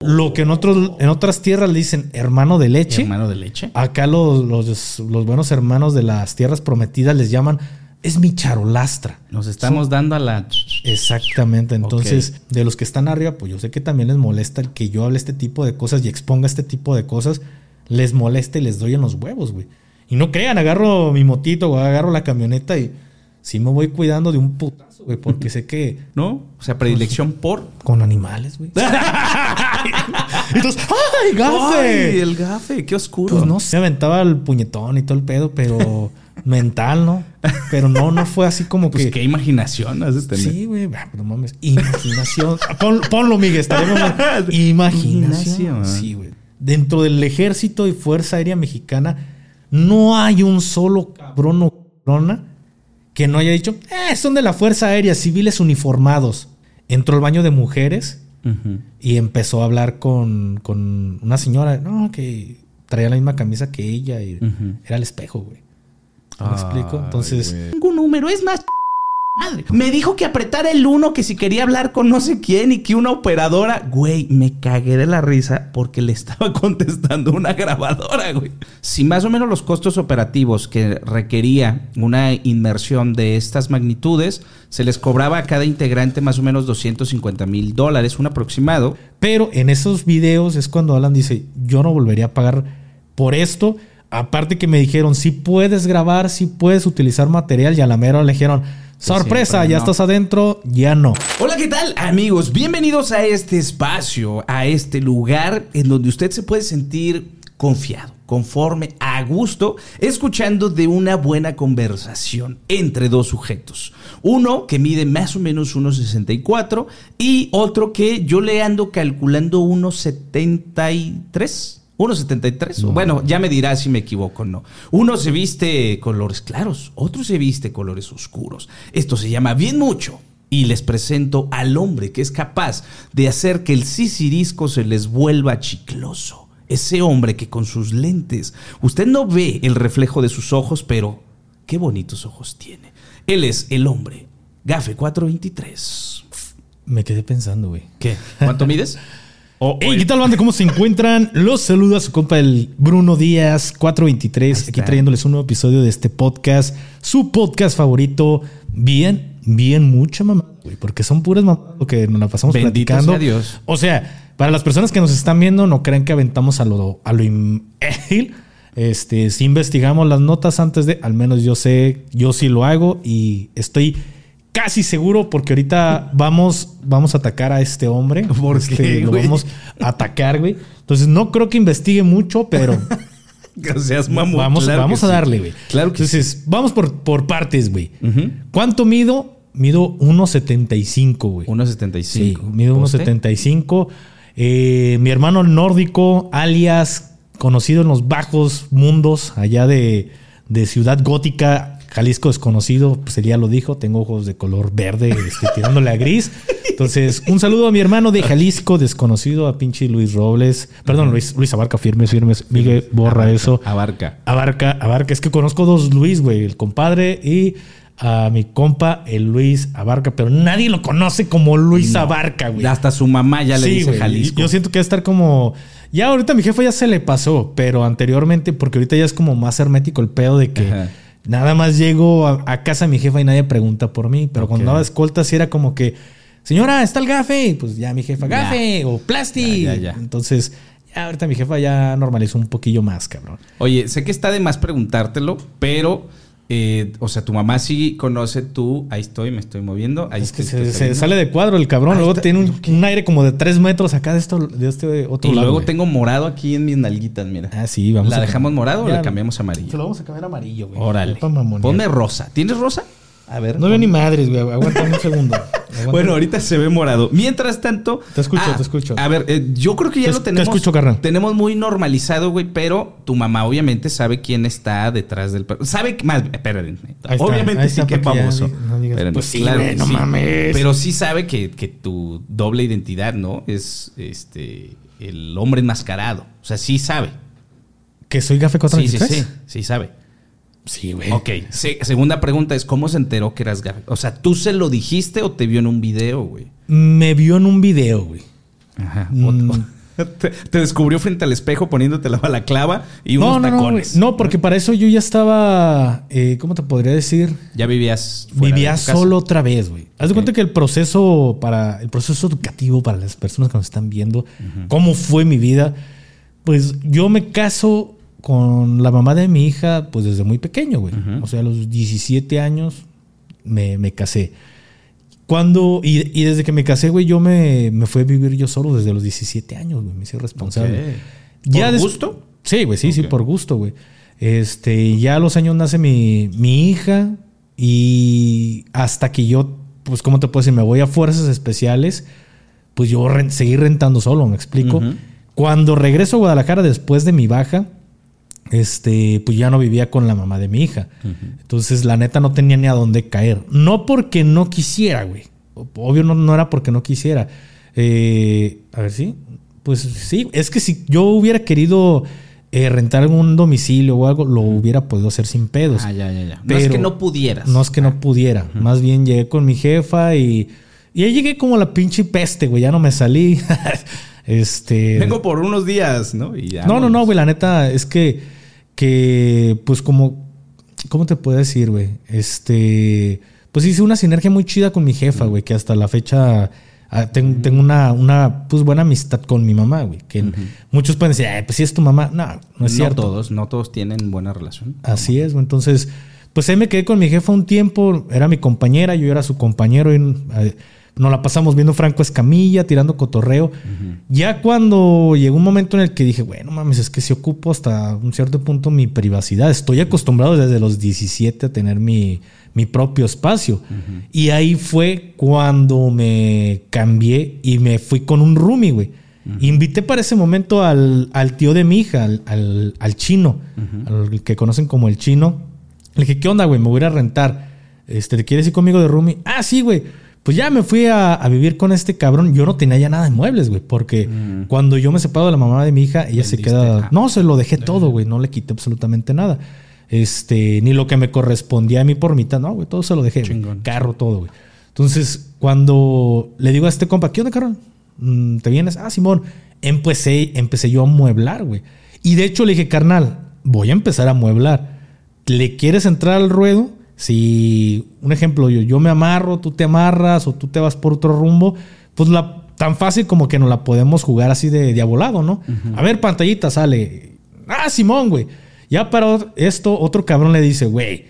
Lo que en, otros, en otras tierras le dicen hermano de leche. Hermano de leche. Acá los, los, los buenos hermanos de las tierras prometidas les llaman es mi charolastra. Nos estamos dando a la. Exactamente. Entonces, de los que están arriba, pues yo sé que también les molesta el que yo hable este tipo de cosas y exponga este tipo de cosas. Les molesta y les doy en los huevos, güey. Y no crean, agarro mi motito, güey, agarro la camioneta y sí me voy cuidando de un güey, porque sé que. ¿No? O sea, predilección por. Con animales, güey. Entonces, ¡ay, gafe! ¡Ay, el gafe! ¡Qué oscuro! Pues no sé, me aventaba el puñetón y todo el pedo, pero mental, ¿no? Pero no, no fue así como Pues que. qué imaginación has de tener. Sí, güey, ah, pero no mames. Imaginación. Pon- ponlo, Miguel, estaremos. Imaginación. Imaginación. Sí, güey. Dentro del ejército y Fuerza Aérea Mexicana, no hay un solo cabrón o cabrona que no haya dicho, eh, son de la Fuerza Aérea, civiles uniformados. Entró al baño de mujeres y empezó a hablar con, con una señora, no, que traía la misma camisa que ella y era el espejo, güey. ¿Me explico? Entonces, un número, es más. Madre. Me dijo que apretara el 1, que si quería hablar con no sé quién y que una operadora. Güey, me cagué de la risa porque le estaba contestando una grabadora, güey. Si más o menos los costos operativos que requería una inmersión de estas magnitudes, se les cobraba a cada integrante más o menos 250 mil dólares, un aproximado. Pero en esos videos es cuando Alan dice, yo no volvería a pagar por esto. Aparte que me dijeron, si puedes grabar, si puedes utilizar material. Y a la mera le dijeron, sorpresa, ya no. estás adentro, ya no. Hola, ¿qué tal amigos? Bienvenidos a este espacio, a este lugar en donde usted se puede sentir confiado, conforme, a gusto, escuchando de una buena conversación entre dos sujetos. Uno que mide más o menos 1,64 y otro que yo le ando calculando 1,73. 1.73. Bueno, ya me dirá si me equivoco o no. Uno se viste colores claros, otro se viste colores oscuros. Esto se llama bien mucho. Y les presento al hombre que es capaz de hacer que el sisirisco se les vuelva chicloso. Ese hombre que con sus lentes, usted no ve el reflejo de sus ojos, pero qué bonitos ojos tiene. Él es el hombre. Gafe 423. Me quedé pensando, güey. ¿Qué? ¿Cuánto mides? O- o Hey, ¿qué tal, banda? ¿Cómo se encuentran? Los saluda su compa el Bruno Díaz 423, Ahí aquí trayéndoles un nuevo episodio de este podcast, su podcast favorito. Bien, bien, mucha mamá, güey, porque son puras mamás lo que nos la pasamos Bendito platicando. sea Dios. O sea, para las personas que nos están viendo, no crean que aventamos a lo, a lo imbécil. Este, si investigamos las notas antes de, al menos yo sé, yo sí lo hago y estoy casi seguro porque ahorita vamos, vamos a atacar a este hombre. ¿Por Este, qué, lo vamos a atacar, güey. Entonces no creo que investigue mucho, pero seas mamón. vamos, Claro vamos a darle, güey. Claro que Entonces, vamos por, por partes, güey. ¿Cuánto mido? Mido 1.75, güey. 1.75. Sí, mido ¿Poste? 1.75. Eh, mi hermano nórdico, alias conocido en los bajos mundos, allá de, de Ciudad Gótica, Jalisco desconocido, pues él ya lo dijo, tengo ojos de color verde, este, tirándole a gris. Entonces, un saludo a mi hermano de Jalisco desconocido, a pinche Luis Robles, perdón, Luis, Luis Abarca, firmes, firmes, Miguel, borra eso. Abarca. Abarca, Abarca, es que conozco dos Luis, güey, el compadre y a mi compa, el Luis Abarca, pero nadie lo conoce como Luis Abarca, güey. Hasta su mamá ya le Sí, dice Jalisco. Yo siento que va a estar como. Ya ahorita a mi jefe ya se le pasó, pero anteriormente, porque ahorita ya es como más hermético el pedo de que Ajá. Nada más llego a, a casa mi jefa y nadie pregunta por mí. Pero cuando daba escolta, sí era como que, señora, está el gafe. Pues ya mi jefa, Ya. gafe o plasti. Ya, ya. Entonces, ya ahorita mi jefa ya normalizó un poquillo más, cabrón. Oye, sé que está de más preguntártelo, pero, eh, o sea, tu mamá sí conoce tú. Ahí estoy, me estoy moviendo. Ahí Es que estoy, se, sale de cuadro el cabrón. Ahí luego está. tiene un, un aire como de tres metros acá de, esto, de este otro Y lado. luego güey. tengo morado aquí en mis nalguitas, mira. Ah, sí, vamos ¿La a- dejamos morado o la cambiamos a Se amarillo? lo vamos a cambiar amarillo, güey. Órale. Ponme rosa. ¿Tienes rosa? A ver. No veo ni madres, güey. Aguántame un segundo. Bueno, ahorita se ve morado. Mientras tanto. Te escucho, te escucho. A ver, eh, yo creo que ya Te- lo te tenemos. escucho, carnal. Tenemos muy normalizado, güey, pero tu mamá obviamente sabe quién está detrás del perro. Sabe más. Espérenme. Está, obviamente sí que ya famoso. no digas, pues sí, güey, no mames. Pero sí sabe que, que tu doble identidad, ¿no? Es este el hombre enmascarado. O sea, sí sabe. ¿Que soy Gafe Sí, sí, 423? sí. Sí sabe. Sí, güey. Ok. Se- segunda pregunta es: ¿cómo se enteró que eras gafe? O sea, ¿tú se lo dijiste o te vio en un video, güey? Me vio en un video, güey. Ajá. Mm, te, descubrió frente al espejo poniéndote la balaclava y unos no, no, tacones. No, no, porque para eso yo ya estaba, eh, ¿cómo te podría decir? Ya vivías Vivía solo otra vez, güey. Haz de cuenta que el proceso para el proceso educativo para las personas que nos están viendo, cómo fue mi vida, pues yo me caso con la mamá de mi hija, pues desde muy pequeño, güey. O sea, a los 17 años me, me casé. Cuando, y, desde que me casé, güey, yo me, me fui a vivir yo solo desde los 17 años, güey. Me hice responsable. ¿Por gusto? Sí, güey, sí, sí, por gusto, güey. Este, ya a los años nace mi, mi hija y hasta que yo, pues, ¿cómo te puedo decir? Me voy a fuerzas especiales, pues yo seguí rentando solo, ¿me explico? Cuando regreso a Guadalajara después de mi baja, este, pues ya no vivía con la mamá de mi hija. Entonces, la neta no tenía ni a dónde caer. No porque no quisiera, güey. Obvio no, no era porque no quisiera. Eh, a ver, sí. Pues sí, es que si yo hubiera querido eh, rentar algún domicilio o algo, lo hubiera podido hacer sin pedos. Ah, ya, ya, ya. no es que no pudieras. No es que no pudiera. Más bien llegué con mi jefa y... Y ahí llegué como la pinche peste, güey. Ya no me salí. este... Vengo por unos días, ¿no? Y ya no, no, no, güey. La neta es que que pues como, ¿cómo te puedo decir, güey? Este, pues hice una sinergia muy chida con mi jefa, güey, que hasta la fecha ah, tengo, una, una pues, buena amistad con mi mamá, güey. Que muchos pueden decir, Ay, pues sí es tu mamá. No, no es cierto. No todos, no todos tienen buena relación. Así es, güey. Entonces, pues ahí me quedé con mi jefa un tiempo, era mi compañera, yo era su compañero. Y, eh, nos la pasamos viendo Franco Escamilla, tirando cotorreo. Ya cuando llegó un momento en el que dije, bueno, mames, es que si ocupo hasta un cierto punto mi privacidad. Estoy acostumbrado desde los 17 a tener mi, mi propio espacio. Y ahí fue cuando me cambié y me fui con un roomie, güey. Invité para ese momento al, tío de mi hija, al, al, chino, al que conocen como el chino. Le dije, ¿qué onda, güey? Me voy a ir a rentar. Este, ¿Te quieres ir conmigo de roomie? Ah, sí, güey. Pues ya me fui a, vivir con este cabrón. Yo no tenía ya nada de muebles, güey. Porque mm. cuando yo me separo de la mamá de mi hija, ella se queda. No, se lo dejé todo, güey. No le quité absolutamente nada. Este, ni lo que me correspondía a mí por mitad. No, güey. Todo se lo dejé. Carro, todo, güey. Entonces, cuando le digo a este compa, ¿qué onda, cabrón? Mm, ¿Te vienes? Ah, Simón. Empecé, empecé yo a mueblar, güey. Y de hecho le dije, carnal, voy a empezar a mueblar. ¿Le quieres entrar al ruedo? Si, un ejemplo, yo, yo me amarro, tú te amarras o tú te vas por otro rumbo, pues la, tan fácil como que nos la podemos jugar así de diabolado, ¿no? A ver, pantallita, sale. Ah, Simón, güey. Ya para esto, otro cabrón le dice, güey,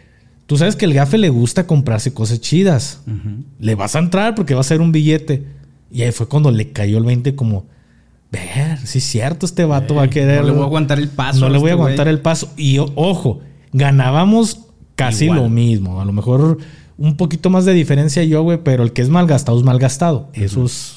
tú sabes que el gafe le gusta comprarse cosas chidas. Le vas a entrar porque va a ser un billete. Y ahí fue cuando le cayó el 20 como, ver, sí es cierto, este vato va a querer... No le voy a aguantar el paso. No le voy a este aguantar el paso. Y ojo, ganábamos Casi lo mismo. A lo mejor un poquito más de diferencia yo, güey, pero el que es malgastado es malgastado. Eso es.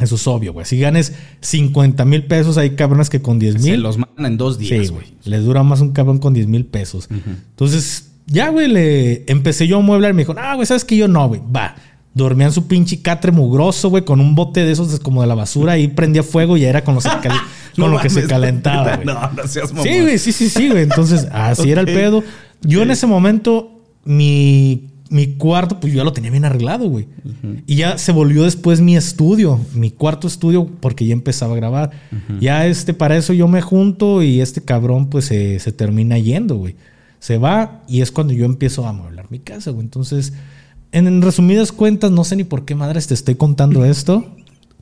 Eso es obvio, güey. Si ganes 50 mil pesos, hay cabrones que con 10 mil. Se los mandan en dos días, güey. les dura más un cabrón con 10 mil pesos. Entonces, ya, güey, le empecé yo a mueblar y me dijo, ah, güey, ¿sabes que yo no, güey? Va. Dormía en su pinche catre mugroso, güey, con un bote de esos como de la basura y prendía fuego y ya era con, lo que se calentaba. No, no seas mamón. Sí, güey, sí, sí, sí, güey. Entonces, así era el pedo. Yo en ese momento, mi, cuarto, pues yo ya lo tenía bien arreglado, güey. Y ya se volvió después mi estudio, mi cuarto estudio, porque ya empezaba a grabar. Ya este, para eso yo me junto y este cabrón, pues se, termina yendo, güey. Se va y es cuando yo empiezo a amueblar mi casa, güey. Entonces, en resumidas cuentas, no sé ni por qué madres te estoy contando esto.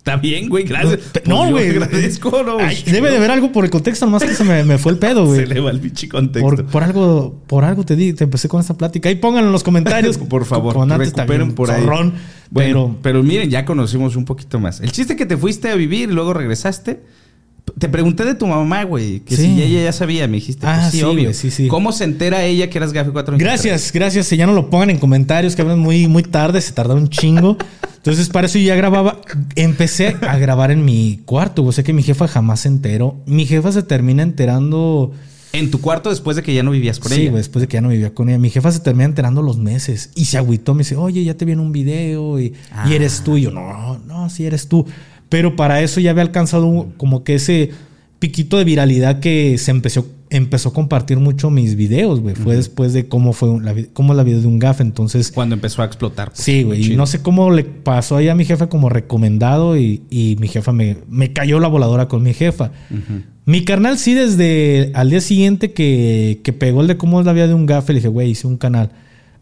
Está bien, güey, gracias. No, pues güey. Agradezco, no. debe de haber algo por el contexto, nomás que se me, fue el pedo, güey. Se le va el pinche contexto. Por, algo, por algo te di, te empecé con esta plática. Ahí pónganlo en los comentarios. por favor, recuperen por ahí. pero, pero miren, ya conocimos un poquito más. El chiste que te fuiste a vivir y luego regresaste. Te pregunté de tu mamá, güey, que si ella ya sabía, me dijiste, pues ah, sí, obvio. sí, sí. ¿Cómo se entera ella que eras Gafe 4 Gracias, gracias. Si ya no lo pongan en comentarios, que hablan muy, muy tarde, se tarda un chingo. Entonces, para eso yo ya grababa. Empecé a grabar en mi cuarto. O sea que mi jefa jamás se enteró. Mi jefa se termina enterando. En tu cuarto después de que ya no vivías con ella. Sí, después de que ya no vivía con ella. Mi jefa se termina enterando los meses y se agüitó. Me dice, oye, ya te viene un video y, eres tú. Y yo, no, no, sí eres tú. Pero para eso ya había alcanzado como que ese piquito de viralidad que se empezó, empezó a compartir mucho mis videos, güey. Fue después de cómo fue la, cómo la vida de un gaf. Entonces. Cuando empezó a explotar. Pues, sí, güey. Y no sé cómo le pasó ahí a mi jefa como recomendado y, y mi jefa me, me, cayó la voladora con mi jefa. Mi carnal sí, desde al día siguiente que, que pegó el de cómo es la vida de un gaf, le dije, güey, hice un canal.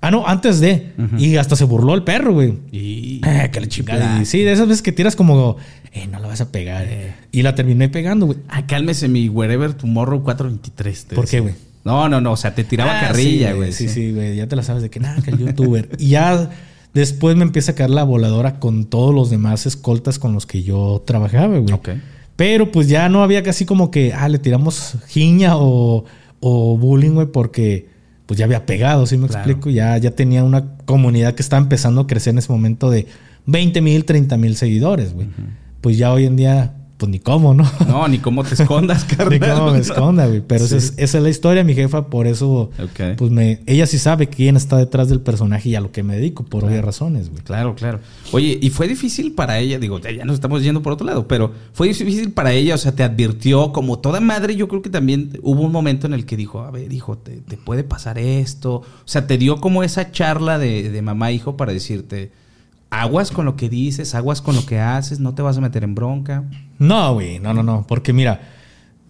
Ah, no, antes de. Y hasta se burló el perro, güey. Y. Eh, que le chingada. Sí, de esas veces que tiras como, eh, no la vas a pegar. Eh. Y la terminé pegando, güey. Ah, cálmese mi Wherever Tomorrow 423. ¿Por qué, güey? No, no, no. O sea, te tiraba ah, carrilla, güey. Sí, sí, güey. Ya te la sabes de que nada, que el youtuber. y ya después me empieza a caer la voladora con todos los demás escoltas con los que yo trabajaba, güey. Ok. Pero pues ya no había casi como que, ah, le tiramos giña o, o bullying, güey, porque pues ya había pegado, ¿sí me explico? Ya, ya tenía una comunidad que estaba empezando a crecer en ese momento de 20 mil, 30 mil seguidores, güey. Pues ya hoy en día pues ni cómo, ¿no? No, ni cómo te escondas, carnal. ni cómo me esconda, güey. Pero esa, es, la historia, mi jefa, por eso, pues me, ella sí sabe quién está detrás del personaje y a lo que me dedico, por obvias razones, güey. Claro, claro. Oye, y fue difícil para ella, digo, ya nos estamos yendo por otro lado, pero fue difícil para ella, o sea, te advirtió, como toda madre, yo creo que también hubo un momento en el que dijo, a ver, hijo, te, puede pasar esto. O sea, te dio como esa charla de, de mamá-hijo para decirte aguas con lo que dices, aguas con lo que haces, no te vas a meter en bronca. No, güey, no, no, no, porque mira,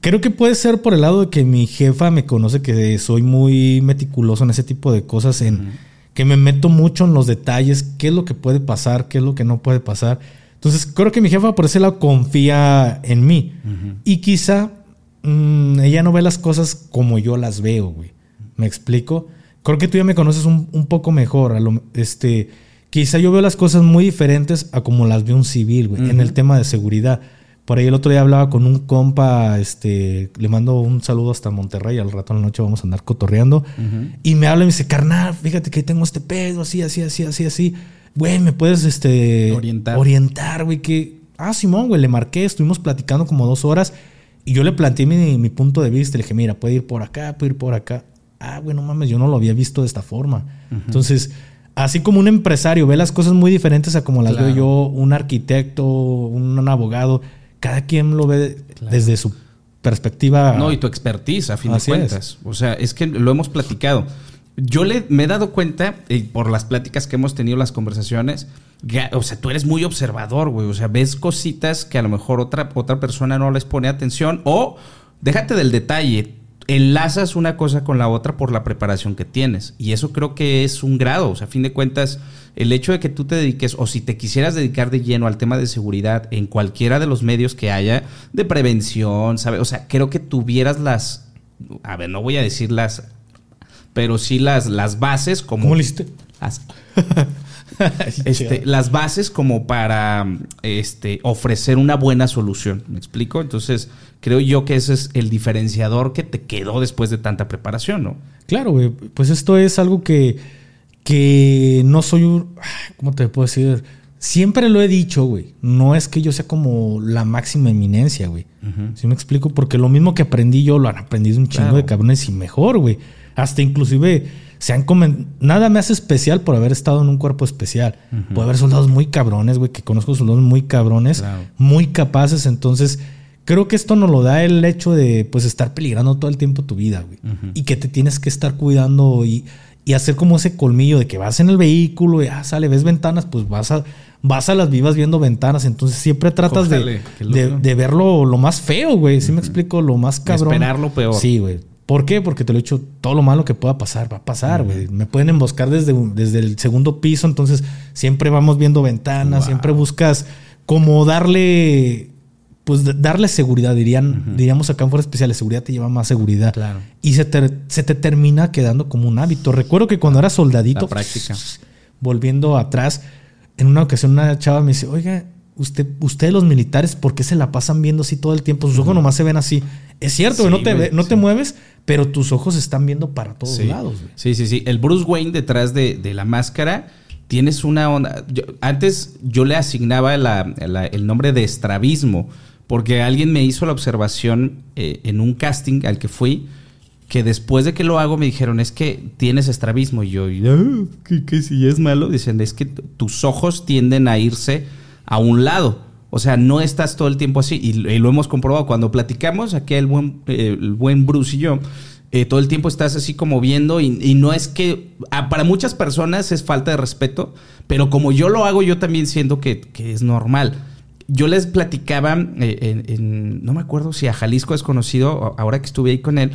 creo que puede ser por el lado de que mi jefa me conoce que soy muy meticuloso en ese tipo de cosas, en que me meto mucho en los detalles, qué es lo que puede pasar, qué es lo que no puede pasar. Entonces, creo que mi jefa por ese lado confía en mí. Y quizá mm, ella no ve las cosas como yo las veo, güey. ¿Me explico? Creo que tú ya me conoces un, un poco mejor. A lo, este, quizá yo veo las cosas muy diferentes a como las ve un civil, güey, en el tema de seguridad. Por ahí el otro día hablaba con un compa, este, le mando un saludo hasta Monterrey, al rato en la noche vamos a andar cotorreando. Y me habla y me dice, carnal, fíjate que tengo este pedo, así, así, así, así, así. Güey, ¿me puedes este, orientar? Orientar, güey, que... Ah, Simón, güey, le marqué, estuvimos platicando como dos horas y yo le planteé mi, mi punto de vista. Le dije, mira, puede ir por acá, puede ir por acá. Ah, güey, no mames, yo no lo había visto de esta forma. Entonces así como un empresario ve las cosas muy diferentes a como las veo yo, un arquitecto, un, abogado, cada quien lo ve desde su perspectiva. No, y tu expertise, a fin de cuentas. O sea, es que lo hemos platicado. Yo le, me he dado cuenta, eh, por las pláticas que hemos tenido, las conversaciones, o sea, tú eres muy observador, güey. O sea, ves cositas que a lo mejor otra, otra persona no les pone atención o déjate del detalle enlazas una cosa con la otra por la preparación que tienes. Y eso creo que es un grado. O sea, a fin de cuentas, el hecho de que tú te dediques, o si te quisieras dedicar de lleno al tema de seguridad en cualquiera de los medios que haya, de prevención, ¿sabes? O sea, creo que tuvieras las. A ver, no voy a decir las. Pero sí las, las bases como. ¿Cómo listo? este, las bases como para este, ofrecer una buena solución. ¿Me explico? Entonces, creo yo que ese es el diferenciador que te quedó después de tanta preparación, ¿no? Claro. Pues esto es algo que, que no soy un. ¿Cómo te puedo decir? Siempre lo he dicho, güey. No es que yo sea como la máxima eminencia, güey. ¿Sí me explico? Porque lo mismo que aprendí yo lo han aprendido un chingo de cabrones y mejor, güey. Hasta inclusive se han Nada me hace especial por haber estado en un cuerpo especial. Puede haber soldados muy cabrones, güey, que conozco soldados muy cabrones, muy capaces. Entonces, creo que esto nos lo da el hecho de, pues, estar peligrando todo el tiempo tu vida, güey. Y que te tienes que estar cuidando y, hacer como ese colmillo de que vas en el vehículo y, ah, sale, ves ventanas, pues vas a, vas a las vivas viendo ventanas. Entonces, siempre tratas de, de, verlo lo más feo, güey. ¿Sí me explico? Lo más cabrón. esperar lo peor. Sí, güey. ¿Por qué? Porque te lo he dicho, todo lo malo que pueda pasar, va a pasar, güey. Me pueden emboscar desde, desde el segundo piso, entonces siempre vamos viendo ventanas, siempre buscas como darle, pues darle seguridad, dirían, diríamos acá en Fuera Especial, la seguridad te lleva más seguridad. Claro. Y se te, se te termina quedando como un hábito. Recuerdo que cuando era soldadito, práctica. volviendo atrás, en una ocasión una chava me dice, oiga, usted, ustedes los militares, ¿por qué se la pasan viendo así todo el tiempo? Sus ojos nomás se ven así. Es cierto, no, te, no te mueves, pero tus ojos están viendo para todos lados. Sí, sí, sí. El Bruce Wayne detrás de, la máscara, tienes una onda. antes yo le asignaba el nombre de estrabismo, porque alguien me hizo la observación eh, en un casting al que fui, que después de que lo hago me dijeron, es que tienes estrabismo. Y yo, ah, ¿qué, si es malo? Dicen, es que tus ojos tienden a irse a un lado. O sea, no estás todo el tiempo así. Y, lo hemos comprobado. Cuando platicamos, aquí el buen, eh, el buen Bruce y yo, eh, todo el tiempo estás así como viendo. Y, no es que. para muchas personas es falta de respeto. Pero como yo lo hago, yo también siento que, que es normal. Yo les platicaba, eh, en, en- no me acuerdo si a Jalisco es conocido, ahora que estuve ahí con él,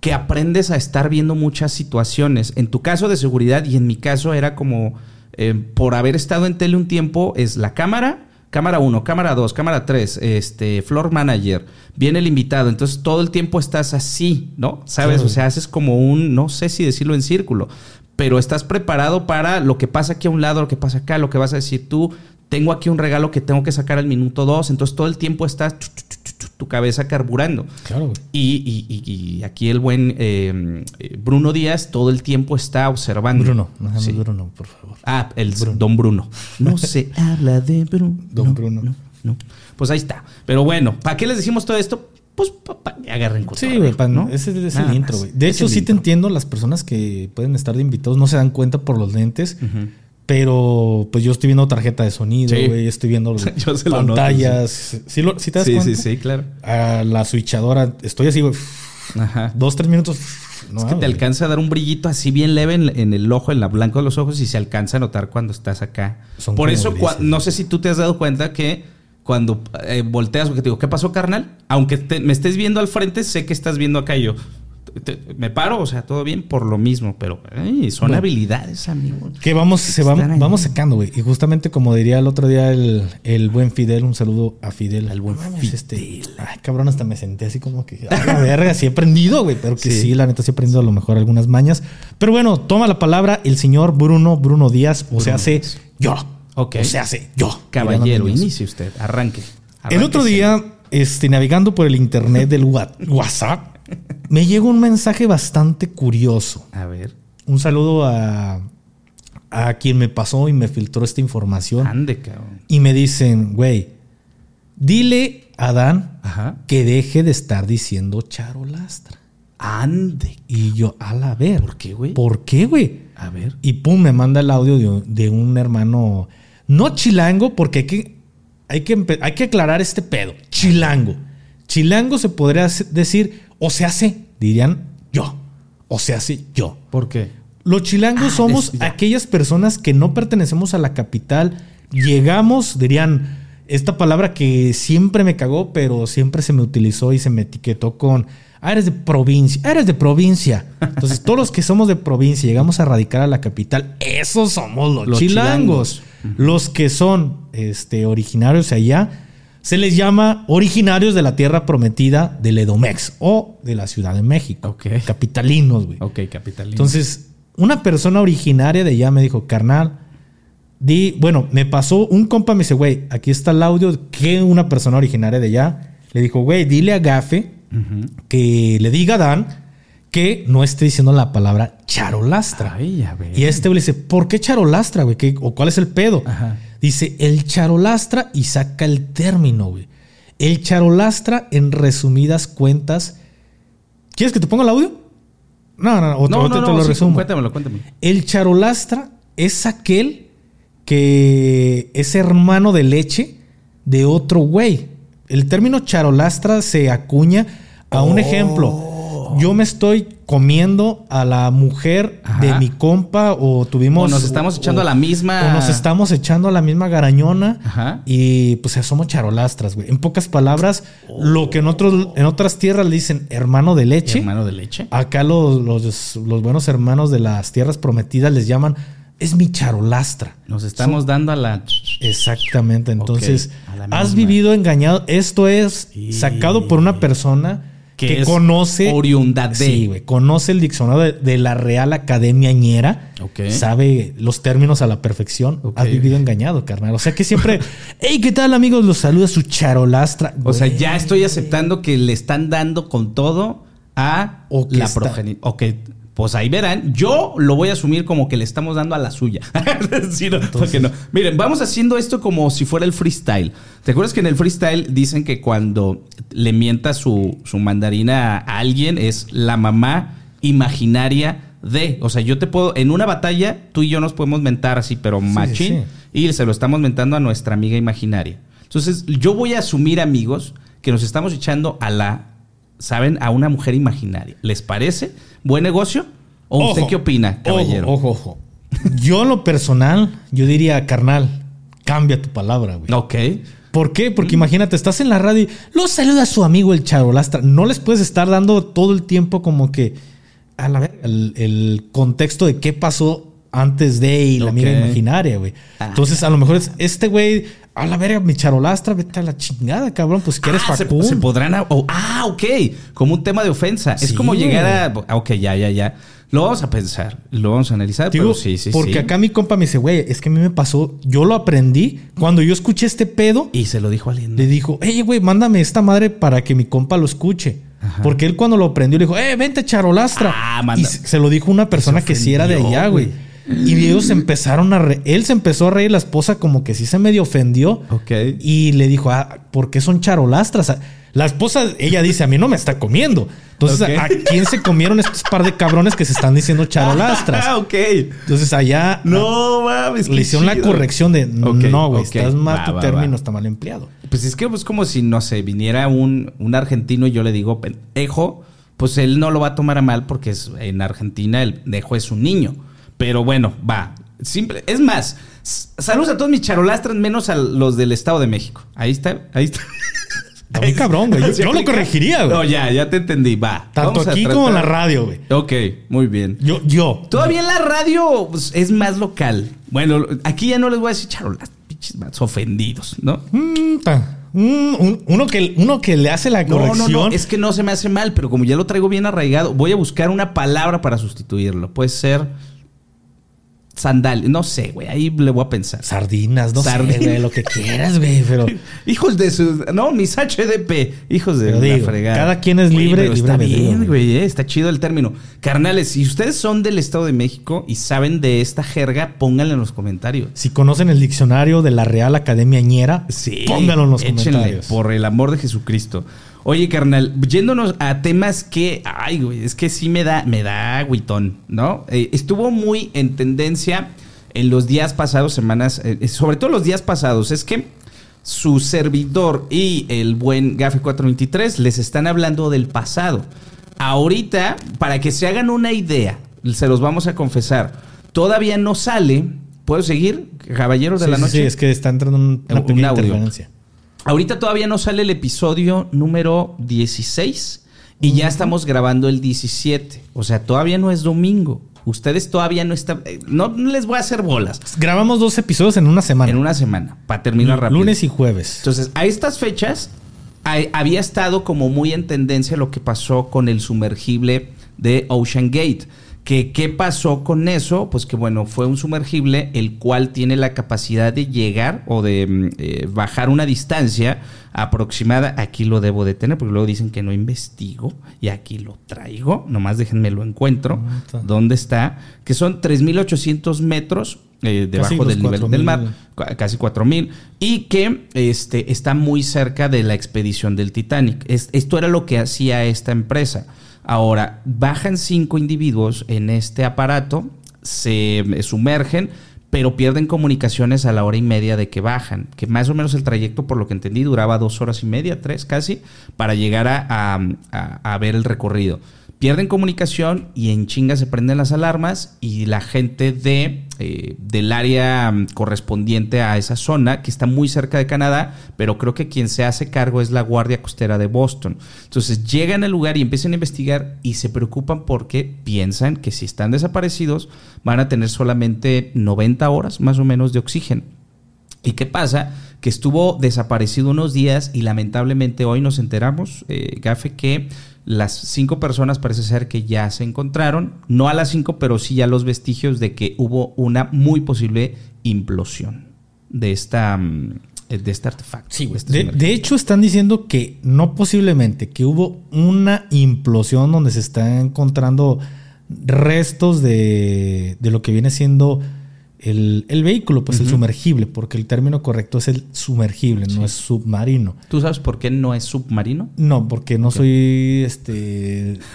que aprendes a estar viendo muchas situaciones. En tu caso de seguridad y en mi caso era como, eh, por haber estado en tele un tiempo, es la cámara, cámara 1, cámara 2, cámara 3, este, floor manager, viene el invitado, entonces todo el tiempo estás así, ¿no? ¿Sabes? O sea, haces como un, no sé si decirlo en círculo, pero estás preparado para lo que pasa aquí a un lado, lo que pasa acá, lo que vas a decir tú. Tengo aquí un regalo que tengo que sacar al minuto 2, entonces todo el tiempo estás tu, tu, tu, tu, tu cabeza carburando. Claro. Y, y- y- aquí el buen eh, eh, Bruno Díaz todo el tiempo está observando. Bruno, no Sí. Bruno, por favor. Ah, el Don Bruno. No se habla de Bruno. Don Bruno. No, no. Pues ahí está. Pero bueno, ¿para qué les decimos todo esto? Pues que agarren Sí, güey, pan, ¿no? ese es Nada el intro, güey. De hecho, sí te entiendo, las personas que pueden estar de invitados no se dan cuenta por los lentes, Ujú. Pero pues yo estoy viendo tarjeta de sonido, Sí. güey, estoy viendo Yo se lo noto, pantallas. ¿Sí, lo- sí te das Sí, cuenta? sí, sí, claro. A la switchadora, estoy así, güey, Ajá. dos, tres minutos. No, es que te güey. alcanza a dar un brillito así bien leve en, en el ojo, en la blanco de los ojos, y se alcanza a notar cuando estás acá. Son Por eso, grises, no sé si tú te has dado cuenta que cuando eh, volteas, porque te digo, ¿qué pasó, carnal? Aunque te- me estés viendo al frente, sé que estás viendo acá y yo. Te- me paro, o sea, todo bien por lo mismo, pero ey, son Bueno. habilidades, amigo. Que vamos, se va- Están ahí. vamos secando, güey. Y justamente como diría el otro día el, el buen Fidel, un saludo a Fidel. Al buen Fidel. Este, ay, cabrón, hasta me senté así como que, a la verga, sí he aprendido, güey. Pero que Sí. sí. la neta sí he aprendido a lo mejor algunas mañas. Pero bueno, toma la palabra el señor Bruno, Bruno Díaz, o se hace yo. Ok. O se hace yo. Caballero, inicie usted, arranque. El otro día, este, navegando por el internet del WhatsApp, me llegó un mensaje bastante curioso. A ver, Un saludo a, a quien me pasó y me filtró esta información. ande, cabrón. Y me dicen, güey, dile a Dan Ajá. que deje de estar diciendo charolastra. Ande. Y yo, a la ver. ¿Por qué, güey? ¿Por qué, güey? A ver. Y pum, me manda el audio de, de un hermano, no chilango, porque hay que, hay, que, hay que aclarar este pedo. Chilango. Chilango se podría decir, o se hace, dirían yo, o se hace yo. ¿Por qué? Los chilangos Ah, somos es- aquellas personas que no pertenecemos a la capital. Llegamos, dirían, esta palabra que siempre me cagó, pero siempre se me utilizó y se me etiquetó con, ah, eres de provincia, ah, eres de provincia. Entonces, todos los que somos de provincia, llegamos a radicar a la capital, esos somos los, Los chilangos. Los que son este, originarios de allá, se les llama originarios de la tierra prometida del Edomex o de la Ciudad de México. Capitalinos, güey. Ok, capitalino. Entonces, una persona originaria de allá me dijo, carnal, di, bueno, me pasó, un compa me dice, güey, aquí está el audio que una persona originaria de allá le dijo, güey, dile a Gafe que le diga a Dan que no esté diciendo la palabra charolastra. Ay. Y este güey le dice, ¿por qué charolastra, güey? ¿Qué- ¿O cuál es el pedo? Ajá. Dice, el charolastra y saca el término, güey. El charolastra, en resumidas cuentas. ¿Quieres que te ponga el audio? No, no, no, o te- No, o no, te, no, lo sí, resumo. cuéntamelo, cuéntamelo. El charolastra es aquel que es hermano de leche de otro güey. El término charolastra se acuña a un Oh. ejemplo. Yo me estoy comiendo a la mujer Ajá. de mi compa o tuvimos... O nos estamos echando a la misma- O nos estamos echando a la misma garañona. Ajá. Y pues somos charolastras, güey. En pocas palabras, lo que en, otros, en otras tierras le dicen hermano de leche. Hermano de leche. Acá los, los, los buenos hermanos de las tierras prometidas les llaman, es mi charolastra. Nos estamos dando a la. Exactamente. Entonces, has vivido engañado. Esto es Sí. sacado por una persona Que que, es conoce. oriunda de. Sí, güey. Conoce el diccionario de, de la Real Academia Ñera. Ok. Sabe los términos a la perfección. Ok. Has vivido engañado, carnal. O sea que siempre, hey, ¿qué tal, amigos? Los saluda su charolastra. O sea, ya estoy aceptando que le están dando con todo a O que la progenitora. Ok, pues ahí verán. Yo lo voy a asumir como que le estamos dando a la suya. Sí, no, porque no. Miren, vamos haciendo esto como si fuera el freestyle. ¿Te acuerdas que en el freestyle dicen que cuando le mienta su, su mandarina a alguien es la mamá imaginaria de? O sea, yo te puedo. En una batalla, tú y yo nos podemos mentar así, pero machín. sí. Y se lo estamos mentando a nuestra amiga imaginaria. Entonces, yo voy a asumir, amigos, que nos estamos echando a la, ¿saben? A una mujer imaginaria. ¿Les parece? ¿Buen negocio? ¿O usted qué opina, caballero? Ojo, ojo, ojo. Yo lo personal, yo diría, carnal, cambia tu palabra, güey. Ok. ¿Por qué? Porque imagínate, estás en la radio y lo saluda a su amigo el charolastra. No les puedes estar dando todo el tiempo como que a la el, el contexto de qué pasó antes de y la Ok. amiga imaginaria, güey. Ah. Entonces, a lo mejor es este güey, a la verga, mi charolastra, vete a la chingada, cabrón. Pues que eres Ah, se, podrán. oh, ah, ok. Como un tema de ofensa. es Sí, como llegar a. Ok, ya, ya, ya. Lo vamos a pensar. Lo vamos a analizar. Digo, pero sí, sí, porque sí. acá mi compa me dice, güey, es que a mí me pasó, yo lo aprendí cuando yo escuché este pedo. Y se lo dijo a alguien. Le dijo, hey, güey, mándame esta madre para que mi compa lo escuche. Ajá. Porque él cuando lo aprendió le dijo, eh, vente charolastra. Ah, manda- Y se lo dijo una persona que sí era de allá, güey. Y ellos empezaron a re- él se empezó a reír, la esposa como que sí se medio ofendió. Ok. Y le dijo, ah, ¿por qué son charolastras? La esposa, ella dice, a mí no me está comiendo. Entonces. ¿a, quién se comieron estos par de cabrones que se están diciendo charolastras? Ah, ok. Entonces allá No mames. le hicieron la chido. corrección de no, güey, ok. estás mal, Va, tu va, término va. está mal empleado. Pues es que es como si, no sé, viniera un, un argentino y yo le digo pendejo, pues él no lo va a tomar a mal porque es, en Argentina el pendejo es un niño. Pero bueno, va. Simple. Es más, saludos a todos mis charolastras, menos a los del Estado de México. Ahí está, ahí está. Está muy cabrón, güey. Yo, ¿Se yo lo corregiría, güey. No, ya, ya te entendí, va. Tanto aquí tratar- como en la radio, güey. Ok, muy bien. Yo, yo. Todavía en la radio pues, es más local. Bueno, aquí ya no les voy a decir charolas, pinches vatos ofendidos, ¿no? Mm. Mm, un- uno, que, uno que le hace la No, corrección. no, no, es que no se me hace mal, pero como ya lo traigo bien arraigado, voy a buscar una palabra para sustituirlo. Puede ser sandal, no sé, güey, ahí le voy a pensar. Sardinas, no Sardinas. sé, güey, lo que quieras, güey, pero... Hijos de sus, no, mis HDP, hijos de digo, fregada. cada quien es libre, pero está bien, güey. eh, está chido el término. Carnales, si ustedes son del Estado de México y saben de esta jerga, pónganla en los comentarios. Si conocen el diccionario de la Real Academia Ñera, Sí, pónganlo en los échenle, comentarios. Por el amor de Jesucristo. Oye, carnal, yéndonos a temas que, ay, güey, es que sí me da, me da agüitón, ¿no? Eh, estuvo muy en tendencia en los días pasados, semanas, eh, sobre todo los días pasados, es que su servidor y el buen Gafe 423 les están hablando del pasado. Ahorita, para que se hagan una idea, se los vamos a confesar, todavía no sale. ¿Puedo seguir, caballeros de Sí, la noche? sí, es que está entrando un- una Un audio. interferencia. Ahorita todavía no sale el episodio número 16 y ya estamos grabando el 17. O sea, todavía no es domingo. Ustedes todavía no están... eh, No les voy a hacer bolas Grabamos dos episodios en una semana. en una semana para terminar rápido. Lunes y jueves. Entonces, a estas fechas había estado como muy en tendencia lo que pasó con el sumergible de Ocean Gate. Que, ¿Qué pasó con eso? Pues que bueno, fue un sumergible el cual tiene la capacidad de llegar o de mm, eh, bajar una distancia aproximada. Aquí lo debo de tener porque luego dicen que no investigo y aquí lo traigo. Nomás déjenme lo encuentro. Ah. ¿Dónde está? Que son 3.800 metros eh, debajo del nivel 4,000. del mar ca- casi 4000 y que este, está muy cerca de la expedición del Titanic. Es- esto era lo que hacía esta empresa. Ahora, bajan cinco individuos en este aparato, se eh, sumergen, pero pierden comunicaciones a la hora y media de que bajan, que más o menos el trayecto, por lo que entendí, duraba dos horas y media, tres casi, para llegar a, a- a- a ver el recorrido. Pierden comunicación y en chinga se prenden las alarmas y la gente de, eh, del área mm, correspondiente a esa zona, que está muy cerca de Canadá, pero creo que quien se hace cargo es la Guardia Costera de Boston. Entonces llegan al lugar y empiezan a investigar y se preocupan porque piensan que si están desaparecidos van a tener solamente 90 horas más o menos de oxígeno. ¿Y qué pasa? Que estuvo desaparecido unos días y lamentablemente hoy nos enteramos, eh, Gafe, que las cinco personas parece ser que ya se encontraron. No a las cinco, pero sí ya los vestigios de que hubo una muy posible implosión de esta mm, de este artefacto. Sí. Este De, sumergible. de hecho, están diciendo que no posiblemente, que hubo una implosión donde se están encontrando restos de, de lo que viene siendo el, el vehículo, pues el sumergible, porque el término correcto es el sumergible, no es submarino. ¿Tú sabes por qué no es submarino? No, porque no soy este.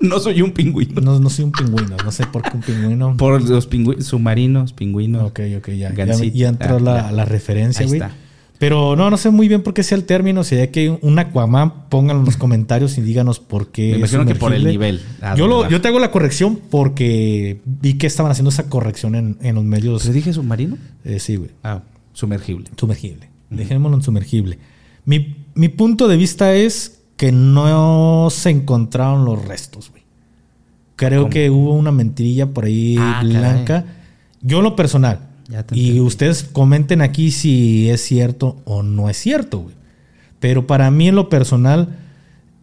No soy un pingüino. No, no soy un pingüino. No sé por qué un pingüino. Por los pingüinos, submarinos, pingüinos. Ok, ok, ya. Ya, Gansito. ya entró Ah, la, la referencia, Ahí güey. está. Pero no, no sé muy bien por qué sea el término. Si hay que un Aquaman, pónganlo en los comentarios y díganos por qué. Me imagino que por el nivel. Ah, yo, lo, yo te hago la corrección porque vi que estaban haciendo esa corrección en, en los medios. ¿Te dije submarino? Eh, sí, güey. Ah, sumergible. Sumergible. Dejémoslo en sumergible. Mi, mi punto de vista es que no se encontraron los restos, güey. Creo que hubo una mentirilla por ahí Ah, blanca. Yo en lo personal. Ya te Y ustedes comenten aquí si es cierto o no es cierto, güey. Pero para mí en lo personal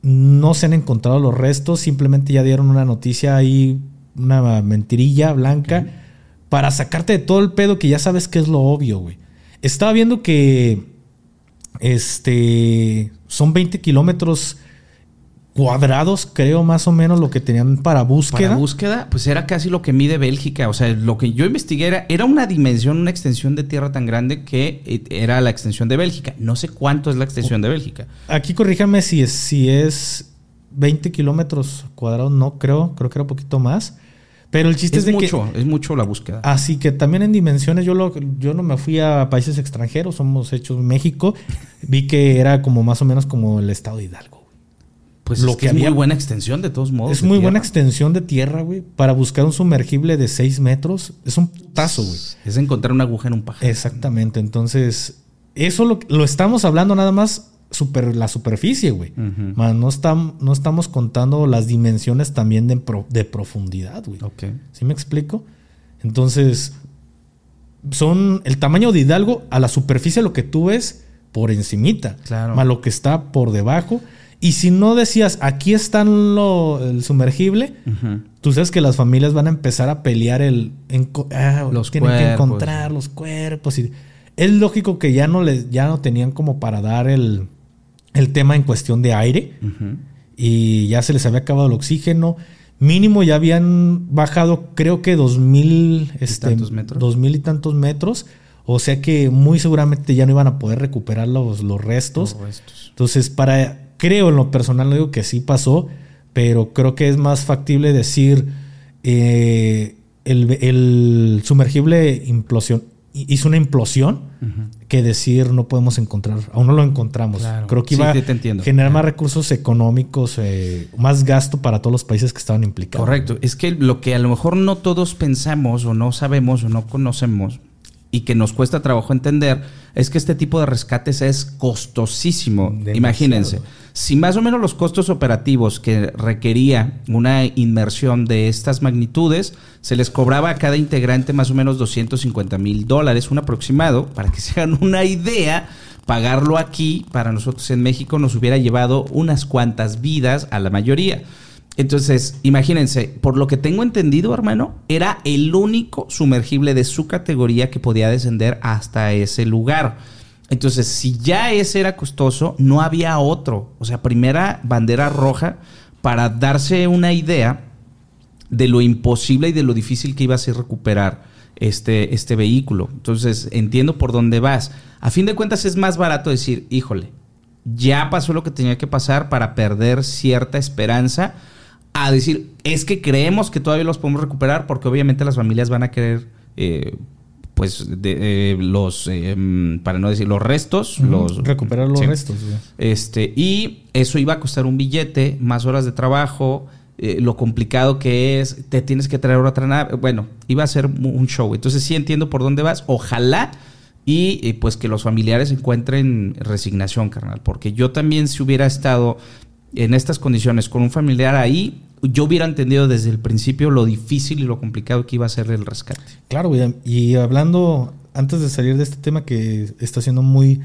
no se han encontrado los restos, simplemente ya dieron una noticia ahí, una mentirilla blanca, para sacarte de todo el pedo que ya sabes que es lo obvio, güey. Estaba viendo que este son 20 kilómetros cuadrados, creo más o menos lo que tenían para búsqueda. Para búsqueda, pues era casi lo que mide Bélgica. O sea, lo que yo investigué era, era una dimensión, una extensión de tierra tan grande que eh, era la extensión de Bélgica. No sé cuánto es la extensión de Bélgica. Aquí corríjame si es, si es 20 kilómetros cuadrados, no creo, creo que era un poquito más. Pero el chiste es, Es de mucho, que. es mucho la búsqueda. Así que también en dimensiones, yo, lo, yo no me fui a países extranjeros, somos hechos México. Vi que era como más o menos como el estado de Hidalgo. Pues lo es, que que es muy había- buena extensión de todos modos. es muy buena extensión de tierra, güey. Para buscar un sumergible de 6 metros, es un putazo, güey. Es encontrar una aguja en un pajar. Exactamente. Entonces, eso lo, lo estamos hablando nada más super, la superficie, güey. Más no, no estamos contando las dimensiones también de, de profundidad, güey. Ok. ¿Sí me explico? Entonces, son el tamaño de Hidalgo a la superficie lo que tú ves por encimita. Claro. Más lo que está por debajo. Y si no decías, aquí están lo, el sumergible. Tú sabes que las familias van a empezar a pelear el... enco- ah, Los tienen que encontrar los cuerpos. Y es lógico que ya no, les, ya no tenían como para dar el, el tema en cuestión de aire. Y ya se les había acabado el oxígeno. Mínimo ya habían bajado creo que dos mil... Este, tantos metros. Dos mil y tantos metros. O sea que muy seguramente ya no iban a poder recuperar los, los restos. Los restos. Entonces, para, creo en lo personal, no digo que sí pasó, pero creo que es más factible decir eh, el, el sumergible implosión, hizo una implosión que decir no podemos encontrar, aún no lo encontramos. Claro. Creo que iba sí, a generar más recursos económicos, eh, más gasto para todos los países que estaban implicados. Correcto. Es que lo que a lo mejor no todos pensamos o no sabemos o no conocemos y que nos cuesta trabajo entender es que este tipo de rescates es costosísimo. Demasiado. Imagínense, si más o menos los costos operativos que requería una inmersión de estas magnitudes, se les cobraba a cada integrante más o menos 250 mil dólares, un aproximado, para que se hagan una idea. Pagarlo aquí, para nosotros en México, nos hubiera llevado unas cuantas vidas a la mayoría. Entonces, imagínense, por lo que tengo entendido, hermano, era el único sumergible de su categoría que podía descender hasta ese lugar. Entonces, si ya ese era costoso, no había otro. O sea, primera bandera roja para darse una idea de lo imposible y de lo difícil que iba a ser recuperar este, este vehículo. Entonces, entiendo por dónde vas. A fin de cuentas, es más barato decir, híjole, ya pasó lo que tenía que pasar para perder cierta esperanza, a decir, es que creemos que todavía los podemos recuperar porque obviamente las familias van a querer, eh, pues, de, eh, los, eh, mm, para no decir, los restos, los... recuperar los Sí. restos. Este, y eso iba a costar un billete, más horas de trabajo, eh, lo complicado que es, te tienes que traer otra nave. Bueno, iba a ser un show. Entonces sí entiendo por dónde vas. Ojalá y pues que los familiares encuentren resignación, carnal. Porque yo también si hubiera estado en estas condiciones con un familiar ahí, yo hubiera entendido desde el principio lo difícil y lo complicado que iba a ser el rescate. Claro, güey. Y hablando, antes de salir de este tema que está siendo muy,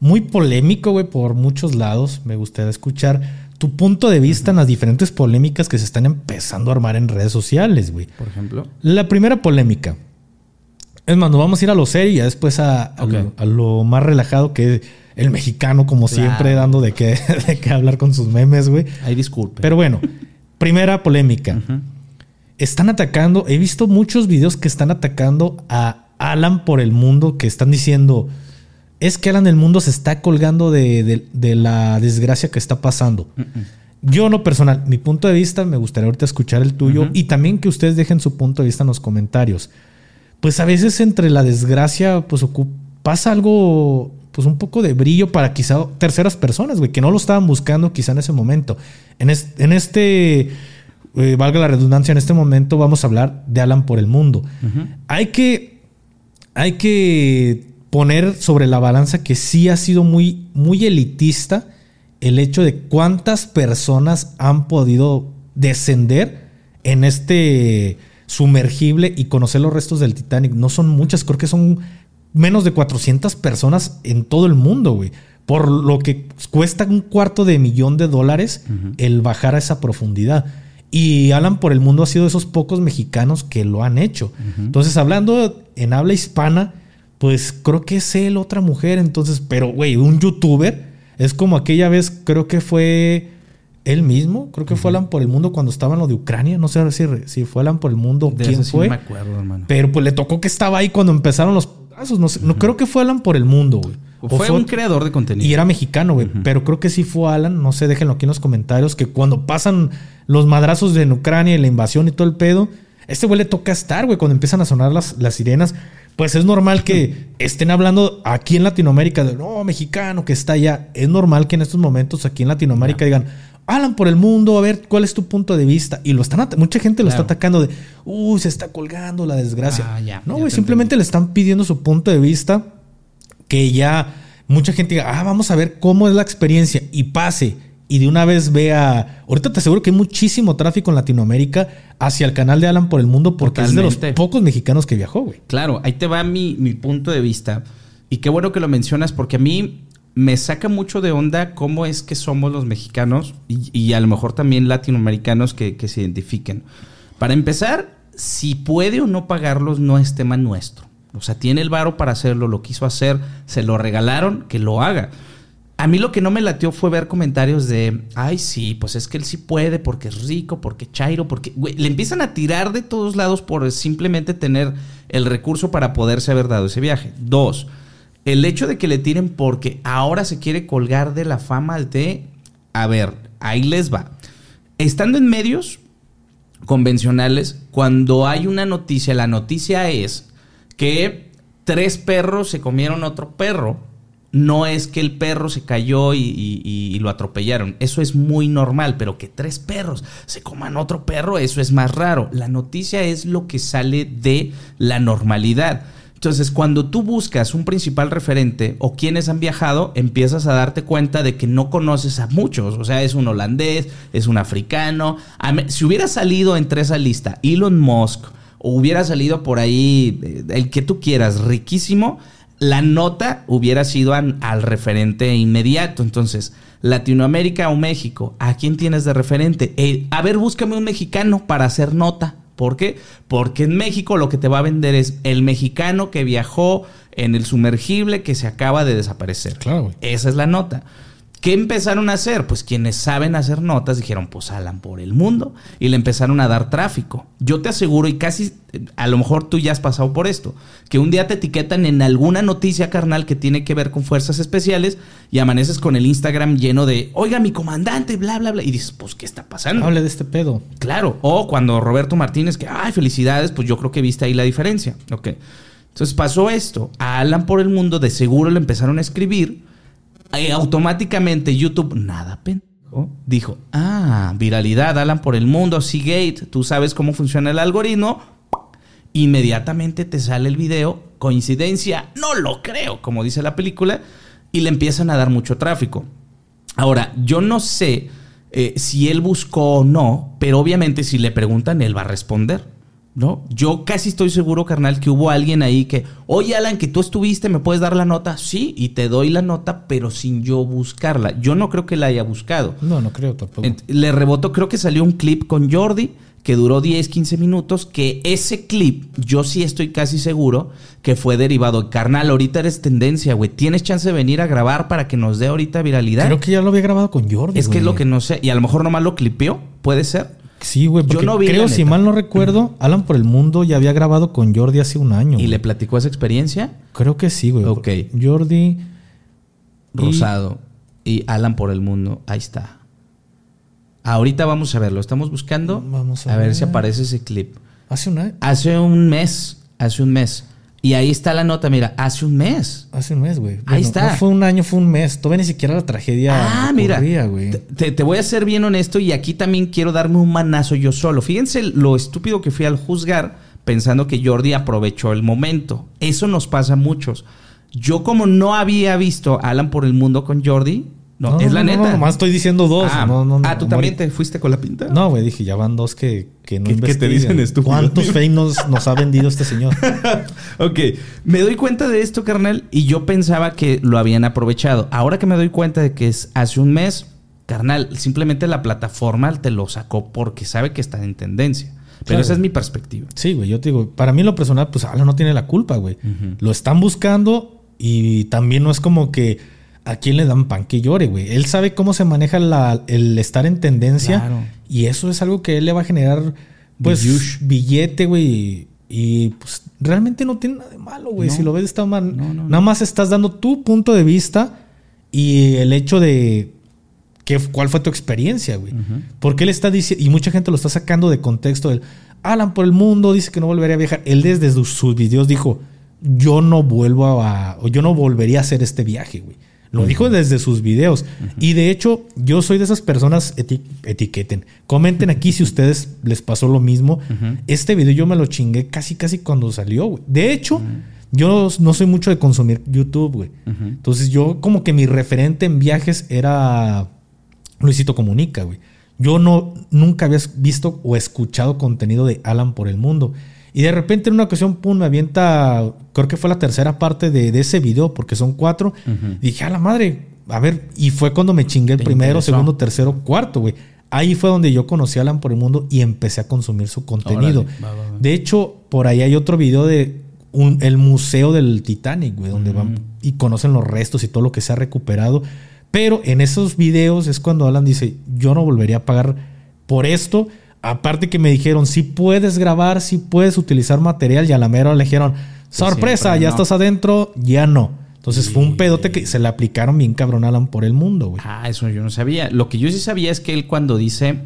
muy polémico, güey, por muchos lados, me gustaría escuchar tu punto de vista en las diferentes polémicas que se están empezando a armar en redes sociales, güey. Por ejemplo. La primera polémica. Es más, nos vamos a ir a lo serio y después a, lo, a lo más relajado que es el mexicano, como Claro. siempre, dando de qué, de qué hablar con sus memes, güey. Ay, disculpe. Pero bueno, primera polémica. Están atacando, he visto muchos videos que están atacando a Alan por el mundo, que están diciendo, es que Alan el mundo se está colgando de, de- de la desgracia que está pasando. Yo en lo personal, mi punto de vista, me gustaría ahorita escuchar el tuyo y también que ustedes dejen su punto de vista en los comentarios. Pues a veces entre la desgracia, pues pasa algo pues un poco de brillo para quizá terceras personas, güey, que no lo estaban buscando quizá en ese momento. En, en este, eh, valga la redundancia, en este momento vamos a hablar de Alan por el mundo. Hay que, hay que poner sobre la balanza que sí ha sido muy, muy elitista el hecho de cuántas personas han podido descender en este sumergible y conocer los restos del Titanic. No son muchas, creo que son menos de 400 personas en todo el mundo, güey. Por lo que cuesta un cuarto de millón de dólares el bajar a esa profundidad. Y Alan por el mundo ha sido de esos pocos mexicanos que lo han hecho. Entonces, hablando en habla hispana, pues creo que es él otra mujer. Entonces, pero, güey, un youtuber es como aquella vez, creo que fue él mismo, creo que fue Alan por el mundo cuando estaba en lo de Ucrania. No sé si, si fue Alan por el mundo quién fue. me acuerdo, hermano. Pero pues le tocó que estaba ahí cuando empezaron los no, no creo que fue Alan por el mundo, güey. fue, un creador de contenido. Y era mexicano, güey. Pero creo que sí fue Alan. No sé, déjenlo aquí en los comentarios. Que cuando pasan los madrazos de Ucrania y la invasión y todo el pedo, este güey le toca estar, güey. Cuando empiezan a sonar las, las sirenas, pues es normal que estén hablando aquí en Latinoamérica de no, mexicano que está allá. Es normal que en estos momentos aquí en Latinoamérica digan, Alan por el mundo, a ver cuál es tu punto de vista. Y lo están mucha gente lo está atacando de, uy, se está colgando la desgracia. Ah, no, güey, simplemente le están pidiendo su punto de vista que ya mucha gente diga, ah, vamos a ver cómo es la experiencia y pase. Y de una vez vea, ahorita te aseguro que hay muchísimo tráfico en Latinoamérica hacia el canal de Alan por el mundo porque es de los pocos mexicanos que viajó, güey. Claro, ahí te va mi, mi punto de vista. Y qué bueno que lo mencionas porque a mí me saca mucho de onda cómo es que somos los mexicanos y, a lo mejor también latinoamericanos que, se identifiquen. Para empezar, si puede o no pagarlos no es tema nuestro. O sea, tiene el varo para hacerlo, lo quiso hacer, se lo regalaron, que lo haga. A mí lo que no me latió fue ver comentarios de, ay, sí, pues es que él sí puede porque es rico, porque chairo, porque le empiezan a tirar de todos lados por simplemente tener el recurso para poderse haber dado ese viaje. Dos, el hecho de que le tiren porque ahora se quiere colgar de la fama de, a ver, ahí les va. Estando en medios convencionales, cuando hay una noticia, la noticia es que tres perros se comieron otro perro. No es que el perro se cayó y, lo atropellaron. Eso es muy normal, pero que tres perros se coman otro perro, eso es más raro. La noticia es lo que sale de la normalidad. Entonces, cuando tú buscas un principal referente o quienes han viajado, empiezas a darte cuenta de que no conoces a muchos. O sea, es un holandés, es un africano. Si hubiera salido entre esa lista Elon Musk o hubiera salido por ahí eh, el que tú quieras, riquísimo, la nota hubiera sido al referente inmediato. Entonces, Latinoamérica o México, ¿a quién tienes de referente? Eh, a ver, búscame un mexicano para hacer nota. ¿Por qué? Porque en México lo que te va a vender es el mexicano que viajó en el sumergible que se acaba de desaparecer. Claro. Esa es la nota. ¿Qué empezaron a hacer? Pues quienes saben hacer notas dijeron, pues Alan por el mundo y le empezaron a dar tráfico. Yo te aseguro, y casi, a lo mejor tú ya has pasado por esto, que un día te etiquetan en alguna noticia carnal que tiene que ver con fuerzas especiales y amaneces con el Instagram lleno de, oiga, mi comandante, bla, bla, bla. Y dices, pues, ¿qué está pasando? Hable de este pedo. Claro. O cuando Roberto Martínez, que, ay, felicidades, pues yo creo que viste ahí la diferencia. Ok. Entonces pasó esto. A Alan por el mundo de seguro le empezaron a escribir eh, automáticamente YouTube, nada pendejo, dijo, ah, viralidad, Alan por el mundo, Seagate, tú sabes cómo funciona el algoritmo, inmediatamente te sale el video, coincidencia, no lo creo, como dice la película, y le empiezan a dar mucho tráfico. Ahora, yo no sé eh, si él buscó o no, pero obviamente si le preguntan, él va a responder. ¿No? Yo casi estoy seguro, carnal, que hubo alguien ahí que, oye, Alan, que tú estuviste, ¿me puedes dar la nota? Sí, y te doy la nota, pero sin yo buscarla. Yo no creo que la haya buscado. No, no creo tampoco. Le rebotó, creo que salió un clip con Jordi que duró 10, 15 minutos, que ese clip, yo sí estoy casi seguro que fue derivado. Carnal, ahorita eres tendencia, güey. ¿Tienes chance de venir a grabar para que nos dé ahorita viralidad? Creo que ya lo había grabado con Jordi. Es que es lo que no sé. Y a lo mejor nomás lo clipeó, puede ser. Sí, güey, porque Yo no creo, si mal no recuerdo, Alan por el Mundo ya había grabado con Jordi hace un año. ¿Y le platicó esa experiencia? Creo que sí, güey. Ok. Jordi. Rosado. Y... Alan por el Mundo. Ahí está. Ahorita vamos a verlo. Estamos buscando. Vamos a, ver. si aparece ese clip. ¿Hace un año? Hace un mes. Hace un mes. Y ahí está la nota, mira, hace un mes. Hace un mes, güey. Ahí está. No fue un año, fue un mes. Todavía ni siquiera la tragedia. Ah, mira. güey. Te, te voy a ser bien honesto y aquí también quiero darme un manazo yo solo. Fíjense lo estúpido que fui al juzgar pensando que Jordi aprovechó el momento. Eso nos pasa a muchos. Yo como no había visto Alan por el mundo con Jordi, no, es la no, neta. No, nomás estoy diciendo dos. Ah, no, no, no, ah, ¿tú también te fuiste con la pinta? No, güey, dije, ya van dos que, que no que te dicen estúpido. ¿Cuántos fake nos, nos ha vendido este señor? Ok, me doy cuenta de esto, carnal, y yo pensaba que lo habían aprovechado. Ahora que me doy cuenta de que es hace un mes, carnal, simplemente la plataforma te lo sacó porque sabe que está en tendencia. Pero Claro. esa es mi perspectiva. Sí, güey, yo te digo, para mí lo personal, pues Alan no tiene la culpa, güey. Lo están buscando y también no es como que a quién le dan pan que llore, güey. Él sabe cómo se maneja la- el estar en tendencia Claro. y eso es algo que él le va a generar, pues, Billush. billete, güey. Y, pues realmente no tiene nada de malo, güey. No. Si lo ves de esta manera, No, no, nada más estás dando tu punto de vista y el hecho de qué, cuál fue tu experiencia, güey. Porque él está diciendo, y mucha gente lo está sacando de contexto del Alan por el mundo dice que no volvería a viajar. Él desde sus, sus videos dijo, yo no vuelvo a, o yo no volvería a hacer este viaje, güey. Lo dijo desde sus videos. Y de hecho, yo soy de esas personas, eti- etiqueten. Comenten aquí si ustedes les pasó lo mismo. Este video yo me lo chingué casi, casi cuando salió, güey. De hecho, yo no soy mucho de consumir YouTube, güey. Entonces yo como que mi referente en viajes era Luisito Comunica, güey. Yo no, nunca había visto o escuchado contenido de Alan por el mundo. Y de repente en una ocasión, pum, me avienta, creo que fue la tercera parte de, de ese video, porque son cuatro. Y dije, a la madre, a ver, y fue cuando me chingué el Te primero, interesó. segundo, tercero, cuarto, güey. Ahí fue donde yo conocí a Alan por el mundo y empecé a consumir su contenido. Órale, va, va, va. De hecho, por ahí hay otro video de un- el museo del Titanic, güey, donde van y conocen los restos y todo lo que se ha recuperado. Pero en esos videos es cuando Alan dice, yo no volvería a pagar por esto. Aparte que me dijeron, si puedes grabar, si puedes utilizar material. Y a la mera le dijeron, sorpresa, siempre ya no. estás adentro, ya no. Entonces fue un pedote que se le aplicaron bien cabrón Alan por el mundo, güey. Ah, eso yo no sabía. Lo que yo sí sabía es que él cuando dice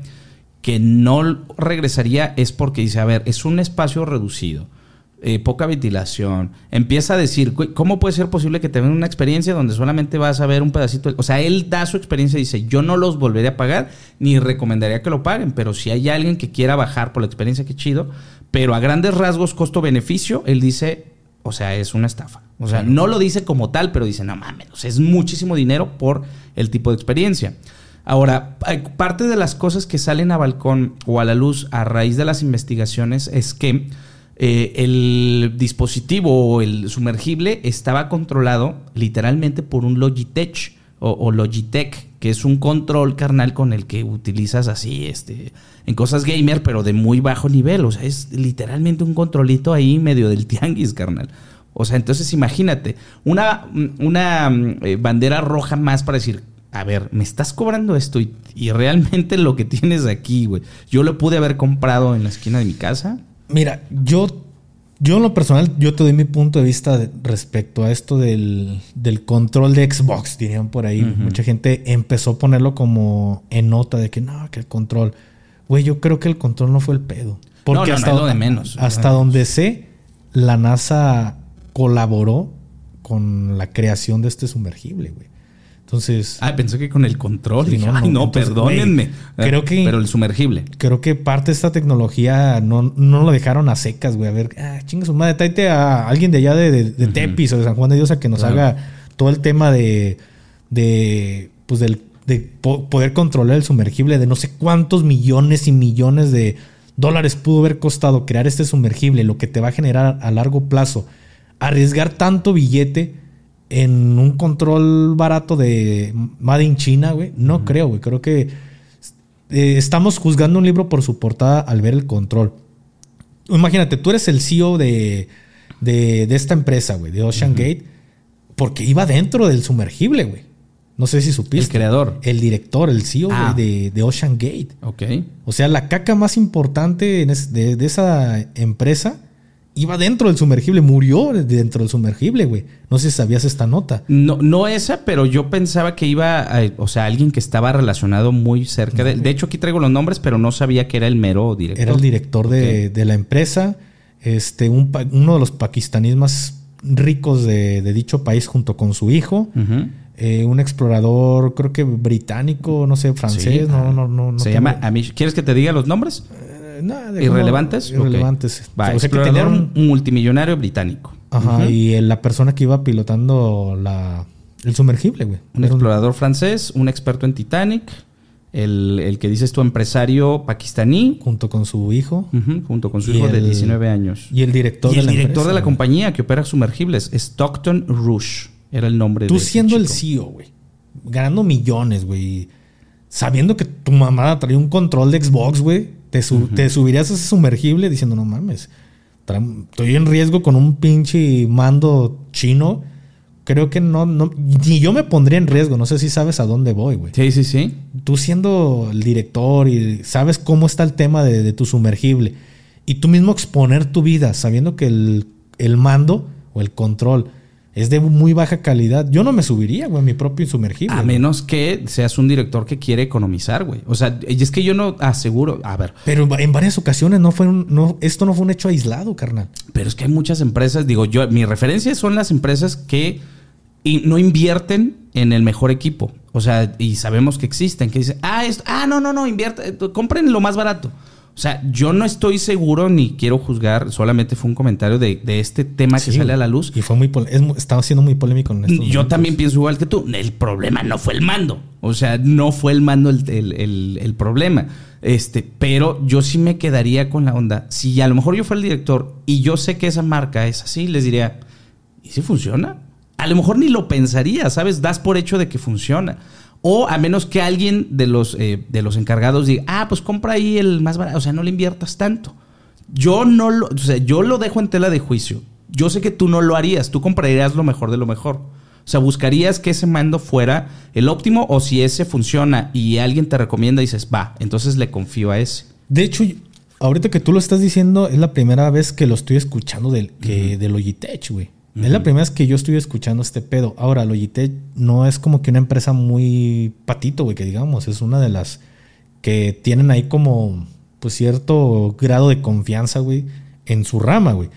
que no regresaría es porque dice, a ver, es un espacio reducido, eh, poca ventilación. Empieza a decir, "Güey, ¿cómo puede ser posible que te den una experiencia donde solamente vas a ver un pedacito? O sea, él da su experiencia y dice, yo no los volvería a pagar ni recomendaría que lo paguen, pero si hay alguien que quiera bajar por la experiencia, qué chido. Pero a grandes rasgos, costo-beneficio, él dice, o sea, es una estafa. O sea, no lo dice como tal, pero dice, no mames, o sea, es muchísimo dinero por el tipo de experiencia. Ahora, parte de las cosas que salen a balcón o a la luz a raíz de las investigaciones es que eh, el dispositivo o el sumergible estaba controlado literalmente por un Logitech o, Logitech, que es un control carnal con el que utilizas así este, en cosas gamer, pero de muy bajo nivel. O sea, es literalmente un controlito ahí medio del tianguis, carnal. O sea, entonces imagínate, una, una eh, bandera roja más para decir, a ver, me estás cobrando esto y, y realmente lo que tienes aquí, güey, yo lo pude haber comprado en la esquina de mi casa. Mira, yo, yo en lo personal, yo te doy mi punto de vista de- respecto a esto del, del control de Xbox, dirían por ahí. Mucha gente empezó a ponerlo como en nota de que no, que el control. Güey, yo creo que el control no fue el pedo. Porque No, hasta, es lo de menos. hasta donde sé, la NASA colaboró con la creación de este sumergible, güey. Entonces, Ah, pensé que con el control. Sí, no, Ay, no, entonces, perdónenme. güey, creo que- Pero el sumergible. creo que parte de esta tecnología no, no lo dejaron a secas, güey. A ver, ah, chinga su madre, tráete a alguien de allá de, de- de Tepis o de San Juan de Dios a que nos Claro. haga todo el tema de, de pues del, de po- poder controlar el sumergible, de no sé cuántos millones y millones de dólares pudo haber costado crear este sumergible, lo que te va a generar a largo plazo. Arriesgar tanto billete en un control barato de Made in China, güey. No creo, güey. Creo que eh, estamos juzgando un libro por su portada al ver el control. Imagínate, tú eres el CEO de, de, de esta empresa, güey, de Ocean Gate, porque iba dentro del sumergible, güey. No sé si supiste. El creador. El director, el CEO Ah. de, de Ocean Gate. Ok. O sea, la caca más importante de esa empresa iba dentro del sumergible, murió dentro del sumergible, güey. No sé si sabías esta nota. No, no esa, pero yo pensaba que iba, a- o sea, alguien que estaba relacionado muy cerca de. De hecho, aquí traigo los nombres, pero no sabía que era el mero director. Era el director de, de la empresa. este, un, uno de los pakistaníes más ricos de, dicho país junto con su hijo. Eh, un explorador, creo que británico, no sé, francés, no, no, no, Se llama Amish. ¿Quieres que te diga los nombres? ¿Irrelevantes? Irrelevantes. Va, explorador un multimillonario británico. Ajá, y la persona que iba pilotando la, el sumergible, güey. Un explorador francés, un experto en Titanic, el, que dices tu empresario pakistaní. Junto con su hijo. junto con su hijo de 19 años. Y el director de el director de la compañía que opera sumergibles, Stockton Rush. Era el nombre Tú siendo el CEO, güey. Ganando millones, güey. Sabiendo que tu mamá traía un control de Xbox, güey. Te, te subirías a ese sumergible diciendo, no mames. Estoy en riesgo con un pinche mando chino creo que no, no, ni yo me pondría en riesgo. No sé si sabes a dónde voy, güey. Sí, sí, sí. Tú siendo el director y sabes cómo está el tema de, tu sumergible y tú mismo exponer tu vida sabiendo que el, el, mando o el control es de muy baja calidad. Yo no me subiría, güey, mi propio sumergible. A menos que seas un director que quiere economizar, güey. O sea, es que yo no aseguro. A ver. Pero en varias ocasiones no fue un, no, esto no fue un hecho aislado, carnal. Pero es que hay muchas empresas, digo, yo, mi referencia son las empresas que y no invierten en el mejor equipo. O sea, y sabemos que existen, que dicen, ah, esto, ah, no, no, no, invierte, compren lo más barato. O sea, yo no estoy seguro ni quiero juzgar, solamente fue un comentario de, este tema que sale a la luz. Y fue muy, estaba siendo muy polémico en esto. Yo también pienso igual que tú. El problema no fue el mando. O sea, no fue el mando el, el, problema. Este, pero yo sí me quedaría con la onda. Si a lo mejor yo fuera el director y yo sé que esa marca es así, les diría, ¿y si funciona? a lo mejor ni lo pensaría, ¿sabes? Das por hecho de que funciona. O a menos que alguien de los, eh, de los encargados diga, ah, pues compra ahí el más barato, o sea, no le inviertas tanto. Yo no lo, o sea, yo lo dejo en tela de juicio. Yo sé que tú no lo harías, tú comprarías lo mejor de lo mejor. O sea, buscarías que ese mando fuera el óptimo o si ese funciona y alguien te recomienda y dices, va, entonces le confío a ese. De hecho, ahorita que tú lo estás diciendo, es la primera vez que lo estoy escuchando del, que, del Logitech, güey. Es la primera vez que yo estoy escuchando este pedo. Ahora, Logitech no es como que una empresa muy patito, güey, que digamos. Es una de las que tienen ahí como, pues, cierto grado de confianza, güey, en su rama, güey.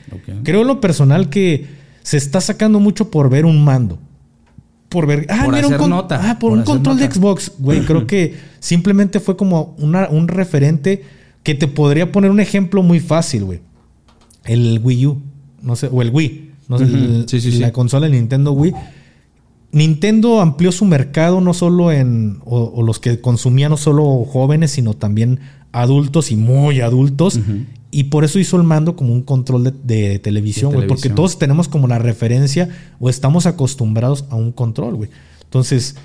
Creo en lo personal que se está sacando mucho por ver un mando. Por ver. Ah, por un nota. Ah, por, un control de Xbox, güey. creo que simplemente fue como una, un referente que te podría poner un ejemplo muy fácil, güey. El Wii U. No sé, o el Wii no la consola de Nintendo Wii. Nintendo amplió su mercado no solo en. O, los que consumían no solo jóvenes, sino también adultos y muy adultos. Y por eso hizo el mando como un control de, televisión, güey. Porque todos tenemos como la referencia o estamos acostumbrados a un control, güey. Entonces,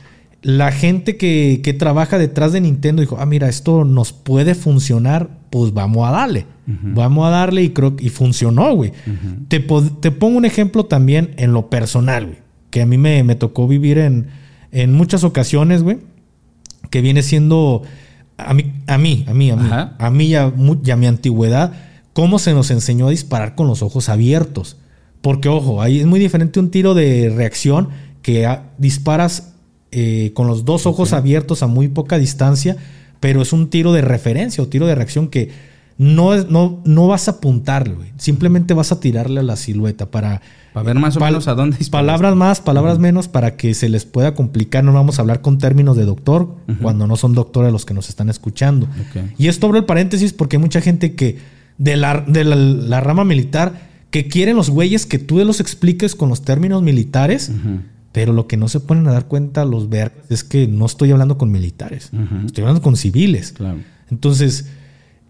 la gente que, que, trabaja detrás de Nintendo dijo: Ah, mira, esto nos puede funcionar, pues vamos a darle. Vamos a darle y creo y funcionó, güey. te, pongo un ejemplo también en lo personal, güey. Que a mí me, tocó vivir en, en muchas ocasiones, güey. Que viene siendo a mí, a mí, a mí, a mí, a mí ya, ya mi antigüedad, cómo se nos enseñó a disparar con los ojos abiertos. Porque, ojo, ahí es muy diferente un tiro de reacción que disparas eh, con los dos ojos abiertos a muy poca distancia, pero es un tiro de referencia o tiro de reacción que no, no, no vas a apuntarle, güey. Simplemente vas a tirarle a la silueta para... Para ver más o menos a dónde Palabras más, palabras menos para que se les pueda complicar. No vamos a hablar con términos de doctor cuando no son doctores los que nos están escuchando. Y esto abro el paréntesis porque hay mucha gente que de la, de la, rama militar que quieren los güeyes que tú los expliques con los términos militares. Pero lo que no se ponen a dar cuenta los ver es que no estoy hablando con militares. Estoy hablando con civiles. Claro. Entonces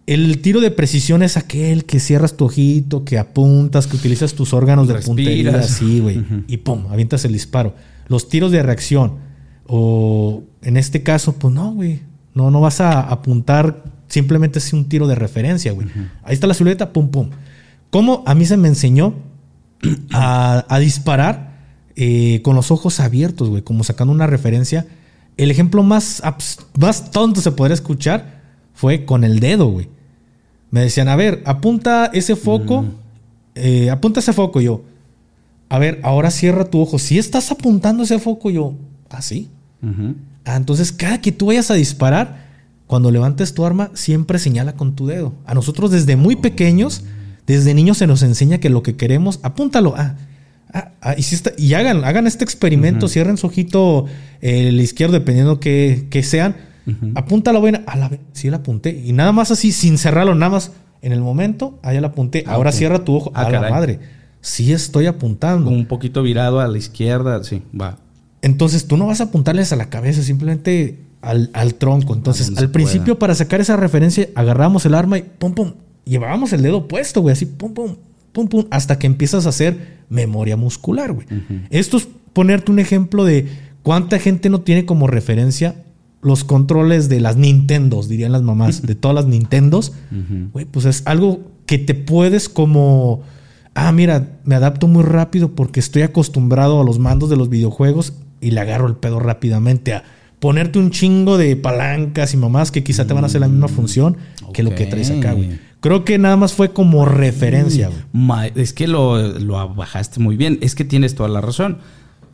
el tiro de precisión es aquel que cierras tu ojito, que apuntas, que utilizas tus órganos de puntería, así, güey, y pum, avientas el disparo. Los tiros de reacción, o en este caso, pues no, güey, no, no vas a apuntar simplemente así un tiro de referencia, güey. Ahí está la silueta, pum, pum. ¿Cómo a mí se me enseñó a, disparar eh, con los ojos abiertos, güey, como sacando una referencia? El ejemplo más, más tonto se podría escuchar fue con el dedo, güey. Me decían, a ver, apunta ese foco, eh, apunta ese foco yo. A ver, ahora cierra tu ojo. Si estás apuntando ese foco yo, así. ah, entonces, cada que tú vayas a disparar, cuando levantes tu arma, siempre señala con tu dedo. A nosotros desde muy pequeños Desde niños se nos enseña que lo que queremos, apúntalo. Ah, ah, ah, y, si está- y hagan, hagan este experimento, cierren su ojito eh, el izquierdo, dependiendo que, que sean. Apunta la buena. A la sí la apunté. Y nada más así, sin cerrarlo, nada más. En el momento, allá la apunté. Ahora ok. cierra tu ojo. Ah, a la madre. Sí estoy apuntando. Un poquito virado a la izquierda, sí, va. Entonces tú no vas a apuntarles a la cabeza, simplemente al, al tronco. Entonces, al principio, para sacar esa referencia, agarramos el arma y pum, pum. Llevábamos el dedo puesto, güey, así pum, pum, pum, pum, hasta que empiezas a hacer memoria muscular, güey. Esto es ponerte un ejemplo de cuánta gente no tiene como referencia los controles de las Nintendos, dirían las mamás, de todas las Nintendos. Güey, pues es algo que te puedes como ah, mira, me adapto muy rápido porque estoy acostumbrado a los mandos de los videojuegos y le agarro el pedo rápidamente a ponerte un chingo de palancas y mamás que quizá te van a hacer la misma función que lo que traes acá, güey. Creo que nada más fue como referencia, güey. Ma- Es que lo, lo bajaste muy bien. Es que tienes toda la razón.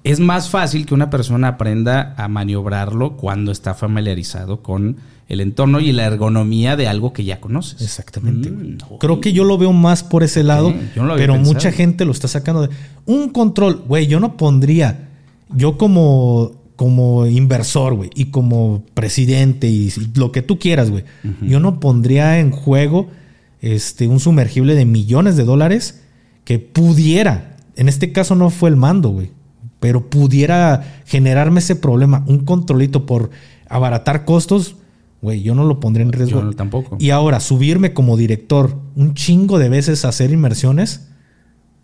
Es más fácil que una persona aprenda a maniobrarlo cuando está familiarizado con el entorno y la ergonomía de algo que ya conoces. Exactamente. Mm. Creo que yo lo veo más por ese lado, no pero pensado. mucha gente lo está sacando de un control, güey, yo no pondría yo como como inversor, güey, y como presidente y lo que tú quieras, güey. Yo no pondría en juego este un sumergible de millones de dólares que pudiera, en este caso no fue el mando, güey, pero pudiera generarme ese problema, un controlito por abaratar costos, güey, yo no lo pondría en riesgo. Yo no- tampoco. Y ahora, subirme como director un chingo de veces a hacer inmersiones,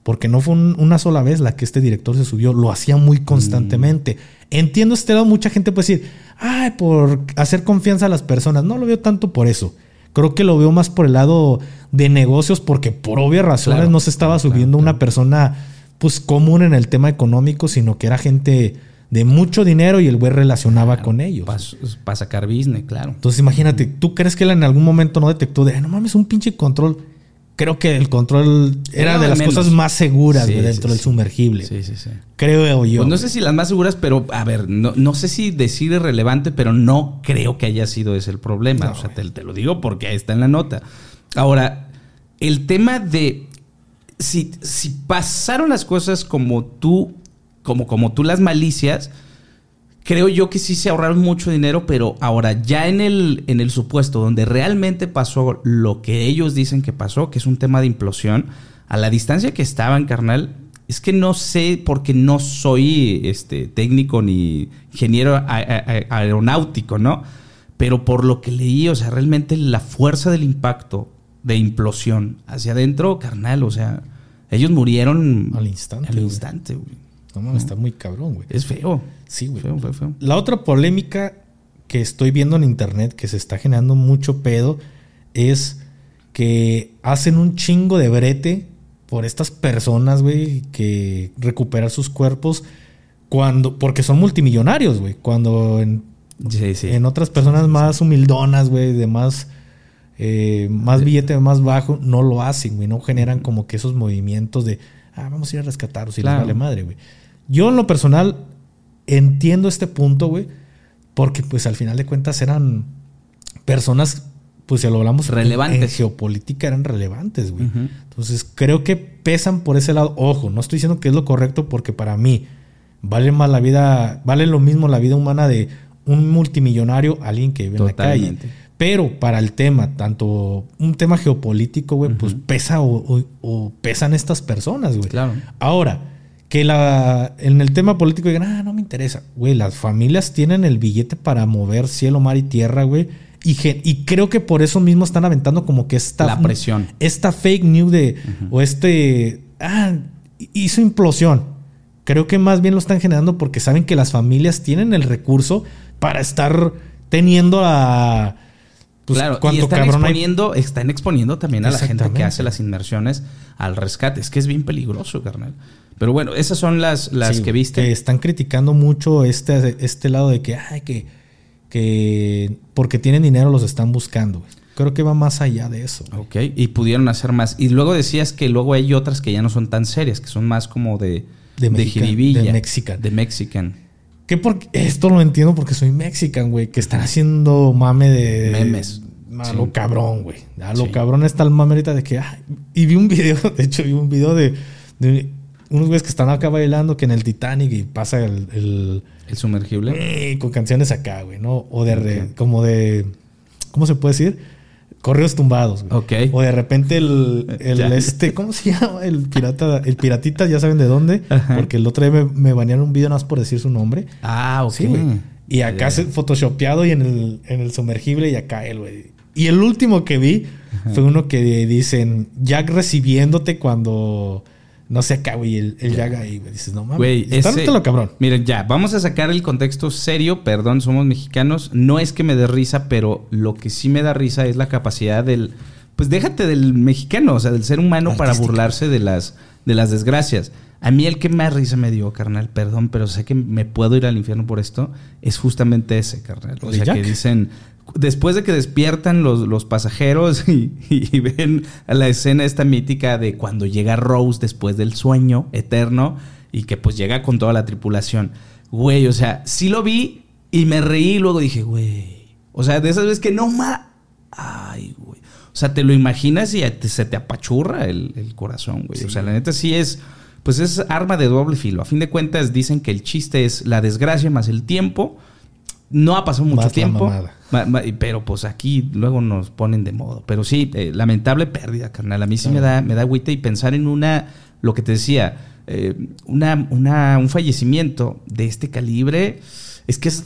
porque no fue un- una sola vez la que este director se subió, lo hacía muy constantemente. Entiendo este lado, mucha gente puede decir, ay, por hacer confianza a las personas. No lo veo tanto por eso. Creo que lo veo más por el lado de negocios, porque por obvias razones Claro, no se estaba claro, subiendo una persona pues común en el tema económico, sino que era gente de mucho dinero y el güey relacionaba con ellos. Para sacar business, claro. Entonces imagínate, ¿tú crees que él en algún momento no detectó de, "Ay, no mames, un pinche control? Creo que el control era Era de las menos. cosas más seguras Sí, güey, sí, dentro del sí. sumergible. Sí, sí, sí. Creo yo. Pues no sé si las más seguras, pero a ver, no, no sé si decir irrelevante, pero no creo que haya sido ese el problema. No, o sea, te, te lo digo porque ahí está en la nota. Ahora, el tema de si, si pasaron las cosas como tú, como, como tú las malicias, creo yo que sí se ahorraron mucho dinero, pero ahora ya en el, en el supuesto donde realmente pasó lo que ellos dicen que pasó, que es un tema de implosión, a la distancia que estaban, carnal, es que no sé porque no soy este, técnico ni ingeniero aeronáutico, ¿no? Pero por lo que leí, o sea, realmente la fuerza del impacto de implosión hacia adentro, carnal, o sea, ellos murieron Al instante, Al instante, güey. No mames, está muy cabrón, güey. Es feo. Sí, güey. Feo, feo, feo. La otra polémica que estoy viendo en internet que se está generando mucho pedo es que hacen un chingo de brete por estas personas, güey, que recuperar sus cuerpos cuando porque son multimillonarios, güey, cuando en, Sí, sí. en otras personas más humildonas, güey, de más eh, más billete más bajo, no lo hacen, güey, no generan como que esos movimientos de, ah, vamos a ir a rescatarlos y Claro. les vale madre, güey. Yo en lo personal entiendo este punto, güey, porque pues al final de cuentas eran personas, pues si lo hablamos Relevantes. en geopolítica eran relevantes, güey. Entonces creo que pesan por ese lado. Ojo, no estoy diciendo que es lo correcto porque para mí vale más la vida, vale lo mismo la vida humana de un multimillonario alguien que vive en la calle. Pero para el tema, tanto un tema geopolítico, güey, pues pesa o, o- o pesan estas personas, güey. Claro. Ahora, que la, en el tema político digan, ah, no me interesa. Güey, las familias tienen el billete para mover cielo, mar y tierra, güey. Y, y creo que por eso mismo están aventando como que esta... La presión. Esta fake news de... O este... Ah, hizo implosión. Creo que más bien lo están generando porque saben que las familias tienen el recurso para estar teniendo a... Pues, claro, y están hay- exponiendo, están exponiendo también a la gente que hace las inmersiones al rescate. Es que es bien peligroso, carnal. Pero bueno, esas son las, las Sí, que viste. Que están criticando mucho este, este lado de que, ay, que, que porque tienen dinero los están buscando. Creo que va más allá de eso. güey. Ok, y pudieron hacer más. Y luego decías que luego hay otras que ya no son tan serias, que son más como de, De jiribilla. de mexican. De Mexican. Que porque esto lo entiendo porque soy mexican, güey, que están haciendo mame de Memes. A lo cabrón, güey. A lo cabrón está el mame ahorita de que. y vi un video, de hecho, vi un video de, de unos güeyes que están acá bailando que en el Titanic y pasa el. ¿El, sumergible? con canciones acá, güey, ¿no? O de. Como de. ¿Cómo se puede decir? Correos tumbados. Güey. Ok. O de repente el, el este, ¿cómo se llama? El pirata, el piratita, ya saben de dónde. Porque el otro día me, me banearon un video nada más por decir su nombre. Ah, ok. Sí, Y acá se photoshopeado y en el, en el sumergible y acá él, güey. Y el último que vi fue uno que dicen Jack recibiéndote cuando no sé acá, güey, el, el Jack ahí, güey. Dices, no mames. Güey, ese, lo cabrón. Miren, ya, vamos a sacar el contexto serio. Perdón, somos mexicanos. No es que me dé risa, pero lo que sí me da risa es la capacidad del. Pues déjate del mexicano, o sea, del ser humano para burlarse de las, de las desgracias. A mí el que más risa me dio, carnal, perdón, pero sé que me puedo ir al infierno por esto, es justamente ese, carnal. O sea, que dicen, después de que despiertan los, los pasajeros y, ven a la escena esta mítica de cuando llega Rose después del sueño eterno y que pues llega con toda la tripulación. Güey, o sea, sí lo vi y me reí y luego dije, güey. O sea, de esas veces que no ma... Ay, güey. O sea, te lo imaginas y se te apachurra el, corazón, güey. O sea, la neta sí es... Pues es arma de doble filo. A fin de cuentas dicen que el chiste es la desgracia más el tiempo no ha pasado mucho tiempo. Pero pues aquí luego nos ponen de modo. Pero sí, eh, lamentable pérdida, carnal. A mí sí me da, me da agüita y pensar en una, lo que te decía, eh, una, una, un fallecimiento de este calibre, es que es,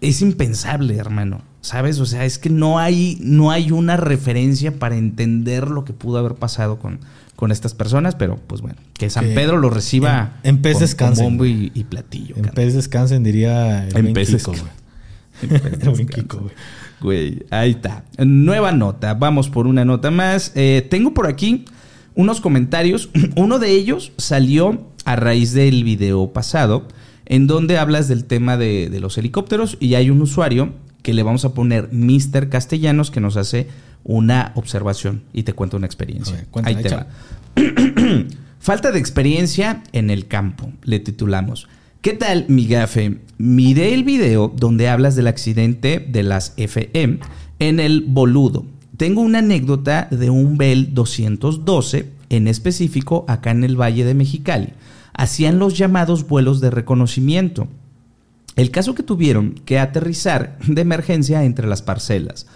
es, impensable, hermano. ¿Sabes? O sea, es que no hay, no hay una referencia para entender lo que pudo haber pasado con, con estas personas, pero pues bueno, que San Pedro lo reciba en, pez descansen. bombo y, platillo. En pez descansen, diría el en pez descansen. güey. ahí está. Nueva nota. Vamos por una nota más. Eh, tengo por aquí unos comentarios. Uno de ellos salió a raíz del video pasado, en donde hablas del tema de, los helicópteros y hay un usuario que le vamos a poner Mr. Castellanos que nos hace una observación y te cuenta una experiencia. ahí te va. Falta de experiencia en el campo, le titulamos. ¿Qué tal, mi gafe? Miré el video donde hablas del accidente de las FM en el Boludo. Tengo una anécdota de un Bell 212, en específico acá en el Valle de Mexicali. Hacían los llamados vuelos de reconocimiento. El caso que tuvieron que aterrizar de emergencia entre las parcelas.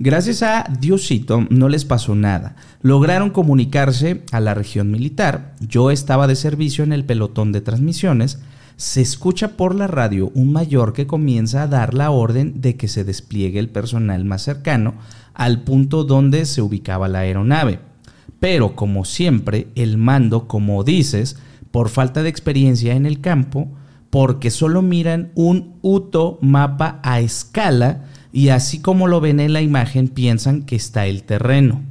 Gracias a Diosito no les pasó nada. Lograron comunicarse a la región militar. Yo estaba de servicio en el pelotón de transmisiones se escucha por la radio un mayor que comienza a dar la orden de que se despliegue el personal más cercano al punto donde se ubicaba la aeronave. Pero como siempre, el mando, como dices, por falta de experiencia en el campo, porque solo miran un UTO mapa a escala y así como lo ven en la imagen piensan que está el terreno.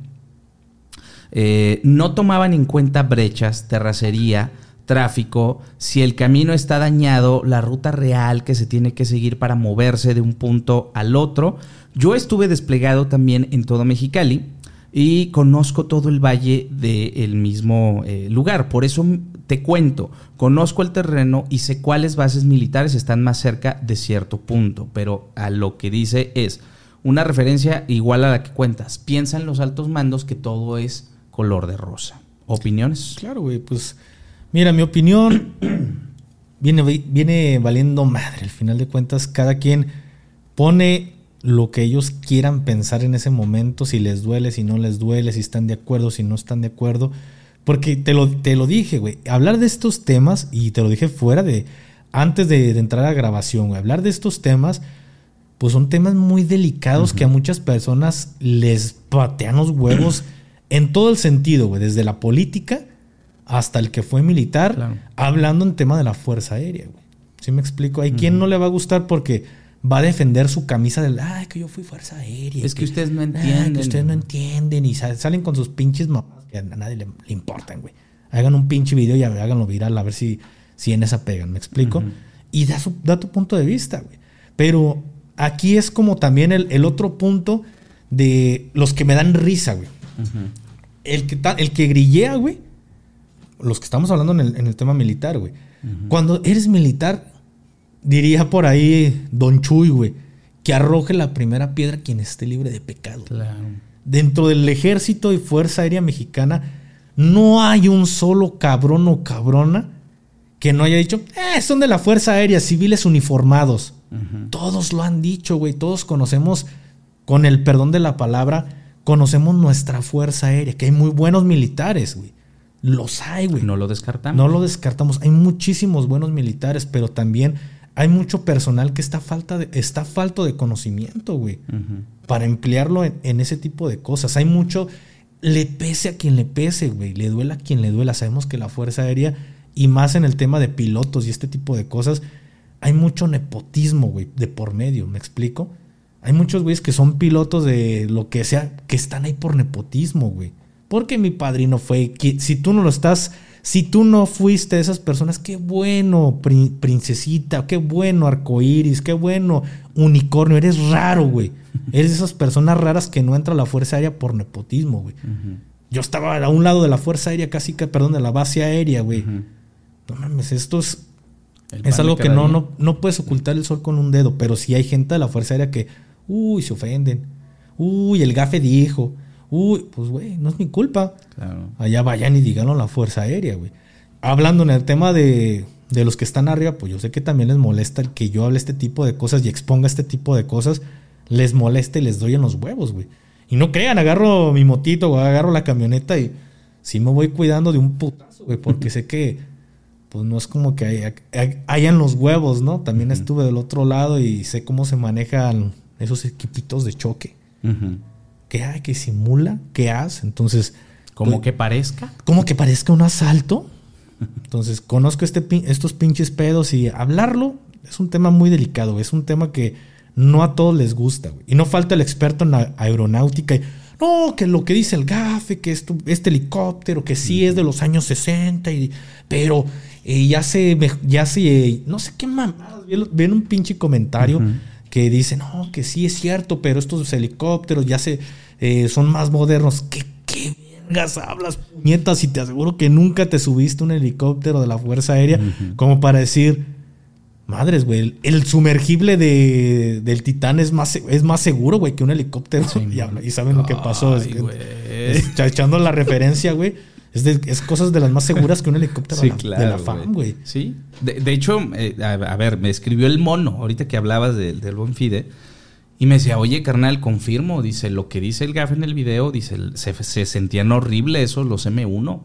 Eh, no tomaban en cuenta brechas, terracería, tráfico, si el camino está dañado, la ruta real que se tiene que seguir para moverse de un punto al otro. Yo estuve desplegado también en todo Mexicali y conozco todo el valle del mismo eh, lugar. Por eso te cuento, conozco el terreno y sé cuáles bases militares están más cerca de cierto punto, pero a lo que dice es una referencia igual a la que cuentas. Piensa en los altos mandos que todo es color de rosa. ¿Opiniones? Claro, güey, pues Mira, mi opinión viene, viene valiendo madre. Al final de cuentas, cada quien pone lo que ellos quieran pensar en ese momento, si les duele, si no les duele, si están de acuerdo, si no están de acuerdo. Porque te lo, te lo dije, güey. Hablar de estos temas, y te lo dije fuera de. Antes de, entrar a grabación, güey. Hablar de estos temas, pues son temas muy delicados que a muchas personas les patean los huevos en todo el sentido, güey. Desde la política hasta el que fue militar, hablando en tema de la Fuerza Aérea. Güey. ¿Sí me explico? Hay quien no le va a gustar porque va a defender su camisa del, ay, que yo fui Fuerza Aérea. Es que, ustedes no entienden. que ustedes no entienden y salen con sus pinches mamás que a nadie le, importan, güey. Hagan un pinche video y háganlo viral a ver si, si en esa pegan, ¿me explico? Y da, su, da tu punto de vista, güey. Pero aquí es como también el, otro punto de los que me dan risa, güey. el, que, el que grillea, güey, los que estamos hablando en el, tema militar, güey. Cuando eres militar, diría por ahí Don Chuy, güey, que arroje la primera piedra quien esté libre de pecado. Claro. Dentro del ejército y Fuerza Aérea Mexicana no hay un solo cabrón o cabrona que no haya dicho, eh, son de la Fuerza Aérea, civiles uniformados. Todos lo han dicho, güey. Todos conocemos, con el perdón de la palabra, conocemos nuestra Fuerza Aérea, que hay muy buenos militares, güey. Los hay, güey. No lo descartamos. No lo descartamos. Hay muchísimos buenos militares, pero también hay mucho personal que está, falta de, está falto de conocimiento, güey. Para emplearlo en, en, ese tipo de cosas. Hay mucho. Le pese a quien le pese, güey. Le duela a quien le duela. Sabemos que la Fuerza Aérea, y más en el tema de pilotos y este tipo de cosas, hay mucho nepotismo, güey, de por medio. ¿Me explico? Hay muchos güeyes que son pilotos de lo que sea, que están ahí por nepotismo, güey. Porque mi padrino fue. Si tú no lo estás. Si tú no fuiste de esas personas, qué bueno, princesita, qué bueno, arcoíris, qué bueno, unicornio. Eres raro, güey. Eres de esas personas raras que no entra a la Fuerza Aérea por nepotismo, güey. Uh -huh. Yo estaba a un lado de la Fuerza Aérea, casi que, perdón, de la base aérea, güey. Uh -huh. No mames, esto es. Es algo que no, no, no puedes ocultar el sol con un dedo, pero si hay gente de la Fuerza Aérea que, uy, se ofenden. Uy, el gafe dijo. Uy, pues, güey, no es mi culpa. Claro. Allá vayan y díganlo a la Fuerza Aérea, güey. Hablando en el tema de, de, los que están arriba, pues yo sé que también les molesta el que yo hable este tipo de cosas y exponga este tipo de cosas. Les molesta y les doy en los huevos, güey. Y no crean, agarro mi motito, güey, agarro la camioneta y sí me voy cuidando de un putazo, güey, porque sé que, pues no es como que hay, hay, hayan los huevos, ¿no? También uh -huh. estuve del otro lado y sé cómo se manejan esos equipitos de choque. Uh -huh. ¿Qué hay? ¿Qué simula? ¿Qué hace? Entonces. Como pues, que parezca. Como que parezca un asalto. Entonces, conozco este, estos pinches pedos y hablarlo es un tema muy delicado. Es un tema que no a todos les gusta. Güey. Y no falta el experto en la aeronáutica. Y, no, que lo que dice el GAFE, que esto, este helicóptero, que sí es de los años 60, y, pero eh, ya se, ya se, no sé qué mamadas. Ven un pinche comentario. Uh -huh que dice, no, que sí es cierto, pero estos helicópteros ya se eh, son más modernos. ¿Qué, qué vergas hablas, puñetas? Y te aseguro que nunca te subiste un helicóptero de la Fuerza Aérea uh -huh. como para decir, madres, güey, el, el, sumergible de, del Titán es más, es más seguro, güey, que un helicóptero. Sí, y, y, saben lo que pasó. Ay, es, es, echando la referencia, güey. Es, de, es, cosas de las más seguras que un helicóptero sí, de la, claro, de la FAM, güey. Sí. De, de hecho, eh, a, a, ver, me escribió el mono, ahorita que hablabas de, del buen Fide, y me decía, oye, carnal, confirmo, dice, lo que dice el GAF en el video, dice, se, se sentían horrible esos, los M1.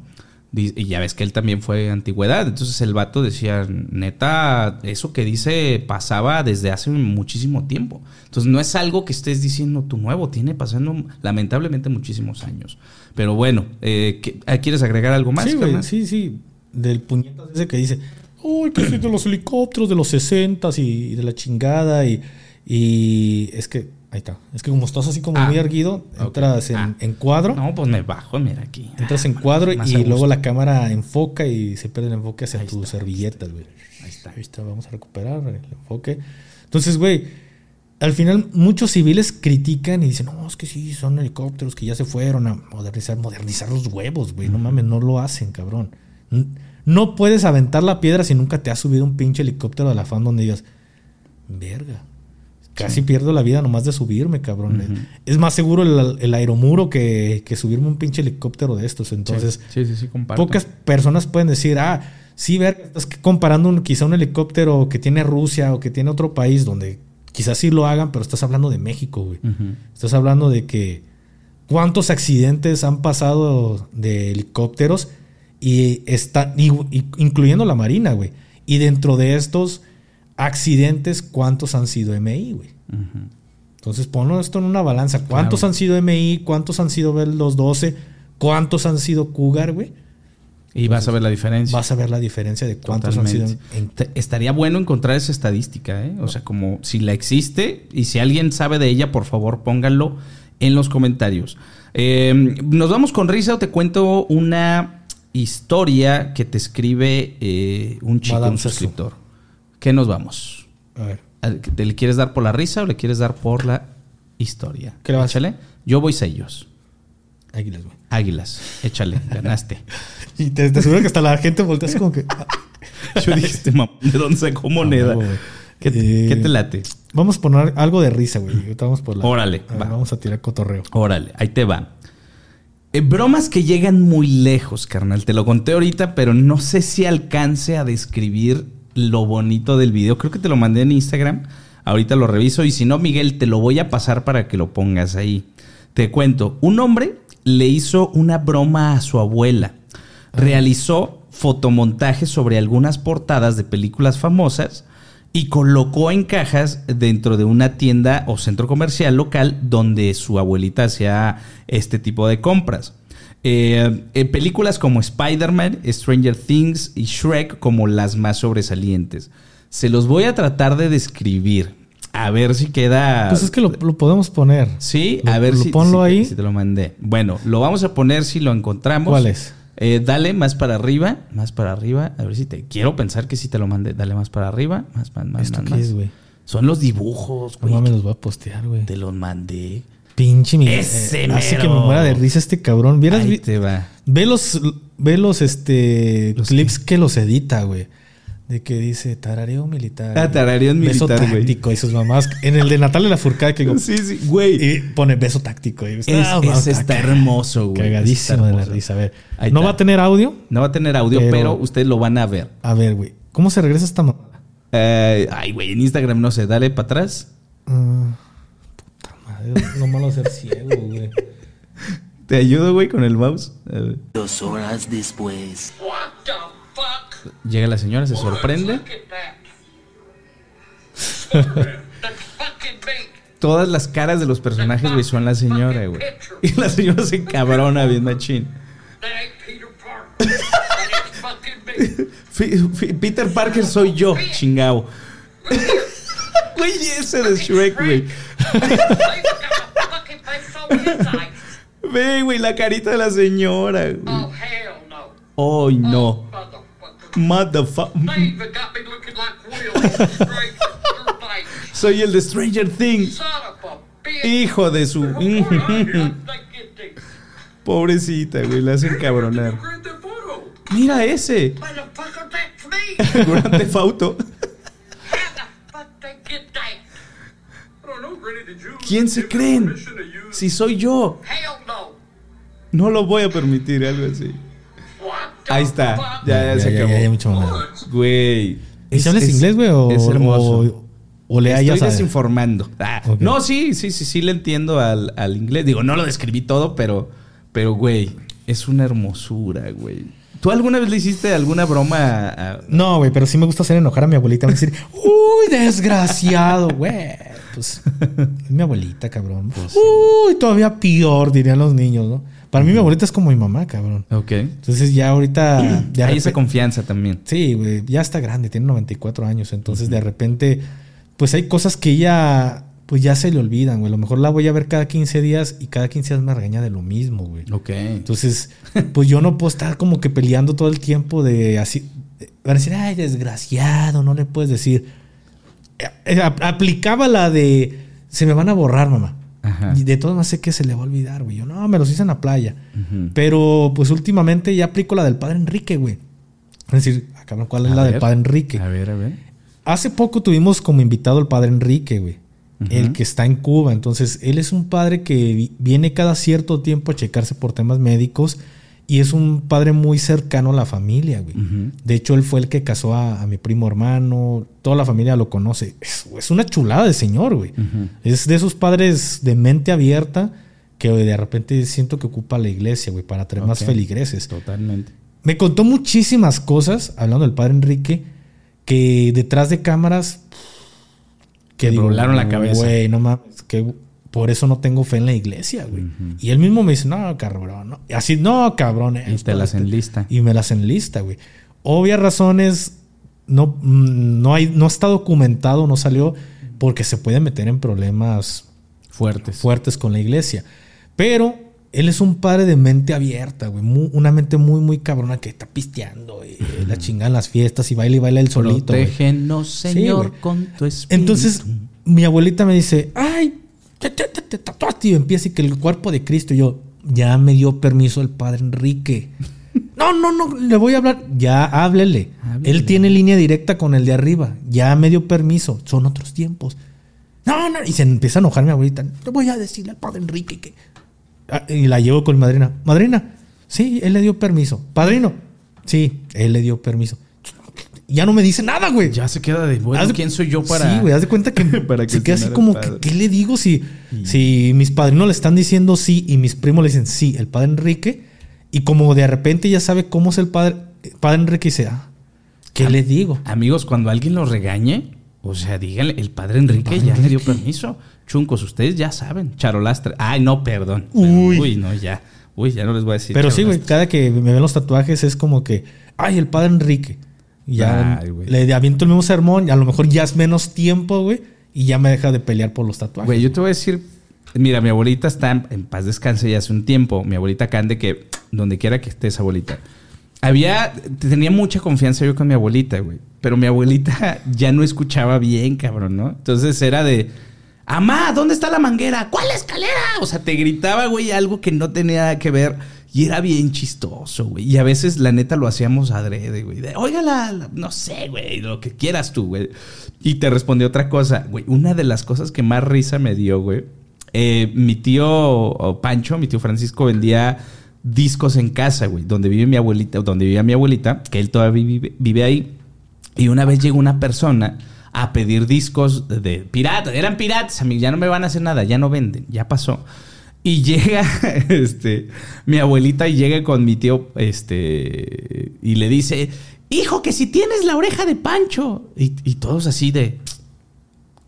Y ya ves que él también fue antigüedad. Entonces el vato decía, neta, eso que dice pasaba desde hace muchísimo tiempo. Entonces no es algo que estés diciendo tú nuevo, tiene pasando lamentablemente muchísimos años. Pero bueno, eh, ¿quieres agregar algo más? Sí, güey, sí, sí. Del puñetazo ese que dice, uy, que soy de los helicópteros de los 60 y de la chingada. Y, y es que Ahí está. Es que como estás así como ah, muy erguido, entras okay. ah. en, cuadro. No, pues me bajo, mira aquí. Entras en cuadro ah, y luego la cámara enfoca y se pierde el enfoque hacia tus servilletas, güey. Ahí está. Ahí está, vamos a recuperar el enfoque. Entonces, güey, al final muchos civiles critican y dicen, no, es que sí, son helicópteros que ya se fueron a modernizar, modernizar los huevos, güey. No mames, no lo hacen, cabrón. No puedes aventar la piedra si nunca te has subido un pinche helicóptero de la fan donde digas, verga Casi sí. pierdo la vida nomás de subirme, cabrón. Uh -huh. Es más seguro el, el aeromuro que, que, subirme un pinche helicóptero de estos. Entonces, sí, sí, sí, pocas personas pueden decir, ah, sí, ver, estás comparando un, quizá un helicóptero que tiene Rusia o que tiene otro país donde quizás sí lo hagan, pero estás hablando de México, güey. Uh -huh. Estás hablando de que cuántos accidentes han pasado de helicópteros y está, y, y, incluyendo la Marina, güey. Y dentro de estos accidentes, ¿cuántos han sido MI, güey? Uh -huh. Entonces ponlo esto en una balanza. ¿Cuántos claro. han sido MI? ¿Cuántos han sido los 12? ¿Cuántos han sido Cougar, güey? Y vas a ver la diferencia. Vas a ver la diferencia de cuántos Totalmente. han sido. En... Estaría bueno encontrar esa estadística, ¿eh? O sea, como si la existe y si alguien sabe de ella, por favor pónganlo en los comentarios. Eh, nos vamos con risa o te cuento una historia que te escribe eh, un chico, Madame un suscriptor. ¿Qué nos vamos? A ver. ¿Le quieres dar por la risa o le quieres dar por la historia? ¿Qué le vas Échale. Yo voy sellos. Águilas, güey. Águilas. Échale, ganaste. y te, te, aseguro que hasta la gente voltea así como que. Yo dije, este mamón, ¿de dónde sacó moneda? No, ¿Qué, eh, ¿Qué, te late? Vamos a poner algo de risa, güey. Ahorita vamos por la. Órale, A ver, va. vamos a tirar cotorreo. Órale, ahí te va. Eh, bromas que llegan muy lejos, carnal. Te lo conté ahorita, pero no sé si alcance a describir lo bonito del video. Creo que te lo mandé en Instagram. Ahorita lo reviso. Y si no, Miguel, te lo voy a pasar para que lo pongas ahí. Te cuento. Un hombre le hizo una broma a su abuela. Realizó fotomontajes sobre algunas portadas de películas famosas y colocó en cajas dentro de una tienda o centro comercial local donde su abuelita hacía este tipo de compras. Eh, eh, películas como Spider-Man, Stranger Things y Shrek como las más sobresalientes. Se los voy a tratar de describir. A ver si queda... Pues es que lo, lo podemos poner. Sí, Lo- a ver lo si, ponlo si ahí. si te lo mandé. Bueno, lo vamos a poner si lo encontramos. ¿Cuál es? Eh, dale más para arriba, más para arriba. A ver si te. Quiero pensar que sí te lo mandé. Dale más para arriba, más, más, más. ¿Esto más, qué más. es, güey? Son los dibujos, No güey. mames, los voy a postear, güey. te los mandé. Pinche mi. Ese eh, Hace mero. que me muera de risa este cabrón. ¿Vieras? Ahí vi- te va. Ve los, ve los este, ¿Los clips que los edita, güey. De que dice tarareo militar. Ah, tarareo Beso militar, güey. táctico y sus mamás. En el de Natalia Lafourcade que digo, Sí, sí, güey. y pone beso táctico. Y, Es- ah, no, ese está hermoso, güey. Cagadísimo de la risa. A ver, Ahí no está. va a tener audio. No va a tener audio, pero, Pero- ustedes lo van a ver. A ver, güey. ¿Cómo se regresa esta mamada? Eh, ay, güey, en Instagram no sé. Dale para atrás. Ah, puta madre. Lo malo ser ciego, güey. Te ayudo, güey, con el mouse. A ver. Dos horas después. Llega la señora, se sorprende. Todas las caras de los personajes, güey, son la señora, güey. Y la señora se cabrona bien machín. Peter Parker. soy yo, chingao. Güey, ese de Shrek, güey. Ve, güey, la carita de la señora, güey. Oh, no. Motherfucker. Soy el de Stranger Things. Hijo de su. Pobrecita, güey, la hacen cabronar. Mira ese. Motherfucker, that's me. Grand Theft Auto. How the fuck they get that? I don't know, Granny, did you ¿Quién se creen? Si soy yo. No lo voy a permitir, algo así. Ahí está. Ya, ya se acabó. ya, mucho mamada. Güey. ¿Y si hablas inglés, güey? O, es hermoso. o, o le Estoy hayas desinformando. Ah, Ok. No, sí, sí, sí, sí le entiendo al, al inglés. Digo, no lo describí todo, pero, pero, güey, es una hermosura, güey. ¿Tú alguna vez le hiciste alguna broma a- a- No, güey, pero sí me gusta hacer enojar a mi abuelita. Me decir, uy, desgraciado, güey. Pues es mi abuelita, cabrón. Pues Uy, todavía peor, dirían los niños, ¿no? Para mí mi abuelita es como mi mamá, cabrón. Ok. Entonces ya ahorita... Hay esa confianza también. Sí, güey, ya está grande, tiene 94 años. Entonces de repente, pues hay cosas que ella, pues ya se le olvidan, güey. A lo mejor la voy a ver cada 15 días y cada 15 días me regaña de lo mismo, güey. Ok. Entonces, pues yo no puedo estar como que peleando todo el tiempo de así. Van a decir, ay, desgraciado, no le puedes decir. Eh, eh, ap- aplicaba la de, se me van a borrar, mamá. Ajá. Y de todas maneras sé que se le va a olvidar, güey. Yo, no, me los hice en la playa. Pero, pues últimamente ya aplico la del padre Enrique, güey. Es decir, ah, cabrón, ¿cuál es A la del padre Enrique? A ver, a ver. Hace poco tuvimos como invitado al padre Enrique, güey. El que está en Cuba. Entonces, él es un padre que vi- viene cada cierto tiempo a checarse por temas médicos y es un padre muy cercano a la familia, güey. De hecho, él fue el que casó a, a mi primo hermano. Toda la familia lo conoce. Es, es una chulada de señor, güey. Es de esos padres de mente abierta que de repente siento que ocupa la iglesia, güey, para traer más Ok. feligreses. Totalmente. Me contó muchísimas cosas, hablando del padre Enrique, que detrás de cámaras. Te volaron la cabeza. Güey, no mames, que por eso no tengo fe en la iglesia, güey. Y él mismo me dice, no, cabrón, no. Y así, no, cabrón. Y esto, te las esto". enlista. Y me las enlista, güey. Obvias razones, no, mm, no, hay, no está documentado, no salió, porque se puede meter en problemas Fuertes. fuertes con la iglesia. Pero él es un padre de mente abierta, güey. mu- una mente muy, muy cabrona que está pisteando, y la chingada en las fiestas y baila y baila él solito. Protégenos, Señor, con tu espíritu. Entonces, mi abuelita me dice, ay, te, te- te- te tatuaste y empieza y que el cuerpo de Cristo. Y yo, ya me dio permiso el padre Enrique. No, no, no, le voy a hablar. Ya háblele. Háblele. Él tiene línea directa con el de arriba. Ya me dio permiso. Son otros tiempos. No, no. Y se empieza a enojar mi abuelita. Le voy a decirle al padre Enrique que. Ah, Y la llevo con mi madrina. Madrina, sí, él le dio permiso. Padrino, sí, él le dio permiso. Ya no me dice nada, güey. Ya se queda de, bueno, Haz ¿quién soy yo para...? Sí, güey, haz de cuenta que, para se queda así como, que? ¿qué le digo si, si mis padrinos le están diciendo sí y mis primos le dicen sí, el padre Enrique? Y como de repente ya sabe cómo es el padre, el padre Enrique dice, ah, ¿qué le digo? Amigos, cuando alguien los regañe, o sea, díganle, el padre Enrique padre ya le dio permiso. Chuncos, ustedes ya saben. Charolastre. Ay, no, perdón. Uy. Uy, no, ya. Uy, ya no les voy a decir. Pero sí, güey, cada que me ven los tatuajes es como que, ay, el padre Enrique. Ya Ay, le aviento el mismo sermón, y a lo mejor ya es menos tiempo, güey, y ya me deja de pelear por los tatuajes. Güey, yo te voy a decir, mira, mi abuelita está en, en paz descanse ya hace un tiempo. Mi abuelita Cande, que donde quiera que estés, abuelita. Había, tenía mucha confianza yo con mi abuelita, güey. Pero mi abuelita ya no escuchaba bien, cabrón, ¿no? Entonces era de, Amá, ¿dónde está la manguera? ¿Cuál escalera? O sea, te gritaba, güey, algo que no tenía que ver. Y era bien chistoso, güey. Y a veces, la neta, lo hacíamos adrede, güey. De, no sé, güey, lo que quieras tú, güey. Y te respondió otra cosa, güey. Una de las cosas que más risa me dio, güey. eh, mi tío Pancho, mi tío Francisco, vendía discos en casa, güey. Donde vive mi abuelita, donde vivía mi abuelita, que él todavía vive, ahí. Y una vez llegó una persona a pedir discos de piratas. Eran piratas, amigos. Ya no me van a hacer nada. Ya no venden. Ya pasó. Y llega, este, mi abuelita y llega con mi tío, este, y le dice, hijo, que si tienes la oreja de Pancho. Y, todos así de,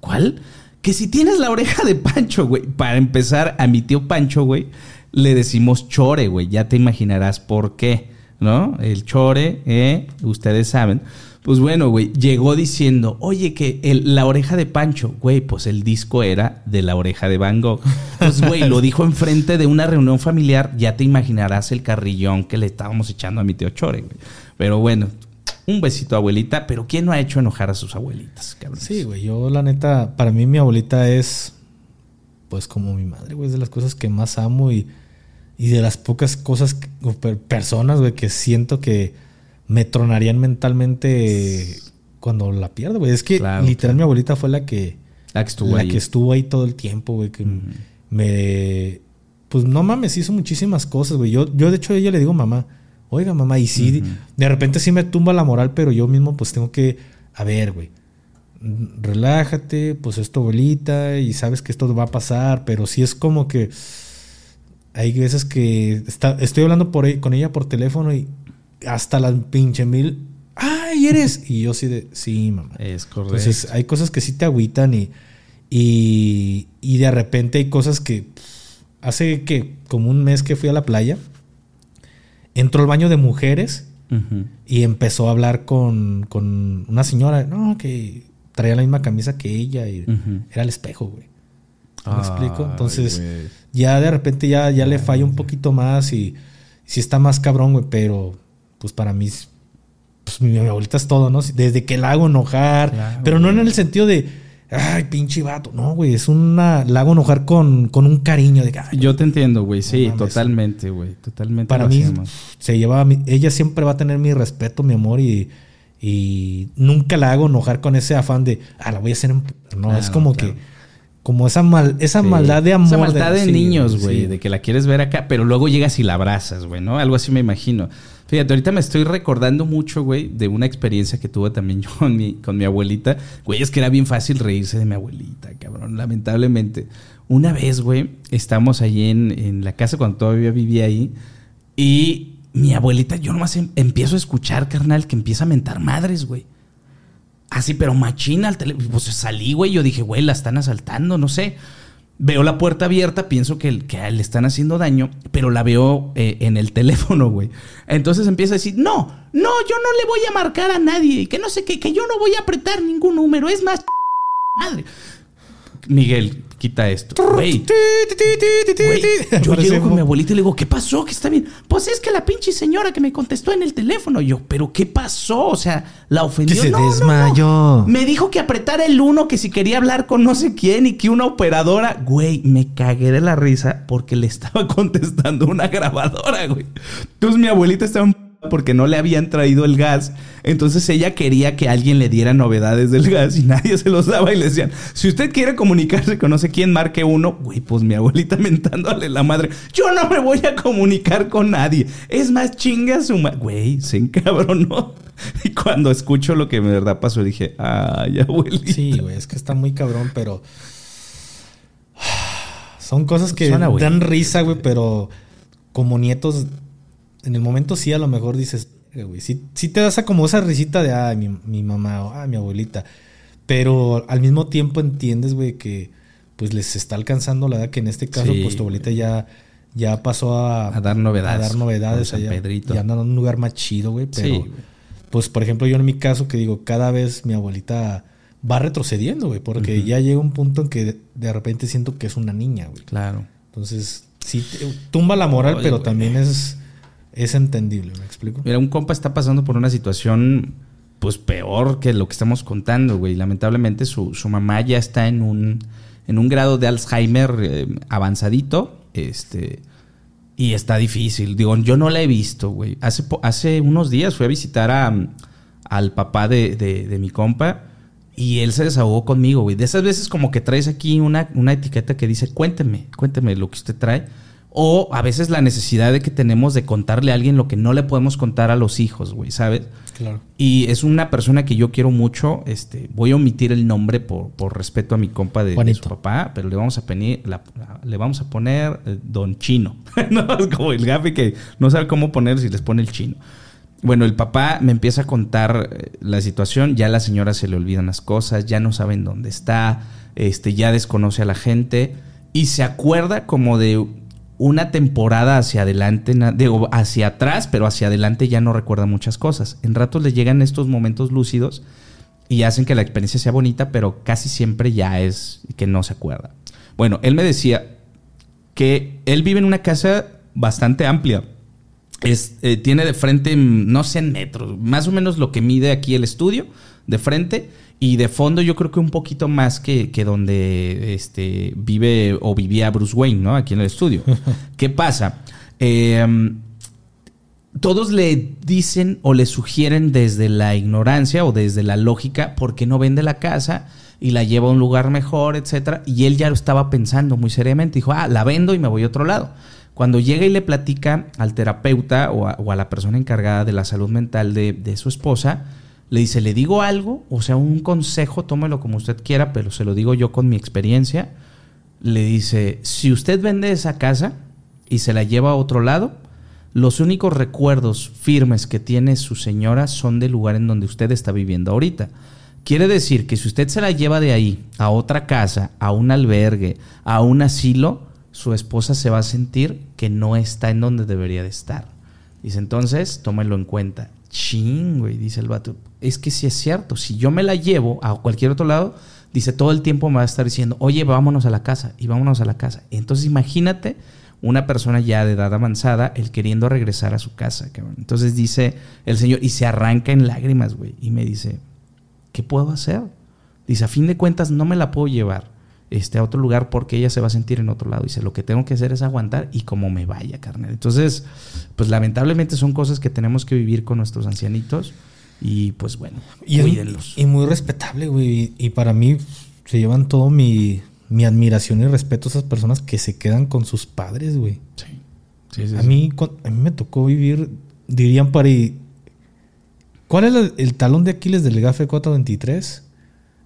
¿cuál? Que si tienes la oreja de Pancho, güey. Para empezar, a mi tío Pancho, güey, le decimos chore, güey. Ya te imaginarás por qué, ¿no? El chore, ¿eh? Ustedes saben. Pues bueno, güey, llegó diciendo, oye, que la oreja de Pancho, güey, pues el disco era de la oreja de Van Gogh. Pues, güey, lo dijo enfrente de una reunión familiar, ya te imaginarás el carrillón que le estábamos echando a mi tío Chore, güey. Pero bueno, un besito, abuelita, pero ¿quién no ha hecho enojar a sus abuelitas, cabrón? Sí, güey, yo la neta, para mí mi abuelita es, pues como mi madre, güey, es de las cosas que más amo y, y de las pocas cosas, que- personas, güey, que siento que me tronarían mentalmente cuando la pierdo, güey. Es que Claro, literal mi abuelita fue la que, La que estuvo la ahí. que estuvo ahí todo el tiempo, güey, que me, pues no mames, hizo muchísimas cosas, güey. Yo, yo de hecho a ella le digo mamá, oiga mamá, y sí, de repente sí me tumba la moral, pero yo mismo pues tengo que, a ver, güey, relájate, pues es tu abuelita y sabes que esto va a pasar, pero sí es como que hay veces que está, estoy hablando por, e- con ella por teléfono y hasta las pinche mil, ay, eres, y yo sí de, sí, mamá. Es correcto. Entonces hay cosas que sí te agüitan y, y, y de repente hay cosas que hace que como un mes que fui a la playa, entró al baño de mujeres y empezó a hablar con, con una señora, no, que traía la misma camisa que ella y era el espejo, güey. ¿Me explico? Entonces, ya de repente ya, ya le falla un poquito más y sí está más cabrón, güey, pero pues para mí, es- pues mi, abuelita es todo, ¿no? Desde que la hago enojar, Claro, pero no en el sentido de, ay, pinche vato, no, güey, es una, la hago enojar con, con un cariño de, ay, Yo te entiendo, güey. Sí, totalmente, güey. Totalmente. para mí se lleva, ella siempre va a tener mi respeto, mi amor y, y nunca la hago enojar con ese afán de, ah, la voy a hacer en... p-". No, es como claro. que, como esa, mal, esa Sí. maldad de amor. Esa maldad de, niños, güey. sí. De que la quieres ver acá, pero luego llegas y la abrazas, güey, ¿no? Algo así me imagino. Fíjate, ahorita me estoy recordando mucho, güey, de una experiencia que tuve también yo con mi, con mi abuelita. Güey, es que era bien fácil reírse de mi abuelita, cabrón, lamentablemente. Una vez, güey, estamos allí en, en la casa cuando todavía vivía ahí y mi abuelita, yo nomás em- empiezo a escuchar, carnal, que empieza a mentar madres, güey. Así, pero machina al teléfono. Pues salí, güey. Yo dije, güey, la están asaltando, no sé. Veo la puerta abierta, pienso que, le están haciendo daño, pero la veo eh, en el teléfono, güey. Entonces empieza a decir, no, no, yo no le voy a marcar a nadie, que no sé qué, que yo no voy a apretar ningún número, es más, madre. Miguel, quita esto. Güey, yo llego con mi abuelita y le digo, ¿qué pasó? ¿Qué está bien? Pues es que la pinche señora que me contestó en el teléfono. Y yo, ¿pero qué pasó? O sea, la ofendió. Que se No, no, no. desmayó. Me dijo que apretara el uno, que si quería hablar con no sé quién y que una operadora. Güey, me cagué de la risa porque le estaba contestando una grabadora, güey. Entonces mi abuelita estaba porque no le habían traído el gas. Entonces ella quería que alguien le diera novedades del gas y nadie se los daba y le decían, si usted quiere comunicarse con no sé quién, marque uno. Güey, pues mi abuelita mentándole la madre, yo no me voy a comunicar con nadie. Es más chinga su madre. Güey, se encabronó. Y cuando escucho lo que de verdad pasó, dije, ay, abuelita. Sí, güey, es que está muy cabrón, pero. Son cosas que Suena, dan risa, güey, pero como nietos, en el momento sí a lo mejor dices, "Eh, güey, sí, sí te da esa como esa risita de, ay, mi, mi mamá o, ah, mi abuelita. Pero al mismo tiempo entiendes, güey, que pues les está alcanzando la edad que en este caso, Sí, pues tu abuelita ya, ya pasó a, A dar novedades. A dar novedades. Allá, Pedrito. Ya andan en un lugar más chido, güey. Pero, Sí, güey. pues, por ejemplo, yo en mi caso, que digo, cada vez mi abuelita va retrocediendo, güey. Porque ya llega un punto en que de, de repente siento que es una niña, güey. Claro. Entonces, sí, tumba la moral, pero güey. también es, es entendible, ¿me explico? Mira, un compa está pasando por una situación, pues peor que lo que estamos contando, güey. Lamentablemente su, su mamá ya está en un, en un grado de Alzheimer eh, avanzadito, este, y está difícil. Digo, yo no la he visto, güey. Hace, hace unos días fui a visitar a, al papá de, de- de mi compa y él se desahogó conmigo, güey. De esas veces como que traes aquí una, una etiqueta que dice, cuénteme, cuénteme lo que usted trae. O a veces la necesidad de que tenemos de contarle a alguien lo que no le podemos contar a los hijos, güey, ¿sabes? Claro. Y es una persona que yo quiero mucho. Este, voy a omitir el nombre por, por respeto a mi compa de, de su papá, pero le vamos a la- le vamos a poner eh, Don Chino. no, es como el gafe que no sabe cómo poner si les pone el chino. Bueno, el papá me empieza a contar eh, la situación, ya a la señora se le olvidan las cosas, ya no saben dónde está, este, ya desconoce a la gente y se acuerda como de una temporada hacia adelante, digo, hacia atrás, pero hacia adelante ya no recuerda muchas cosas. En ratos le llegan estos momentos lúcidos y hacen que la experiencia sea bonita, pero casi siempre ya es que no se acuerda. Bueno, él me decía que él vive en una casa bastante amplia. Es, eh, tiene de frente, mm, no sé en metros, más o menos lo que mide aquí el estudio, de frente, y de fondo yo creo que un poquito más que, que donde este, vive o vivía Bruce Wayne, ¿no? Aquí en el estudio. ¿Qué pasa? Eh, todos le dicen o le sugieren desde la ignorancia o desde la lógica por qué no vende la casa y la lleva a un lugar mejor, etcétera. Y él ya lo estaba pensando muy seriamente. Dijo, ah, la vendo y me voy a otro lado. Cuando llega y le platica al terapeuta o a, o a la persona encargada de la salud mental de, de su esposa, le dice, le digo algo, o sea, un consejo, tómelo como usted quiera, pero se lo digo yo con mi experiencia. Le dice, si usted vende esa casa y se la lleva a otro lado, los únicos recuerdos firmes que tiene su señora son del lugar en donde usted está viviendo ahorita. Quiere decir que si usted se la lleva de ahí a otra casa, a un albergue, a un asilo, su esposa se va a sentir que no está en donde debería de estar. Dice, entonces, tómelo en cuenta. Ching, güey, dice el vato. Es que sí es cierto. Si yo me la llevo a cualquier otro lado, dice, todo el tiempo me va a estar diciendo, oye, vámonos a la casa y vámonos a la casa. Entonces, imagínate una persona ya de edad avanzada, el queriendo regresar a su casa. Entonces dice el señor, y se arranca en lágrimas, güey. Y me dice, ¿qué puedo hacer? Dice, a fin de cuentas no me la puedo llevar este, a otro lugar porque ella se va a sentir en otro lado. Dice, lo que tengo que hacer es aguantar y como me vaya, carnal. Entonces, pues lamentablemente son cosas que tenemos que vivir con nuestros ancianitos y pues bueno, Y, cuídenlos. y muy respetable, güey. Y, para mí se llevan todo mi, mi admiración y respeto a esas personas que se quedan con sus padres, güey. Sí. Sí, sí, A mí, a mí me tocó vivir, dirían para... ¿Cuál es el, el talón de Aquiles del GAFE 423?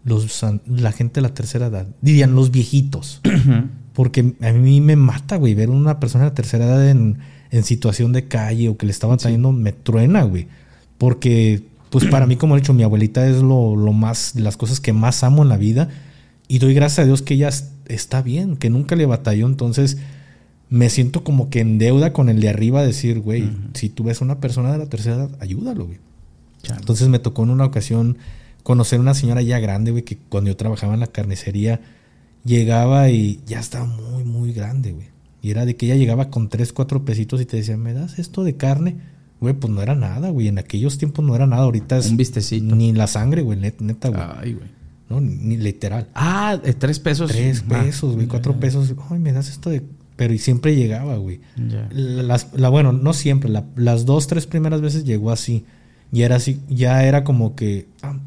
Los, la gente de la tercera edad. Dirían los viejitos. Porque a mí me mata, güey, ver una persona de la tercera edad en, en situación de calle o que le estaba trayendo, me truena, güey. Porque, pues para mí, como he dicho, mi abuelita es lo, lo más, las cosas que más amo en la vida. Y doy gracias a Dios que ella es- está bien, que nunca le batalló. Entonces, me siento como que en deuda con el de arriba decir, güey, si tú ves a una persona de la tercera edad, ayúdalo, güey. Chale. Entonces me tocó en una ocasión conocer una señora ya grande, güey, que cuando yo trabajaba en la carnicería, llegaba y ya estaba muy, muy grande, güey. Y era de que ella llegaba con tres, cuatro pesitos y te decía, ¿me das esto de carne? Güey, pues no era nada, güey. En aquellos tiempos no era nada. Ahorita es Un vistecito. ni la sangre, güey, net- neta, güey. Ay, güey. No, ni literal. Ah, eh, tres pesos. Tres Ah, pesos, güey, cuatro pesos. Ay, me das esto de. Pero y siempre llegaba, güey. Las, la, bueno, no siempre, la- las dos, tres primeras veces llegó así. Y era así, ya era como que ah,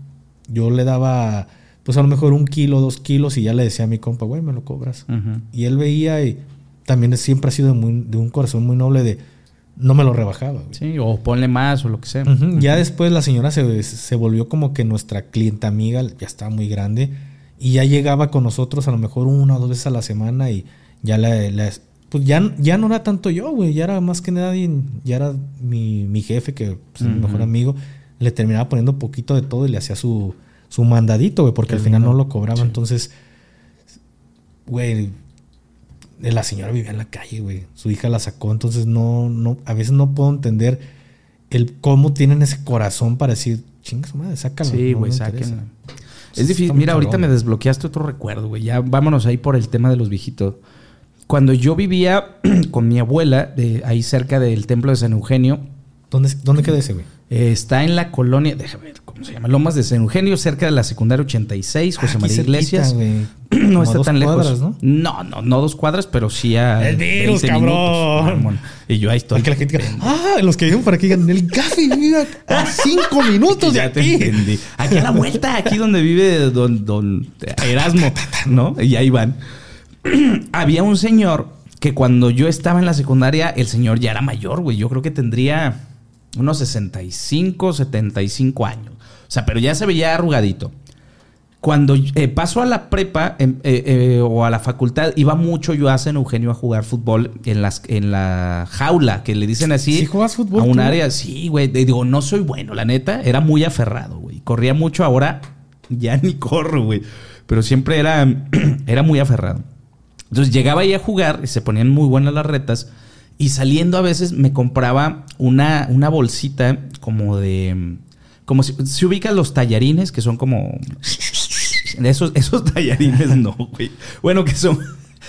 yo le daba, pues a lo mejor un kilo, dos kilos, y ya le decía a mi compa, güey, me lo cobras. Y él veía y también siempre ha sido muy- de un corazón muy noble de no me lo rebajaba. güey. Sí, o ponle más o lo que sea. Ujú. Ya después la señora se, se volvió como que nuestra clienta amiga, ya estaba muy grande, y ya llegaba con nosotros a lo mejor una o dos veces a la semana y ya la, la- pues ya, ya no era tanto yo, güey, ya era más que nadie, ya era mi, mi jefe, que pues, es mi mejor amigo, le terminaba poniendo poquito de todo y le hacía su, su mandadito, güey, porque al final no lo cobraba, entonces, güey, la señora vivía en la calle, güey. Su hija la sacó, entonces no, no, a veces no puedo entender el cómo tienen ese corazón para decir, chinga su madre, sácala. Sí, no güey, me sáquenla. interesa". Es difícil. Mira, ahorita me desbloqueaste otro recuerdo, güey. Ya vámonos ahí por el tema de los viejitos. Cuando yo vivía con mi abuela, de ahí cerca del templo de San Eugenio, ¿Dónde, dónde queda ese, güey? Eh, está en la colonia, déjame ver cómo se llama, Lomas de San Eugenio, cerca de la secundaria 86, José María cerquita, Iglesias. no Como está tan lejos. cuadras, ¿no? no, no, no dos cuadras, pero sí a. El virus, 20 cabrón. minutos. Y yo ahí estoy. Que la gente diga, ah, los que viven por aquí digan, el café vive a cinco minutos de ya te aquí. entendí. Aquí a la vuelta, aquí donde vive don, don Erasmo, ¿no? Y ahí van. Había un señor que cuando yo estaba en la secundaria, el señor ya era mayor, güey. Yo creo que tendría unos 65, 75 años. O sea, pero ya se veía arrugadito. Cuando eh, paso a la prepa em, eh, eh, o a la facultad, iba mucho yo a San Eugenio a jugar fútbol en, las, en la jaula, que le dicen así. ¿Sí juegas fútbol A un tú? área, sí, güey. Digo, no soy bueno, la neta. Era muy aferrado, güey. Corría mucho, ahora ya ni corro, güey. Pero siempre era, era muy aferrado. Entonces llegaba ahí a jugar y se ponían muy buenas las retas. Y saliendo a veces me compraba una, una bolsita como de. Como si, si ubicas los tallarines, que son como. Esos, esos tallarines no, güey. Bueno, que son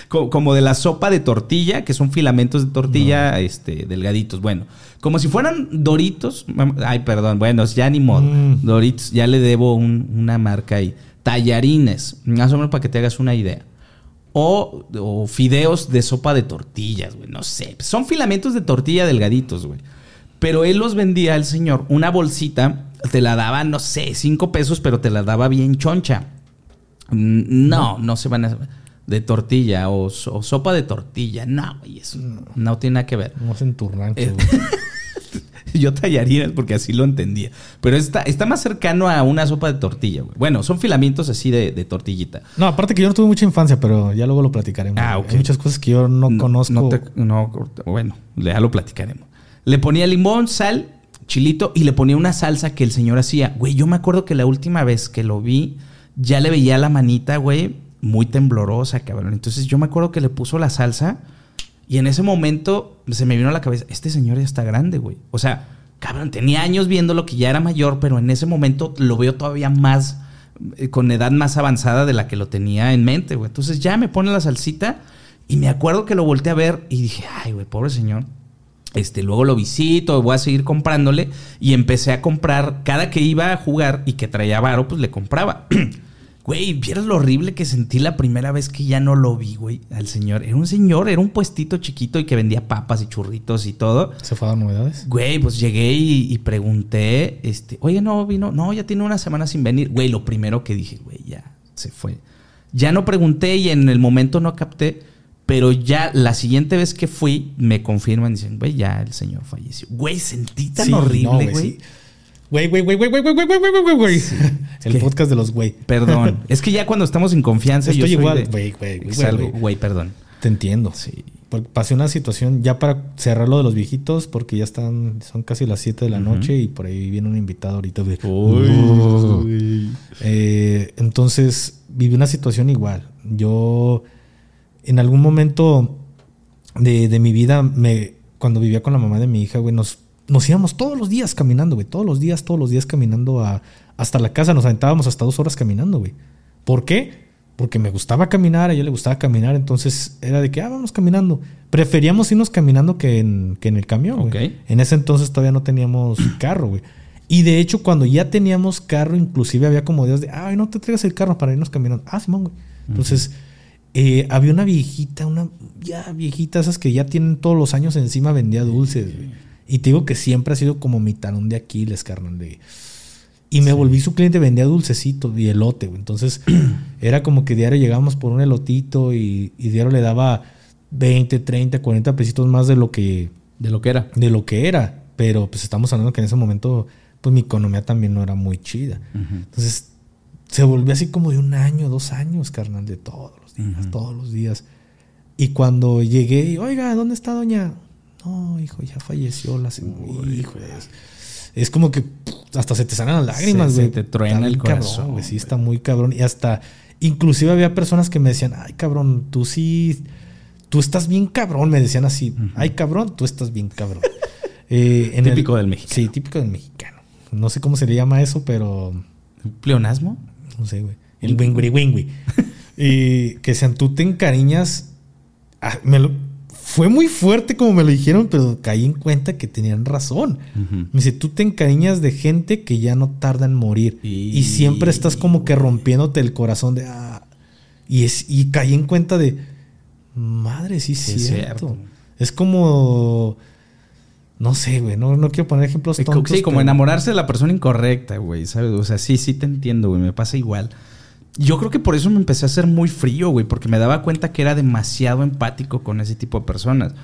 co- como de la sopa de tortilla, que son filamentos de tortilla este, delgaditos. Bueno, como si fueran doritos. Ay, perdón, bueno, ya ni modo. Mm. Doritos, ya le debo un- una marca ahí. Tallarines, más o menos para que te hagas una idea. O, o fideos de sopa de tortillas, güey. No sé. Son filamentos de tortilla delgaditos, güey. Pero él los vendía al señor. Una bolsita, te la daba, no sé, cinco pesos, pero te la daba bien choncha. Mm, No, no, se van a. De tortilla o, o sopa de tortilla. No, güey, eso no, tiene nada que ver. No Eh, güey. Yo tallarines porque así lo entendía. Pero está, está más cercano a una sopa de tortilla, güey. Bueno, son filamentos así de, de tortillita. No, aparte que yo no tuve mucha infancia, pero ya luego lo platicaremos. Ah, ok. Hay muchas cosas que yo no, conozco. No, te- no, bueno, ya lo platicaremos. Le ponía limón, sal, chilito y le ponía una salsa que el señor hacía. Güey, yo me acuerdo que la última vez que lo vi, ya le veía la manita, güey, muy temblorosa, cabrón. Entonces yo me acuerdo que le puso la salsa y en ese momento se me vino a la cabeza, este señor ya está grande, güey. O sea, cabrón, tenía años viéndolo que ya era mayor, pero en ese momento lo veo todavía más, eh, con edad más avanzada de la que lo tenía en mente, güey. Entonces ya me pone la salsita y me acuerdo que lo volteé a ver y dije, ay, güey, pobre señor. Este, luego lo visito, voy a seguir comprándole y empecé a comprar cada que iba a jugar y que traía varo, pues le compraba. Güey, ¿vieras lo horrible que sentí la primera vez que ya no lo vi, güey, al señor? Era un señor, era un puestito chiquito y que vendía papas y churritos y todo. ¿Se fue a dar novedades? Güey, pues llegué y, y pregunté, este, oye, no vino, no, ya tiene una semana sin venir. Güey, lo primero que dije, güey, ya se fue. Ya no pregunté y en el momento no capté, pero ya la siguiente vez que fui, me confirman, dicen, güey, ya el señor falleció. Güey, sentí tan Sí, no, horrible, güey. sí. Güey, güey, güey, güey, güey, güey, güey, güey, güey, güey, güey. El podcast de los güey. Perdón, es que ya cuando estamos en confianza, yo Estoy soy igual, güey, güey, güey, güey. perdón. Te entiendo. Sí. Porque pasé una situación ya para cerrar lo de los viejitos, porque ya están, son casi las 7 de la noche y por ahí viene un invitado ahorita. de- Eh, entonces viví una situación igual. Yo en algún momento de, de mi vida, me, cuando vivía con la mamá de mi hija, güey, nos, nos íbamos todos los días caminando, güey. Todos los días, todos los días caminando a, hasta la casa. Nos aventábamos hasta dos horas caminando, güey. ¿Por qué? Porque me gustaba caminar, a ella le gustaba caminar, entonces era de que, ah, vamos caminando. Preferíamos irnos caminando que en, que en el camión, güey. Ok. En ese entonces todavía no teníamos carro, güey. Y de hecho, cuando ya teníamos carro, inclusive había como días de, ay, no te traigas el carro para irnos caminando. Ah, Simón, güey. Entonces, eh, había una viejita, una ya viejita, esas que ya tienen todos los años encima, vendía dulces, güey. Y te digo que siempre ha sido como mi talón de Aquiles, carnal. De... Y me volví su cliente, vendía dulcecitos y elote, güey. Entonces, era como que diario llegábamos por un elotito y, y diario le daba 20, 30, 40 pesitos más de lo que, De lo que era. de lo que era. Pero pues estamos hablando que en ese momento, pues mi economía también no era muy chida. Entonces, se volvió así como de un año, dos años, carnal, de todos los días, todos los días. Y cuando llegué, oiga, ¿dónde está doña? No, hijo, ya falleció la señora. Hijo, es, es como que hasta se te salen las lágrimas, güey. se te truena el cabrón, corazón, Sí, está muy cabrón. Y hasta, inclusive había personas que me decían, ay, cabrón, tú sí, tú estás bien cabrón. Me decían así, ay, cabrón, tú estás bien cabrón. Eh, en el- Típico del mexicano. Sí, típico del mexicano. No sé cómo se le llama eso, pero ¿Pleonasmo? no sé, güey. El wingui wingui. y que sean tú te encariñas. Ah, me lo- fue muy fuerte como me lo dijeron, pero caí en cuenta que tenían razón. Me dice, tú te encariñas de gente que ya no tarda en morir. Y, Y- siempre estás como que rompiéndote el corazón de... ah. y, es, y caí en cuenta de... Madre, sí, Sí, es es cierto. Es como... No sé, güey. No, no quiero poner ejemplos tontos. sí, como pero- enamorarse de la persona incorrecta, güey, ¿sabes? O sea, sí, sí te entiendo, güey, me pasa igual. Yo creo que por eso me empecé a hacer muy frío, güey, porque me daba cuenta que era demasiado empático con ese tipo de personas.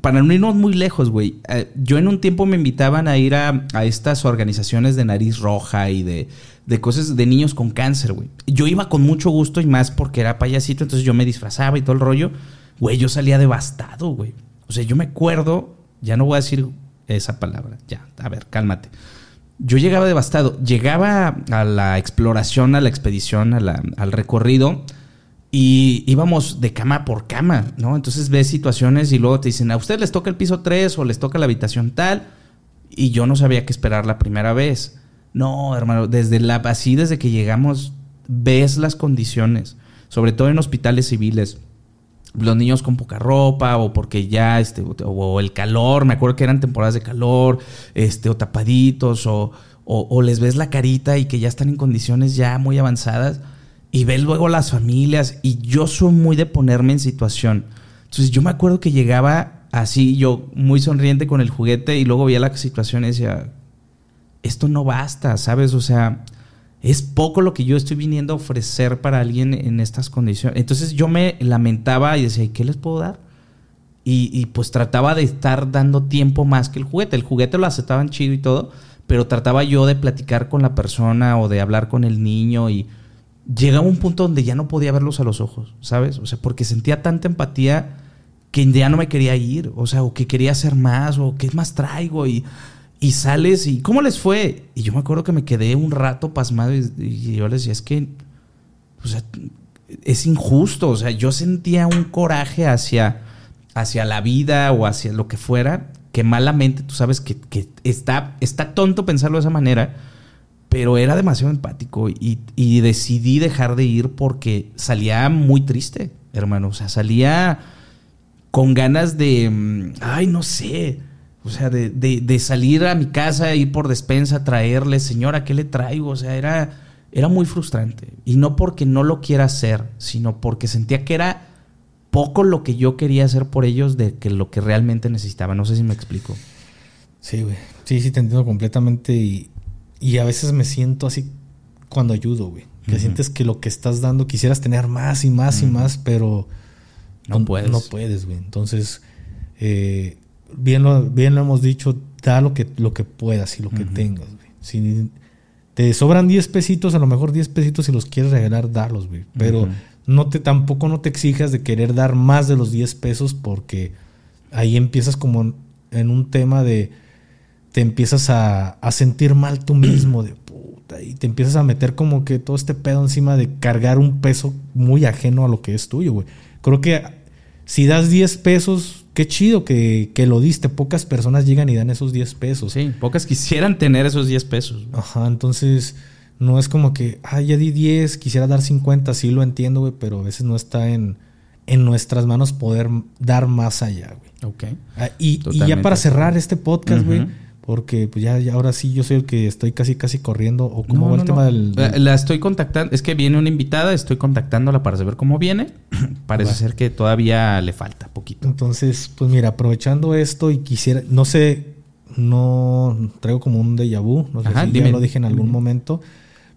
Para no irnos muy lejos, güey, eh, yo en un tiempo me invitaban a ir a, estas organizaciones de nariz roja y de, de cosas de niños con cáncer, güey. Yo iba con mucho gusto y más porque era payasito, entonces yo me disfrazaba y todo el rollo. Güey, yo salía devastado, güey. O sea, yo me acuerdo, ya no voy a decir esa palabra, ya, a ver, cálmate. Yo llegaba devastado, llegaba a la exploración, a la expedición, a la- al recorrido y íbamos de cama por cama, ¿no? Entonces ves situaciones y luego te dicen, a ustedes les toca el piso 3 o les toca la habitación tal y yo no sabía qué esperar la primera vez. No, hermano, desde la así desde que llegamos ves las condiciones, sobre todo en hospitales civiles los niños con poca ropa o porque ya este o, el calor, me acuerdo que eran temporadas de calor, este o tapaditos o, o- o les ves la carita y que ya están en condiciones ya muy avanzadas y ves luego las familias y yo soy muy de ponerme en situación. Entonces yo me acuerdo que llegaba así yo muy sonriente con el juguete y luego veía la situación y decía, esto no basta, ¿sabes? O sea, es poco lo que yo estoy viniendo a ofrecer para alguien en estas condiciones. Entonces yo me lamentaba y decía, ¿y qué les puedo dar? Y, y, pues trataba de estar dando tiempo más que el juguete. El juguete lo aceptaban chido y todo, pero trataba yo de platicar con la persona o de hablar con el niño y llegaba un punto donde ya no podía verlos a los ojos, ¿sabes? O sea, porque sentía tanta empatía que ya no me quería ir, o sea, o que quería hacer más, o qué más traigo, y, y sales y ¿cómo les fue? Y yo me acuerdo que me quedé un rato pasmado y, yo les decía, es que, o sea, es injusto, o sea, yo sentía un coraje hacia, hacia la vida o hacia lo que fuera, que malamente tú sabes que, está, está tonto pensarlo de esa manera, pero era demasiado empático y, y decidí dejar de ir porque salía muy triste, hermano, o sea, salía con ganas de, mm, ay, no sé, o sea, de, de- de salir a mi casa, ir por despensa, traerle, señora, ¿qué le traigo? O sea, era, era muy frustrante. Y no porque no lo quiera hacer, sino porque sentía que era poco lo que yo quería hacer por ellos de que lo que realmente necesitaba. No sé si me explico. Sí, güey. Sí, sí, te entiendo completamente. Y, y a veces me siento así cuando ayudo, güey. Que sientes que lo que estás dando quisieras tener más y más y más, pero No puedes. No puedes, güey. Entonces, eh, bien, lo, bien lo hemos dicho, da lo que, lo que puedas y lo que tengas, güey. Si te sobran 10 pesitos, a lo mejor 10 pesitos si los quieres regalar, darlos, güey. Pero no te, tampoco no te exijas de querer dar más de los 10 pesos porque ahí empiezas como en un tema de te empiezas a, a sentir mal tú mismo de puta y te empiezas a meter como que todo este pedo encima de cargar un peso muy ajeno a lo que es tuyo, güey. Creo que si das 10 pesos, qué chido que, que lo diste. Pocas personas llegan y dan esos 10 pesos. Sí, pocas quisieran tener esos 10 pesos. Ajá, entonces no es como que, ah, ya di 10, quisiera dar 50, sí lo entiendo, güey, pero a veces no está en, en nuestras manos poder dar más allá, güey. Ok. Ah, y, y ya para cerrar este podcast, güey. Porque pues ya, ya ahora sí yo soy el que estoy casi casi corriendo. ¿O cómo No, va el no, tema no. del, del- La, estoy contactando. Es que viene una invitada, estoy contactándola para saber cómo viene. Parece Va. ser que todavía le falta poquito. Entonces, pues mira, aprovechando esto y quisiera, no sé, no traigo como un déjà vu, no sé Ajá, si dime. ya lo dije en algún momento,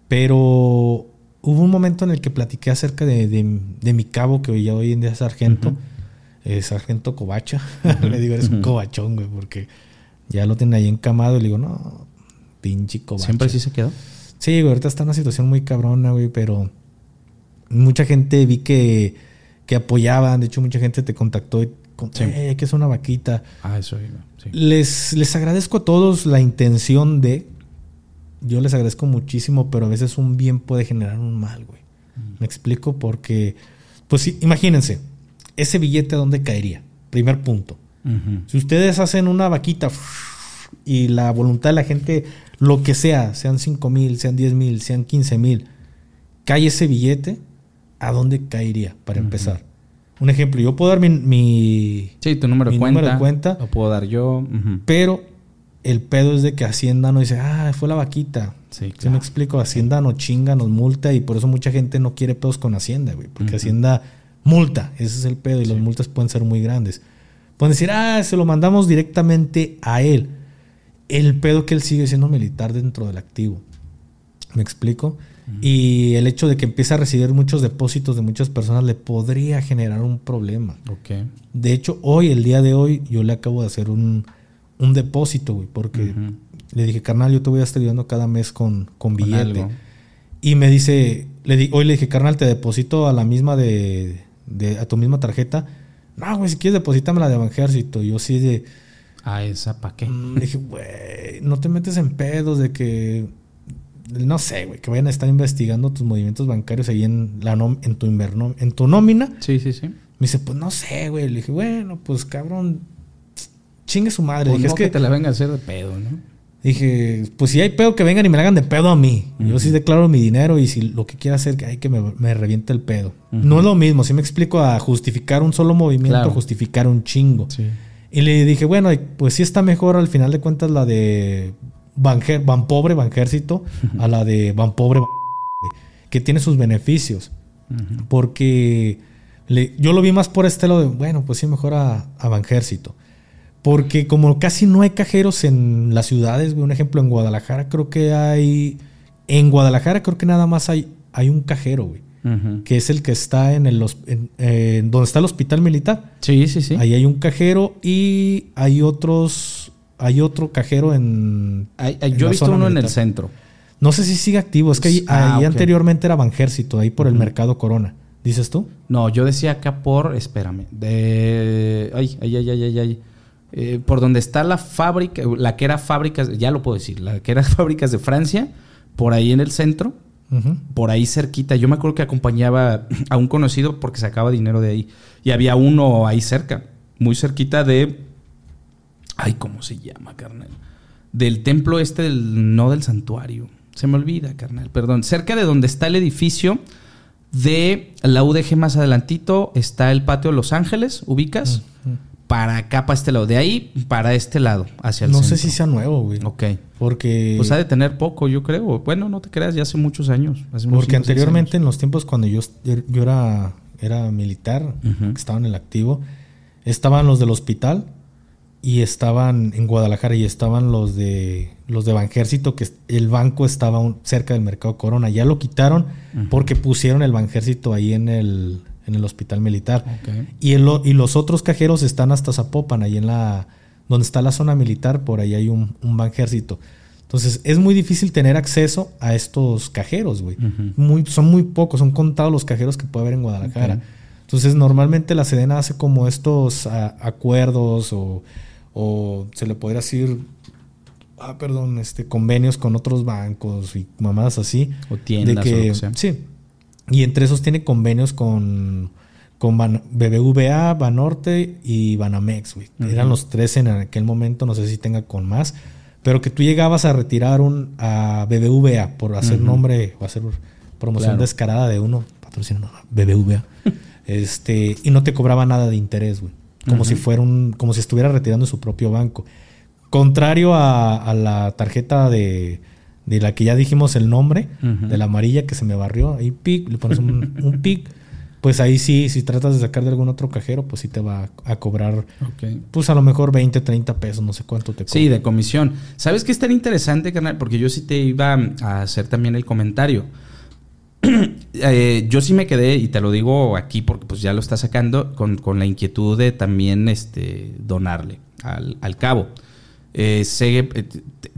pero hubo un momento en el que platiqué acerca de, de- de mi cabo, que ya hoy en día es sargento, eh, sargento covacha. le digo, eres un covachón, güey, porque ya lo tienen ahí encamado y le digo, no, pinche covacha. ¿Siempre sí se quedó? Sí, güey, ahorita está en una situación muy cabrona, güey, pero mucha gente vi que, que apoyaban, de hecho mucha gente te contactó y con, Sí. "Eh, que es una vaquita. Ah, eso. Sí. Les, les agradezco a todos la intención de, yo les agradezco muchísimo, pero a veces un bien puede generar un mal, güey. Me explico porque, pues sí, imagínense, ese billete a dónde caería, primer punto. Si ustedes hacen una vaquita y la voluntad de la gente, lo que sea, sean 5 mil, sean 10 mil, sean 15 mil, cae ese billete, ¿a dónde caería para empezar? Un ejemplo, yo puedo dar mi, mi- Sí, tu número Mi cuenta. número de cuenta. Lo puedo dar yo. Pero el pedo es de que Hacienda no dice, ah, fue la vaquita. Sí, ¿Sí claro. me explico? Hacienda nos chinga, nos multa y por eso mucha gente no quiere pedos con Hacienda, güey. Porque. Hacienda multa, ese es el pedo y las multas pueden ser muy grandes. Pueden decir, ah, se lo mandamos directamente a él. El pedo que él sigue siendo militar dentro del activo. ¿Me explico? Y el hecho de que empiece a recibir muchos depósitos de muchas personas le podría generar un problema. Ok. De hecho, hoy, el día de hoy, yo le acabo de hacer un, un depósito, güey, porque le dije, carnal, yo te voy a estar ayudando cada mes con, con Con billete. algo. Y me dice, le di, hoy le dije, carnal, te deposito a la misma de, de- a tu misma tarjeta. No, güey, si quieres deposítame la de Banjército. Yo sí de, Ah, esa para qué. mm, dije, güey, no te metes en pedos de que, no sé, güey, que vayan a estar investigando tus movimientos bancarios ahí en, la en, tu, inverno, en tu nómina. Sí, sí, sí. Me dice, pues no sé, güey. Le dije, bueno, pues cabrón, chingue su madre. Pues dije, no es que, que te la venga a hacer de pedo, ¿no? Dije, pues si hay pedo que vengan y me la hagan de pedo a mí. Yo sí declaro mi dinero y si lo que quiera hacer, que hay que me, me reviente el pedo. No es lo mismo, si me explico a justificar un solo movimiento, Claro. justificar un chingo. Sí. Y le dije, bueno, pues sí está mejor al final de cuentas la de Banjer, Ban Pobre, Banjército, a la de Ban Pobre, Ban- que tiene sus beneficios. Porque le- yo lo vi más por este lado de, bueno, pues sí, mejor a, a Banjército. Porque como casi no hay cajeros en las ciudades, güey, un ejemplo en Guadalajara creo que hay... En Guadalajara creo que nada más hay, hay un cajero, güey. Ujú. Que es el que está en el... hos- en- donde está el hospital militar. Sí, sí, sí. Ahí hay un cajero y hay otros. Hay otro cajero en. Hay- hay- en yo he visto uno en el centro. No sé si sigue activo. Es que ahí, Ah, ahí anteriormente era Banjército, ahí por el mercado Corona. ¿Dices tú? No, yo decía acá por, espérame, de, ay, ay, ay, ay, ay, ay. Eh, por donde está la fábrica, la que era fábricas, ya lo puedo decir, la que era fábricas de Francia, por ahí en el centro, por ahí cerquita. Yo me acuerdo que acompañaba a un conocido porque sacaba dinero de ahí. Y había uno ahí cerca, muy cerquita de, ay, ¿cómo se llama, carnal? Del templo este, del, no del santuario. Se me olvida, carnal, perdón. Cerca de donde está el edificio de la UDG más adelantito está el patio de Los Ángeles, ubicas. Para acá, para este lado. De ahí, para este lado, hacia el No sé si sea nuevo, güey. Ok. Porque. Pues ha de tener poco, yo creo. Bueno, no te creas, ya hace muchos años. Hace porque cinco, anteriormente, en los tiempos cuando yo, yo era, era militar, Ujú. que estaba en el activo, estaban los del hospital y estaban en Guadalajara y estaban los de los de Banjército, que el banco estaba un- cerca del mercado Corona. Ya lo quitaron porque pusieron el Banjército ahí en el, en el hospital militar. Y, el, y los otros cajeros están hasta Zapopan, ahí en la. donde está la zona militar, por ahí hay un, un banjército. Entonces, es muy difícil tener acceso a estos cajeros, güey. Muy, son muy pocos, son contados los cajeros que puede haber en Guadalajara. Entonces, normalmente la Sedena hace como estos ah, acuerdos o, o se le podría decir. Ah, perdón, este, convenios con otros bancos y mamadas así. O tiendas o lo que sea. Sí. Y entre esos tiene convenios con, con Ban- BBVA, Banorte y Banamex, güey. Eran los tres en aquel momento, no sé si tenga con más. Pero que tú llegabas a retirar un a BBVA por hacer nombre o hacer promoción Claro. descarada de uno, patrocinando BBVA. este, y no te cobraba nada de interés, güey. Como si fuera un, como si estuviera retirando su propio banco. contrario a, a la tarjeta de, de la que ya dijimos el nombre, de la amarilla que se me barrió, ahí pic, le pones un, un pic, pues ahí sí, si tratas de sacar de algún otro cajero, pues sí te va a, a cobrar, pues a lo mejor 20, 30 pesos, no sé cuánto te cobra. Sí, de comisión. ¿Sabes qué es tan interesante, carnal? Porque yo sí te iba a hacer también el comentario. Eh, yo sí me quedé, y te lo digo aquí porque pues ya lo está sacando, con, con la inquietud de también este, donarle al, al cabo. Eh, sé, eh,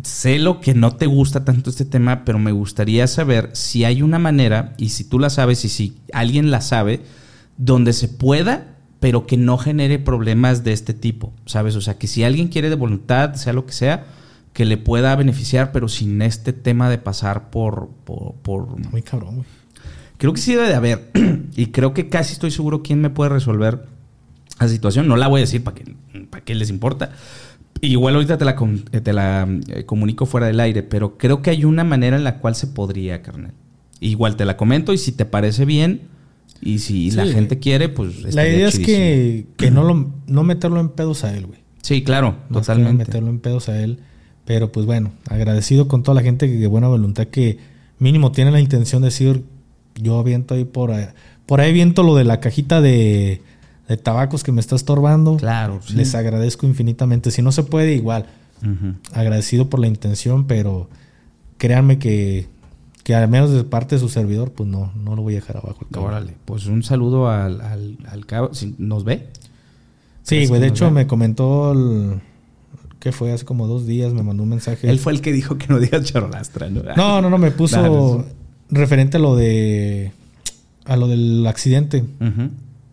sé lo que no te gusta tanto este tema, pero me gustaría saber si hay una manera, y si tú la sabes y si alguien la sabe, donde se pueda, pero que no genere problemas de este tipo, ¿sabes? O sea, que si alguien quiere de voluntad, sea lo que sea, que le pueda beneficiar, pero sin este tema de pasar por... por, por- Muy cabrón, güey. Creo que sí debe de haber, y creo que casi estoy seguro quién me puede resolver la situación. No la voy a decir para que, para qué les importa. Igual ahorita te la, eh, te la eh, comunico fuera del aire, pero creo que hay una manera en la cual se podría, carnal. Igual te la comento y si te parece bien y si la gente quiere, pues... La idea es que, que no, lo, no meterlo en pedos a él, güey. Sí, claro, Más que totalmente. meterlo en pedos a él. Pero pues bueno, agradecido con toda la gente que de buena voluntad que mínimo tiene la intención de decir, yo aviento ahí por ahí, por ahí viento lo de la cajita de, de tabacos que me está estorbando. Claro, sí. Les agradezco infinitamente. Si no se puede, igual. Agradecido por la intención, pero créanme que, que al menos de parte de su servidor, pues no, no lo voy a dejar abajo. Órale, pues un saludo al, al, al cabo. Si ¿Nos ve? Sí, ¿Crees güey, que de hecho me comentó el... ¿Qué fue? Hace como dos días me mandó un mensaje. Él fue el que dijo que no digas charolastra, ¿no? No, no, no, me puso Claro, referente a lo de. a lo del accidente.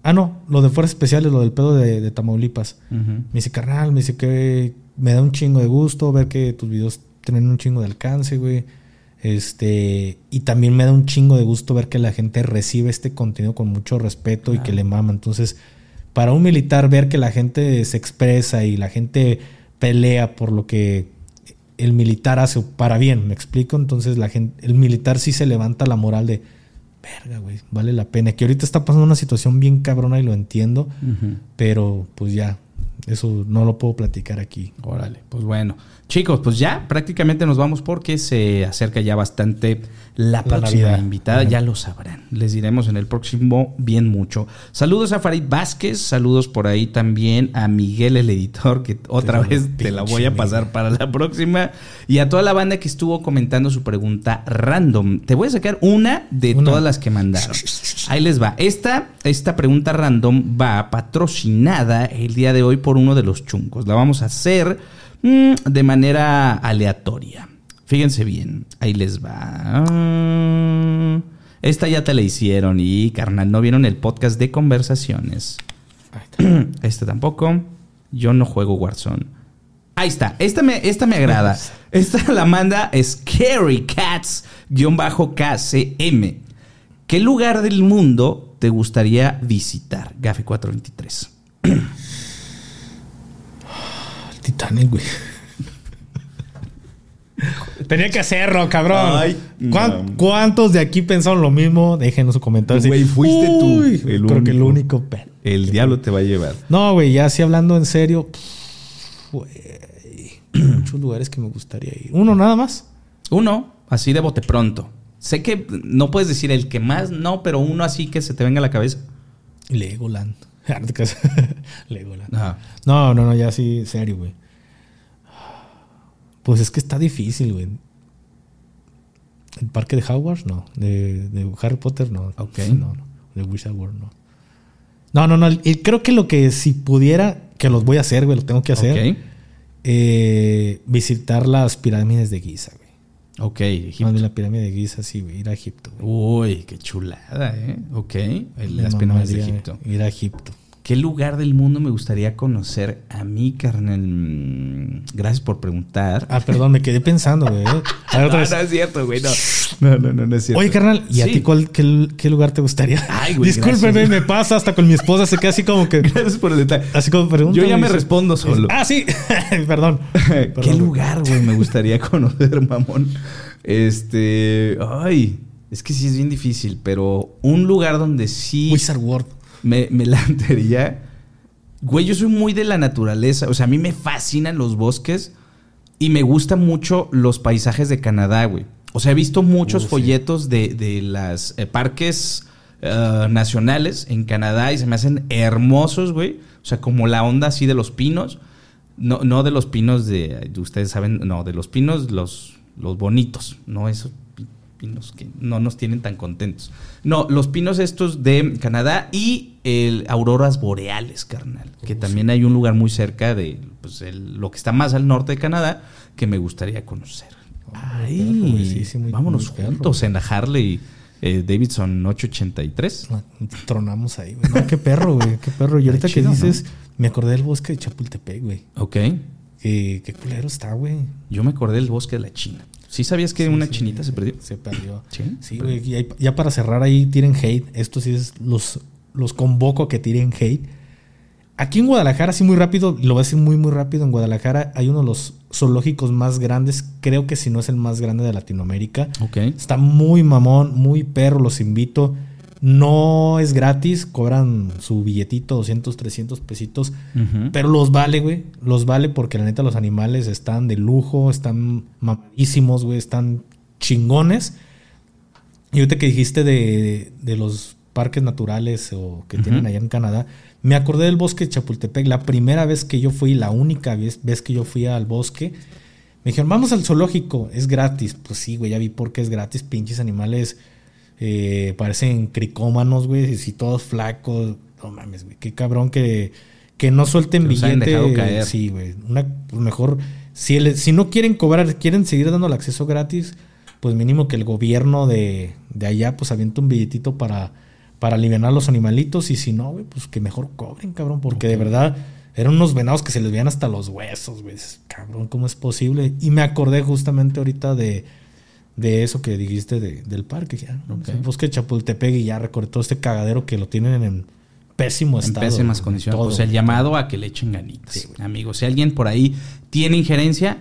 Ah, no, lo de fuerzas especiales, lo del pedo de, de Tamaulipas. Me dice, carnal, me dice que me da un chingo de gusto ver que tus videos tienen un chingo de alcance, güey. Este, y también me da un chingo de gusto ver que la gente recibe este contenido con mucho respeto y que le mama. Entonces, para un militar, ver que la gente se expresa y la gente pelea por lo que el militar hace para bien, ¿me explico? Entonces, la gente, el militar sí se levanta la moral de, verga, güey, vale la pena. Que ahorita está pasando una situación bien cabrona y lo entiendo, pero pues ya, eso no lo puedo platicar aquí. Órale, pues bueno. Chicos, pues ya prácticamente nos vamos porque se acerca ya bastante la próxima invitada. Ya lo sabrán. Les diremos en el próximo bien mucho. Saludos a Farid Vázquez. Saludos por ahí también a Miguel, el editor, que otra vez te la voy a pasar para la próxima. Y a toda la banda que estuvo comentando su pregunta random. Te voy a sacar una de Una. todas las que mandaron. Ahí les va. Esta, esta pregunta random va patrocinada el día de hoy por uno de los chuncos. La vamos a hacer mm, de manera aleatoria. Fíjense bien. Ahí les va. Esta ya te la hicieron y carnal, no vieron el podcast de conversaciones. Este tampoco. Yo no juego Warzone. Ahí está. Esta me, esta me agrada. Esta la manda Scary Cats-KCM. ¿Qué lugar del mundo te gustaría visitar? Gafe 423. El Titanic, güey. Tenía que hacerlo, cabrón. Ay, ¿Cuán- no. ¿Cuántos de aquí pensaron lo mismo? Déjenos su comentario. Güey, fuiste tú, el creo que el único. El diablo te va a llevar. No, güey, ya así hablando en serio. pff, Güey. Muchos lugares que me gustaría ir. Uno nada más. Uno, así de bote pronto. Sé que no puedes decir el que más, no, pero uno así que se te venga a la cabeza. Legoland. Creas. Legoland. Ajá. No, no, no, ya sí, serio, güey. Pues es que está difícil, güey. ¿El parque de Hogwarts? No. ¿De, de Harry Potter? No. Ok. No, no. De Wizard World, no. No, no, no. el- Creo que lo que si pudiera, que los voy a hacer, güey, lo tengo que hacer. Eh, visitar las pirámides de Giza, güey. Ok, Más Egipto. la pirámide de Giza, sí, güey. Ir a Egipto, güey. Uy, qué chulada, ¿eh? Ok, el- las pirámides de Egipto. Ir a Egipto. ¿Qué lugar del mundo me gustaría conocer a mí, carnal? Gracias por preguntar. Ah, perdón, me quedé pensando, güey. No, no es cierto, güey, no. No, no, no, no es cierto. Oye, carnal, ¿y a ti cuál, qué, qué lugar te gustaría? Ay, güey, Discúlpeme, gracias. me pasa hasta con mi esposa, se queda así como que. Gracias por el detalle. Así como pregunta. Yo ya me respondo solo. Ah, sí. Perdón. ¿Qué Perdón, lugar, güey, me gustaría conocer, mamón? Este. Ay, es que sí es bien difícil, pero un lugar donde sí Wizard World. Me, me lanzaría. Güey, yo soy muy de la naturaleza. O sea, a mí me fascinan los bosques. Y me gustan mucho los paisajes de Canadá, güey. O sea, he visto muchos Uh, sí. folletos de, de las eh, parques eh, nacionales en Canadá y se me hacen hermosos, güey. O sea, como la onda así de los pinos. No, no de los pinos de, ustedes saben, no, de los pinos, los, los bonitos, no esos pi- pinos que no nos tienen tan contentos. No, los pinos estos de Canadá y el auroras boreales, carnal, que también hay un lugar muy cerca de pues, el- lo que está más al norte de Canadá que me gustaría conocer. Ay, sí, muy- vámonos juntos en la Harley eh, Davidson 883. Tronamos ahí, güey. No, qué perro, güey. Qué perro. Y ahorita que dices, me acordé del bosque de Chapultepec, güey. Ok. Que, qué culero está, güey. Yo me acordé del bosque de la China. ¿Sí sabías que Sí, una sí, chinita se perdió? Se perdió. Sí, Sí, güey. y ahí- Ya para cerrar ahí, tiren hate. Esto sí es, los, los convoco a que tiren hate. Aquí en Guadalajara, así muy rápido, lo voy a decir muy, muy rápido. En Guadalajara hay uno de los zoológicos más grandes, creo que si no es el más grande de Latinoamérica. Está muy mamón, muy perro, los invito. No es gratis, cobran su billetito, 200, 300 pesitos. Pero los vale, güey. Los vale porque la neta los animales están de lujo, están mamadísimos, güey, están chingones. Y ahorita que dijiste de, de los parques naturales o que tienen allá en Canadá, me acordé del bosque de Chapultepec. La primera vez que yo fui, la única vez, vez que yo fui al bosque, me dijeron, vamos al zoológico, es gratis. Pues sí, güey, ya vi por qué es gratis. Pinches animales eh, parecen cricómanos, güey, y todos flacos. No mames, güey, qué cabrón que, que no suelten Que los hayan billete. dejado caer. Sí, güey. Una, pues mejor, si, el- si no quieren cobrar, quieren seguir dando el acceso gratis, pues mínimo que el gobierno de, de allá pues aviente un billetito para, para aliviar a los animalitos y si no, güey, pues que mejor cobren, cabrón, porque de verdad eran unos venados que se les veían hasta los huesos, güey. Cabrón, ¿cómo es posible? Y me acordé justamente ahorita de, de eso que dijiste de- del parque. Ya, ¿no? Ok. El bosque de Chapultepec y ya recordé todo este cagadero que lo tienen en pésimo En estado. pésimas güey, condiciones. todo, o sea, el güey. llamado a que le echen ganitas. Amigos, si alguien por ahí tiene injerencia,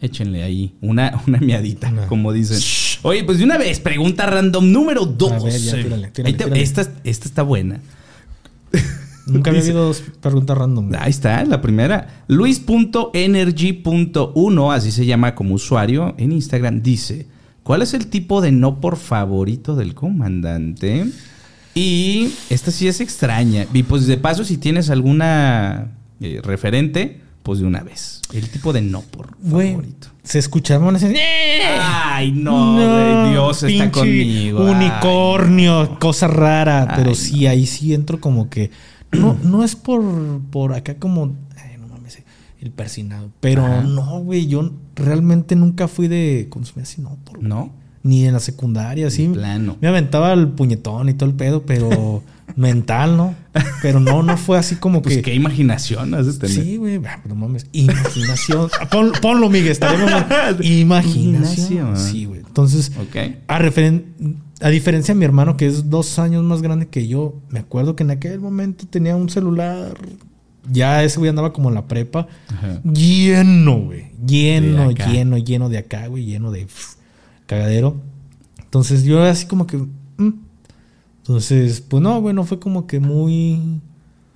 échenle ahí una, una miadita, Una. como dicen. Oye, pues de una vez, pregunta random número dos. A ver, ya, tírale, tírale, Ahí te- tírale. Esta, esta está buena. Nunca había habido dos preguntas random. Ahí está, la primera. Luis.energy.1, así se llama como usuario en Instagram, dice: ¿Cuál es el tipo de no por favorito del comandante? Y esta sí es extraña. Y pues de paso, si tienes alguna eh, referente, pues de una vez. El tipo de no por Güey, favorito. se escuchaban así. Ay, no, güey, Dios está conmigo. Unicornio, cosa rara. pero Ay, sí, ahí sí entro como que. No, no es por, por acá como. Ay, no mames, el persinado. Pero Ajá. no, güey, yo realmente nunca fui de consumir así, no. Por, ¿No? Ni en la secundaria, así. plano. Me aventaba el puñetón y todo el pedo, pero mental, ¿no? Pero no, no fue así como Pues que. qué imaginación haces tener. Sí, güey, ah, no mames. Imaginación. Pon- ponlo, Miguel, estaría mamón. Imaginación. Imaginación. Sí, güey. Entonces, Ok. a, referen- a diferencia de mi hermano, que es dos años más grande que yo, me acuerdo que en aquel momento tenía un celular. Ya ese güey andaba como en la prepa. Ajá. Lleno, güey. Lleno, De lleno, lleno de acá, güey. Lleno de cagadero. Entonces yo así como que. mm. Entonces, pues no, güey, no fue como que muy.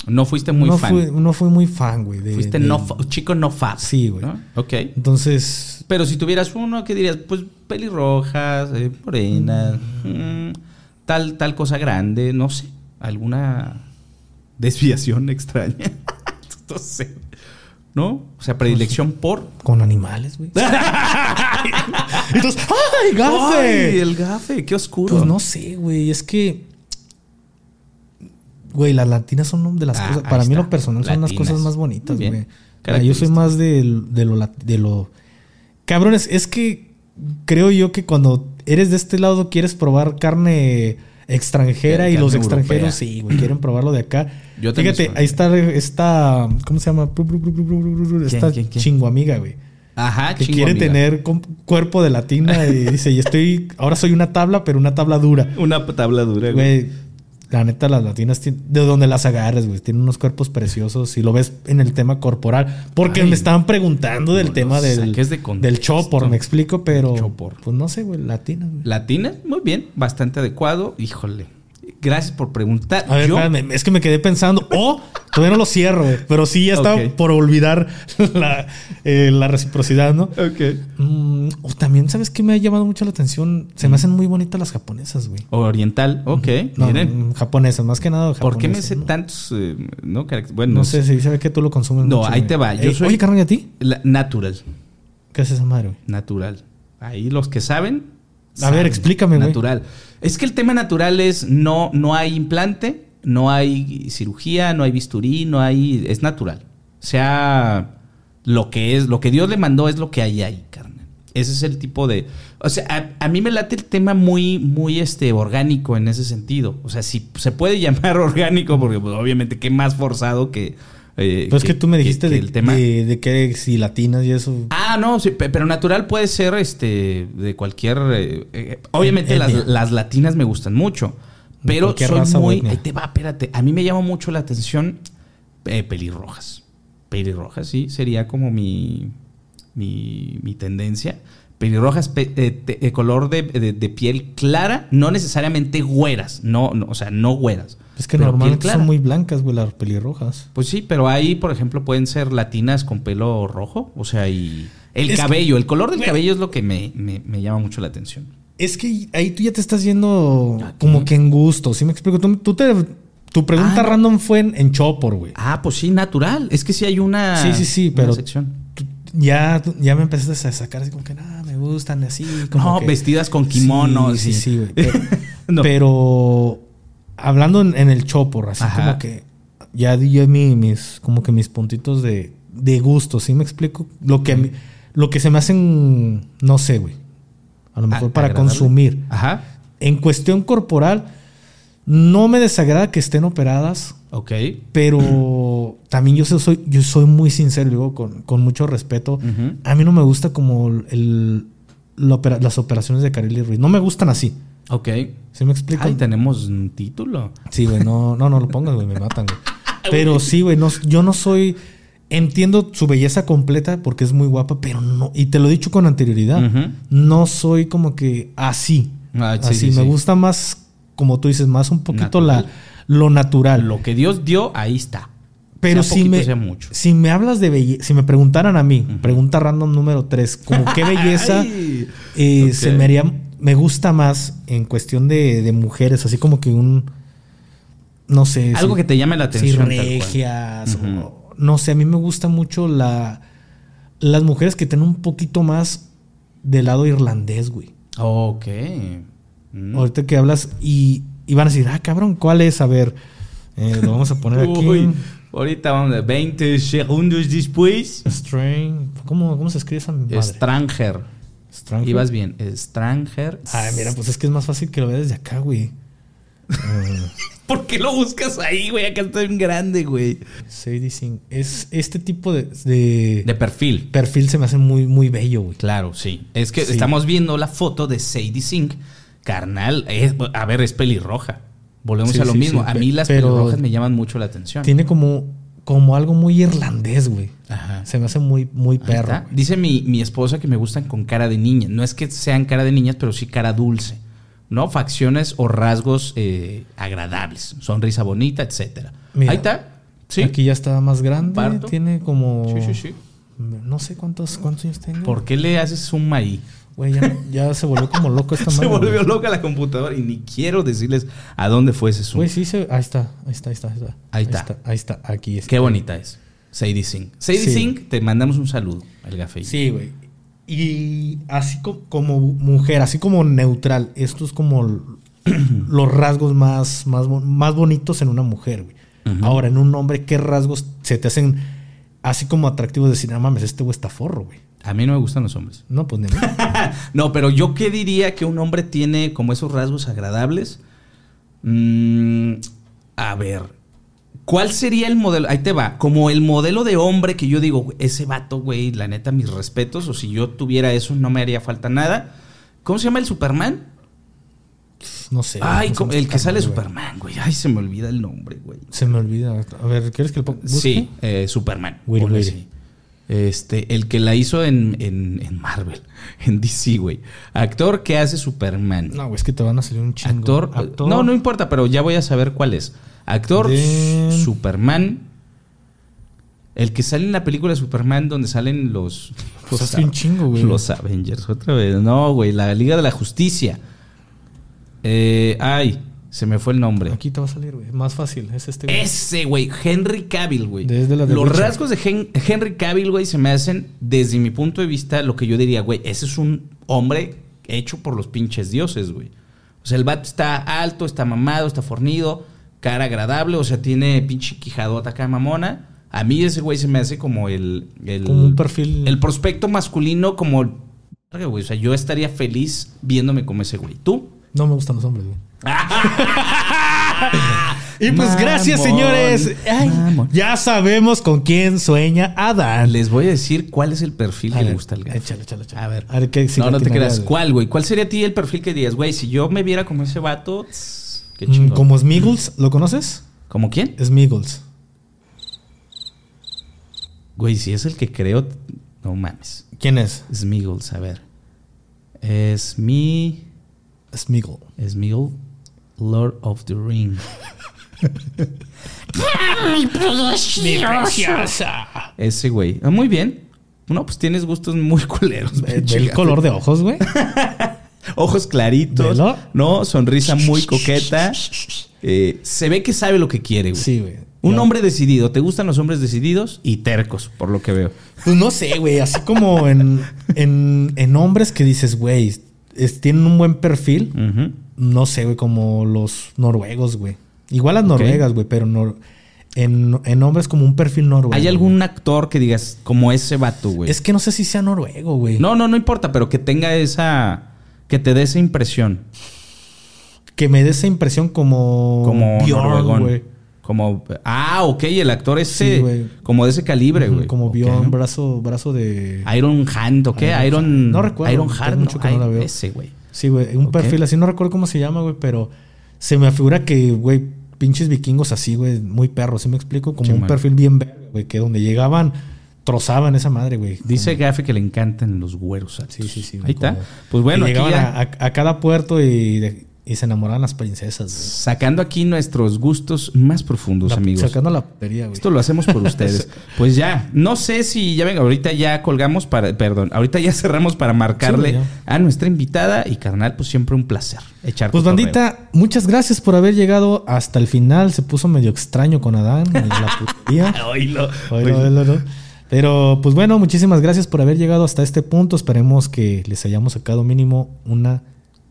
No fuiste muy no fan. Fui, no fui muy fan, güey. de- Fuiste de- no fa- chico no fab. Sí, güey. ¿no? Ok. Entonces, Pero si tuvieras uno, ¿qué dirías? Pues pelirrojas, eh, morenas, mm, tal, tal cosa grande, no sé. Alguna desviación extraña. no sé. ¿No? O sea, predilección por. con animales, güey. Entonces, ¡ay, gafe! ¡Ay, el gafe! ¡Qué oscuro! Pues no sé, güey. Es que. Güey, las latinas son de las Ah, cosas. Para mí, está. lo personal, son las cosas más bonitas, güey. Yo soy más del- de, lo, de lo. Cabrones, es que creo yo que cuando eres de este lado quieres probar carne extranjera y los europea. extranjeros, sí, güey, quieren probarlo de acá. Yo Fíjate, soy. ahí está esta. ¿Cómo se llama? Esta quién, quién? chingo amiga, güey. Ajá, que quiere amiga. tener cuerpo de latina y dice, y estoy, ahora soy una tabla, pero una tabla dura. Una tabla dura, güey. Güey, la neta, las latinas de donde las agarres, güey, tienen unos cuerpos preciosos y lo ves en el tema corporal. Porque Ay, me estaban preguntando del no tema del, de del chopor, me explico, pero Chopor. pues no sé, güey, latina, güey. Latina, muy bien, bastante adecuado. Híjole. Gracias por preguntar. A ver, Yo- espérame, es que me quedé pensando. O Todavía no lo cierro, pero sí ya está Ok. por olvidar la, eh, la reciprocidad, ¿no? Ok. Mm, o también, ¿sabes qué me ha llamado mucho la atención? Se me hacen muy bonitas las japonesas, güey. Oriental, ok. No, Miren. mm, japonesas, más que nada japonesas. ¿Por qué me sé ¿no? tantos, eh, no, Bueno, No sé, si se ve que tú lo consumes No, mucho, ahí güey. te va, yo Eh, soy- Oye, carnal, ¿y a ti? la- natural, ¿Qué es esa madre, güey? natural. Ahí los que saben. A ver, explícame, güey. Natural. Es que el tema natural es no, no hay implante, no hay cirugía, no hay bisturí, no hay. Es natural. O sea, lo que es, lo que Dios le mandó es lo que hay ahí, carnal. Ese es el tipo de. O sea, a, a mí me late el tema muy, muy este, orgánico en ese sentido. O sea, si se puede llamar orgánico, porque pues, obviamente qué más forzado que. Eh, Pues es que tú me dijiste que de, el tema. de, de que si latinas y eso. Ah, no, sí, pero natural puede ser este de cualquier. eh, eh, obviamente las, latinas me gustan mucho. Pero soy raza muy. Ahí te va, espérate. A mí me llama mucho la atención eh, pelirrojas. Pelirrojas, sí, sería como mi. mi, mi tendencia. Pelirrojas, pe- te- color de, de- de piel clara, no necesariamente güeras. No, no, o sea, no güeras. Es que normalmente son muy blancas, güey, las pelirrojas. Pues sí, pero ahí, por ejemplo, pueden ser latinas con pelo rojo. O sea, y el Es que- cabello, el color del cabello es lo que me, me- me llama mucho la atención. Es que ahí tú ya te estás yendo Aquí. como que en gusto, ¿sí me explico? Tú, tú te, tu pregunta Ah, random fue en, en Chopor, güey. Ah, pues sí, natural. Es que sí hay una. Sí, sí, sí, pero- sección. Tú- Ya, ya me empezaste a sacar así como que, nada, me gustan así. Como No, que- vestidas con kimonos. Sí, y- sí, sí, güey. Pero, No. pero hablando en, en el Chopor, así Ajá. como que ya di yo mi- mis, como que mis puntitos de, de gusto, ¿sí me explico? Lo que, lo que se me hacen, no sé, güey. A lo mejor A- para agradable. consumir. Ajá. En cuestión corporal, no me desagrada que estén operadas, Ok. pero también yo soy, yo soy muy sincero, digo, con, con mucho respeto. A mí no me gusta como el, la opera- las operaciones de Kareli Ruiz. No me gustan así. Ok. ¿Sí me explico? Ahí tenemos un título. Sí, güey, no, no, no lo pongas, güey, me matan, güey. Pero sí, güey, no, yo no soy. Entiendo su belleza completa porque es muy guapa, pero no. Y te lo he dicho con anterioridad. No soy como que así. Ah, sí, así. sí, me sí. gusta más, como tú dices, más un poquito la, lo natural. Lo que Dios dio, ahí está. pero Sea si poquito, me, sea mucho. si me hablas de belleza, si me preguntaran a mí, pregunta random número 3, como qué belleza Ay. eh, se me haría, me gusta más en cuestión de, de mujeres, así como que un, no sé. Algo si- que te llame la si atención. tal cual. regias, Ujú. o- no sé, a mí me gusta mucho la, las mujeres que tienen un poquito más del lado irlandés, güey. Ok. Mm. Ahorita que hablas y, y van a decir, ah, cabrón, ¿cuál es? A ver, eh, lo vamos a poner aquí. Uy, ahorita vamos a 20 segundos después. Strain. ¿Cómo, ¿Cómo se escribe esa madre? Stranger. Stranger. Ibas bien. Stranger. Ay, mira, pues es que es más fácil que lo veas desde acá, güey. ¿Por qué lo buscas ahí, güey? Acá está bien grande, güey. Sadie Singh. Es este tipo de, de De perfil. perfil se me hace muy, muy bello, güey. Claro, sí. Es que Sí. estamos viendo la foto de Sadie Sink. Carnal, es- a ver, es pelirroja. Volvemos Sí, a lo sí, mismo. a mí las pelirrojas me llaman mucho la atención. Tiene como, como algo muy irlandés, güey. Ajá. Se me hace muy, muy perro. Dice mi, mi esposa que me gustan con cara de niña. No es que sean cara de niñas, pero sí cara dulce. ¿No? Facciones o rasgos eh, agradables. Sonrisa bonita, etcétera. Mira, Ahí está. Sí. Aquí ya está más grande. Parto. Tiene como. Sí, sí, sí. No sé cuántos, cuántos años tengo. ¿Por qué le haces zoom ahí? Güey, ya, ya se volvió como loco esta Se madre. volvió güey. loca la computadora y ni quiero decirles a dónde fue ese zoom. Güey, sí se. Ahí está, ahí está, ahí está. Ahí está. Ahí está. Ahí está, aquí está. Qué bonita es. Sadie Sink. Sadie Sí. Sink, te mandamos un saludo al café. Sí, güey. Y así co- como mujer, así como neutral, esto es como los rasgos más, más, más bonitos en una mujer, güey. Ahora, en un hombre, ¿qué rasgos se te hacen así como atractivos de decir, no mames, este güey está forro, güey? A mí no me gustan los hombres. No, pues ni. No, pero yo qué diría que un hombre tiene como esos rasgos agradables. Mm, a ver, ¿cuál sería el modelo? Ahí te va, como el modelo de hombre que yo digo, ese vato, güey, la neta, mis respetos, o si yo tuviera eso no me haría falta nada. ¿Cómo se llama el Superman? No sé. Ay, no el que sale güey. Superman, güey. Ay, se me olvida el nombre, güey. Se me olvida. A ver, ¿quieres que lo ponga? Sí, eh, Superman. Este, el que la hizo en, en, en Marvel, en DC, güey. Actor que hace Superman. No, güey, es que te van a salir un chingo. Actor, No, no importa, pero ya voy a saber cuál es. Actor De- Superman. El que sale en la película de Superman donde salen los... Pues los hace un chingo, güey. Los Avengers, otra vez. No, güey, la Liga de la Justicia. Eh, ay, se me fue el nombre. Aquí te va a salir, güey. Más fácil. Es este, güey. Ese, güey, Henry Cavill, güey. Desde la de Los rasgos de Hen- Henry Cavill, güey, se me hacen, desde mi punto de vista, lo que yo diría, güey, ese es un hombre hecho por los pinches dioses, güey. O sea, el vato está alto, está mamado, está fornido, cara agradable, o sea, tiene pinche quijadota acá mamona. A mí ese güey se me hace como el... el Como un perfil- El prospecto masculino como... güey, O sea, yo estaría feliz viéndome como ese güey. ¿Tú? No me gustan los hombres, güey. y pues gracias, señores. Ay, ya sabemos con quién sueña Adán. Les voy a decir cuál es el perfil A que le gusta al gato. Échale, échale, échale. A ver. A ver qué si no, no te creas. ¿Cuál, güey? ¿Cuál sería a ti el perfil que dirías, güey? Si yo me viera como ese vato, qué Mm, chingón. Como Smiggles, ¿lo conoces? ¿Como quién? Smiggles. Güey, si es el que creo, no mames. ¿Quién es? Smiggles, a ver. Es mi. Smiggle. Smiggle, Lord of the Ring. Ese güey. Ah, muy bien. No, pues tienes gustos muy culeros. Ve- ve el color de ojos, güey. Ojos claritos. Velo. No, sonrisa muy coqueta. Eh, se ve que sabe lo que quiere, güey. Sí, güey. Un hombre decidido. ¿Te gustan los hombres decididos y tercos, por lo que veo? Pues no sé, güey. Así como en, en, en hombres que dices, güey, es- tienen un buen perfil. No sé, güey, como los noruegos, güey. Igual las noruegas, güey, pero nor- en, en hombres como un perfil noruego. ¿Hay güey. algún actor que digas como ese vato, güey? Es que no sé si sea noruego, güey. No, no, no importa, pero que tenga esa. Que te dé esa impresión. Que me dé esa impresión como. Como Bjorn, noruegón. güey. Como. Ah, ok, el actor ese. Sí, como de ese calibre, güey. Como Ok. Bjorn, brazo, brazo de. Iron Hand, ¿o qué? Iron Iron. Hand. No recuerdo, Iron Heart, mucho ¿no? que no la veo. Ese, güey. Sí, güey. Un perfil así, no recuerdo cómo se llama, güey, pero se me afigura que, güey, pinches vikingos así, güey, muy perros, ¿sí me explico? Como Sí, un man. perfil bien verde, güey, que donde llegaban, trozaban esa madre, güey. Dice Como- Gafe que le encantan los güeros altos. Sí, sí, sí. Ahí está. Pues bueno, aquí llegaban ya- a, a- a cada puerto y, de- y se enamoraban las princesas, sacando aquí nuestros gustos más profundos. La- amigos. Sacando la putería, güey. Esto lo hacemos por ustedes. Pues ya, no sé si ya venga, ahorita ya colgamos para, perdón, ahorita ya cerramos para marcarle Sí, a nuestra invitada y carnal, pues siempre un placer echar Pues cotorreo. bandita, muchas gracias por haber llegado hasta el final. Se puso medio extraño con Adán en la putería. Oílo. Oílo, oílo, oílo. Pero pues bueno, muchísimas gracias por haber llegado hasta este punto. Esperemos que les hayamos sacado mínimo una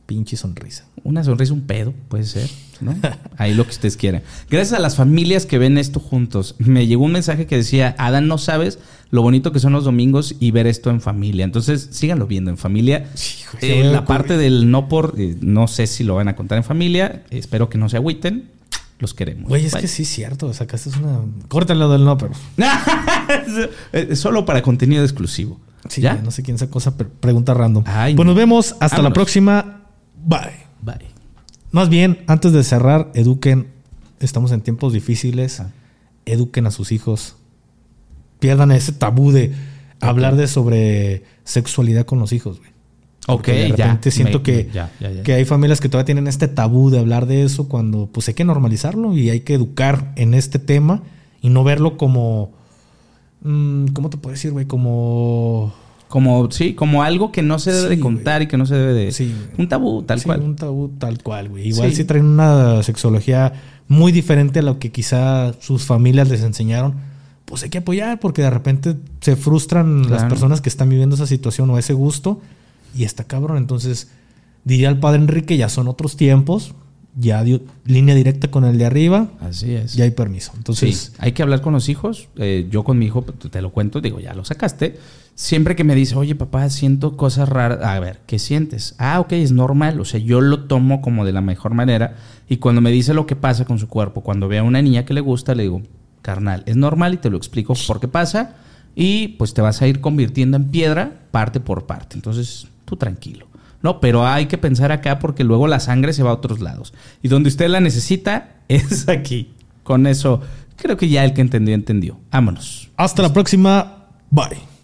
pinche sonrisa. Una sonrisa, un pedo, puede ser, ¿no? Ahí lo que ustedes quieran. Gracias a las familias que ven esto juntos. Me llegó un mensaje que decía, Adán, no sabes lo bonito que son los domingos y ver esto en familia. Entonces, síganlo viendo en familia. güey, Eh, la parte del no por, eh, no sé si lo van a contar en familia. Espero que no se agüiten. Los queremos. Güey, es Bye. que sí es cierto. Sacaste una. Córtalo del no, pero. Eh, Solo para contenido exclusivo. Sí, ¿Ya? no sé quién sacó esa pre- pregunta random. Ay, pues no. nos vemos hasta la próxima. Bye. Bye. Más bien, antes de cerrar, eduquen. Estamos en tiempos difíciles. Ah. Eduquen a sus hijos. Pierdan ese tabú de hablar de sobre sexualidad con los hijos, güey. Ok, de ya. repente siento Me- que, ya, ya, ya. que hay familias que todavía tienen este tabú de hablar de eso cuando pues hay que normalizarlo y hay que educar en este tema y no verlo como... mm, ¿Cómo te puedo decir, güey? Como... Como, sí, como algo que no se debe Sí, de contar y que no se debe de... Sí, un tabú, tal Sí, cual. Un tabú tal cual, güey. Igual Sí. si traen una sexología muy diferente a lo que quizá sus familias les enseñaron, pues hay que apoyar porque de repente se frustran las Claro. personas que están viviendo esa situación o ese gusto y está cabrón. Entonces, diría el padre Enrique, ya son otros tiempos, ya dio línea directa con el de arriba, Así es. ya hay permiso. Entonces, sí, hay que hablar con los hijos. Eh, yo con mi hijo, pues, te lo cuento, digo, ya lo sacaste. Siempre que me dice, oye papá, siento cosas raras. A ver, ¿qué sientes? Ah, ok, es normal. O sea, yo lo tomo como de la mejor manera. Y cuando me dice lo que pasa con su cuerpo, cuando ve a una niña que le gusta, le digo, carnal, es normal y te lo explico por qué pasa. Y pues te vas a ir convirtiendo en piedra parte por parte. Entonces, tú tranquilo. No, pero hay que pensar acá porque luego la sangre se va a otros lados. Y donde usted la necesita es aquí. Con eso, creo que ya el que entendió, entendió. Vámonos. hasta la próxima. Bye.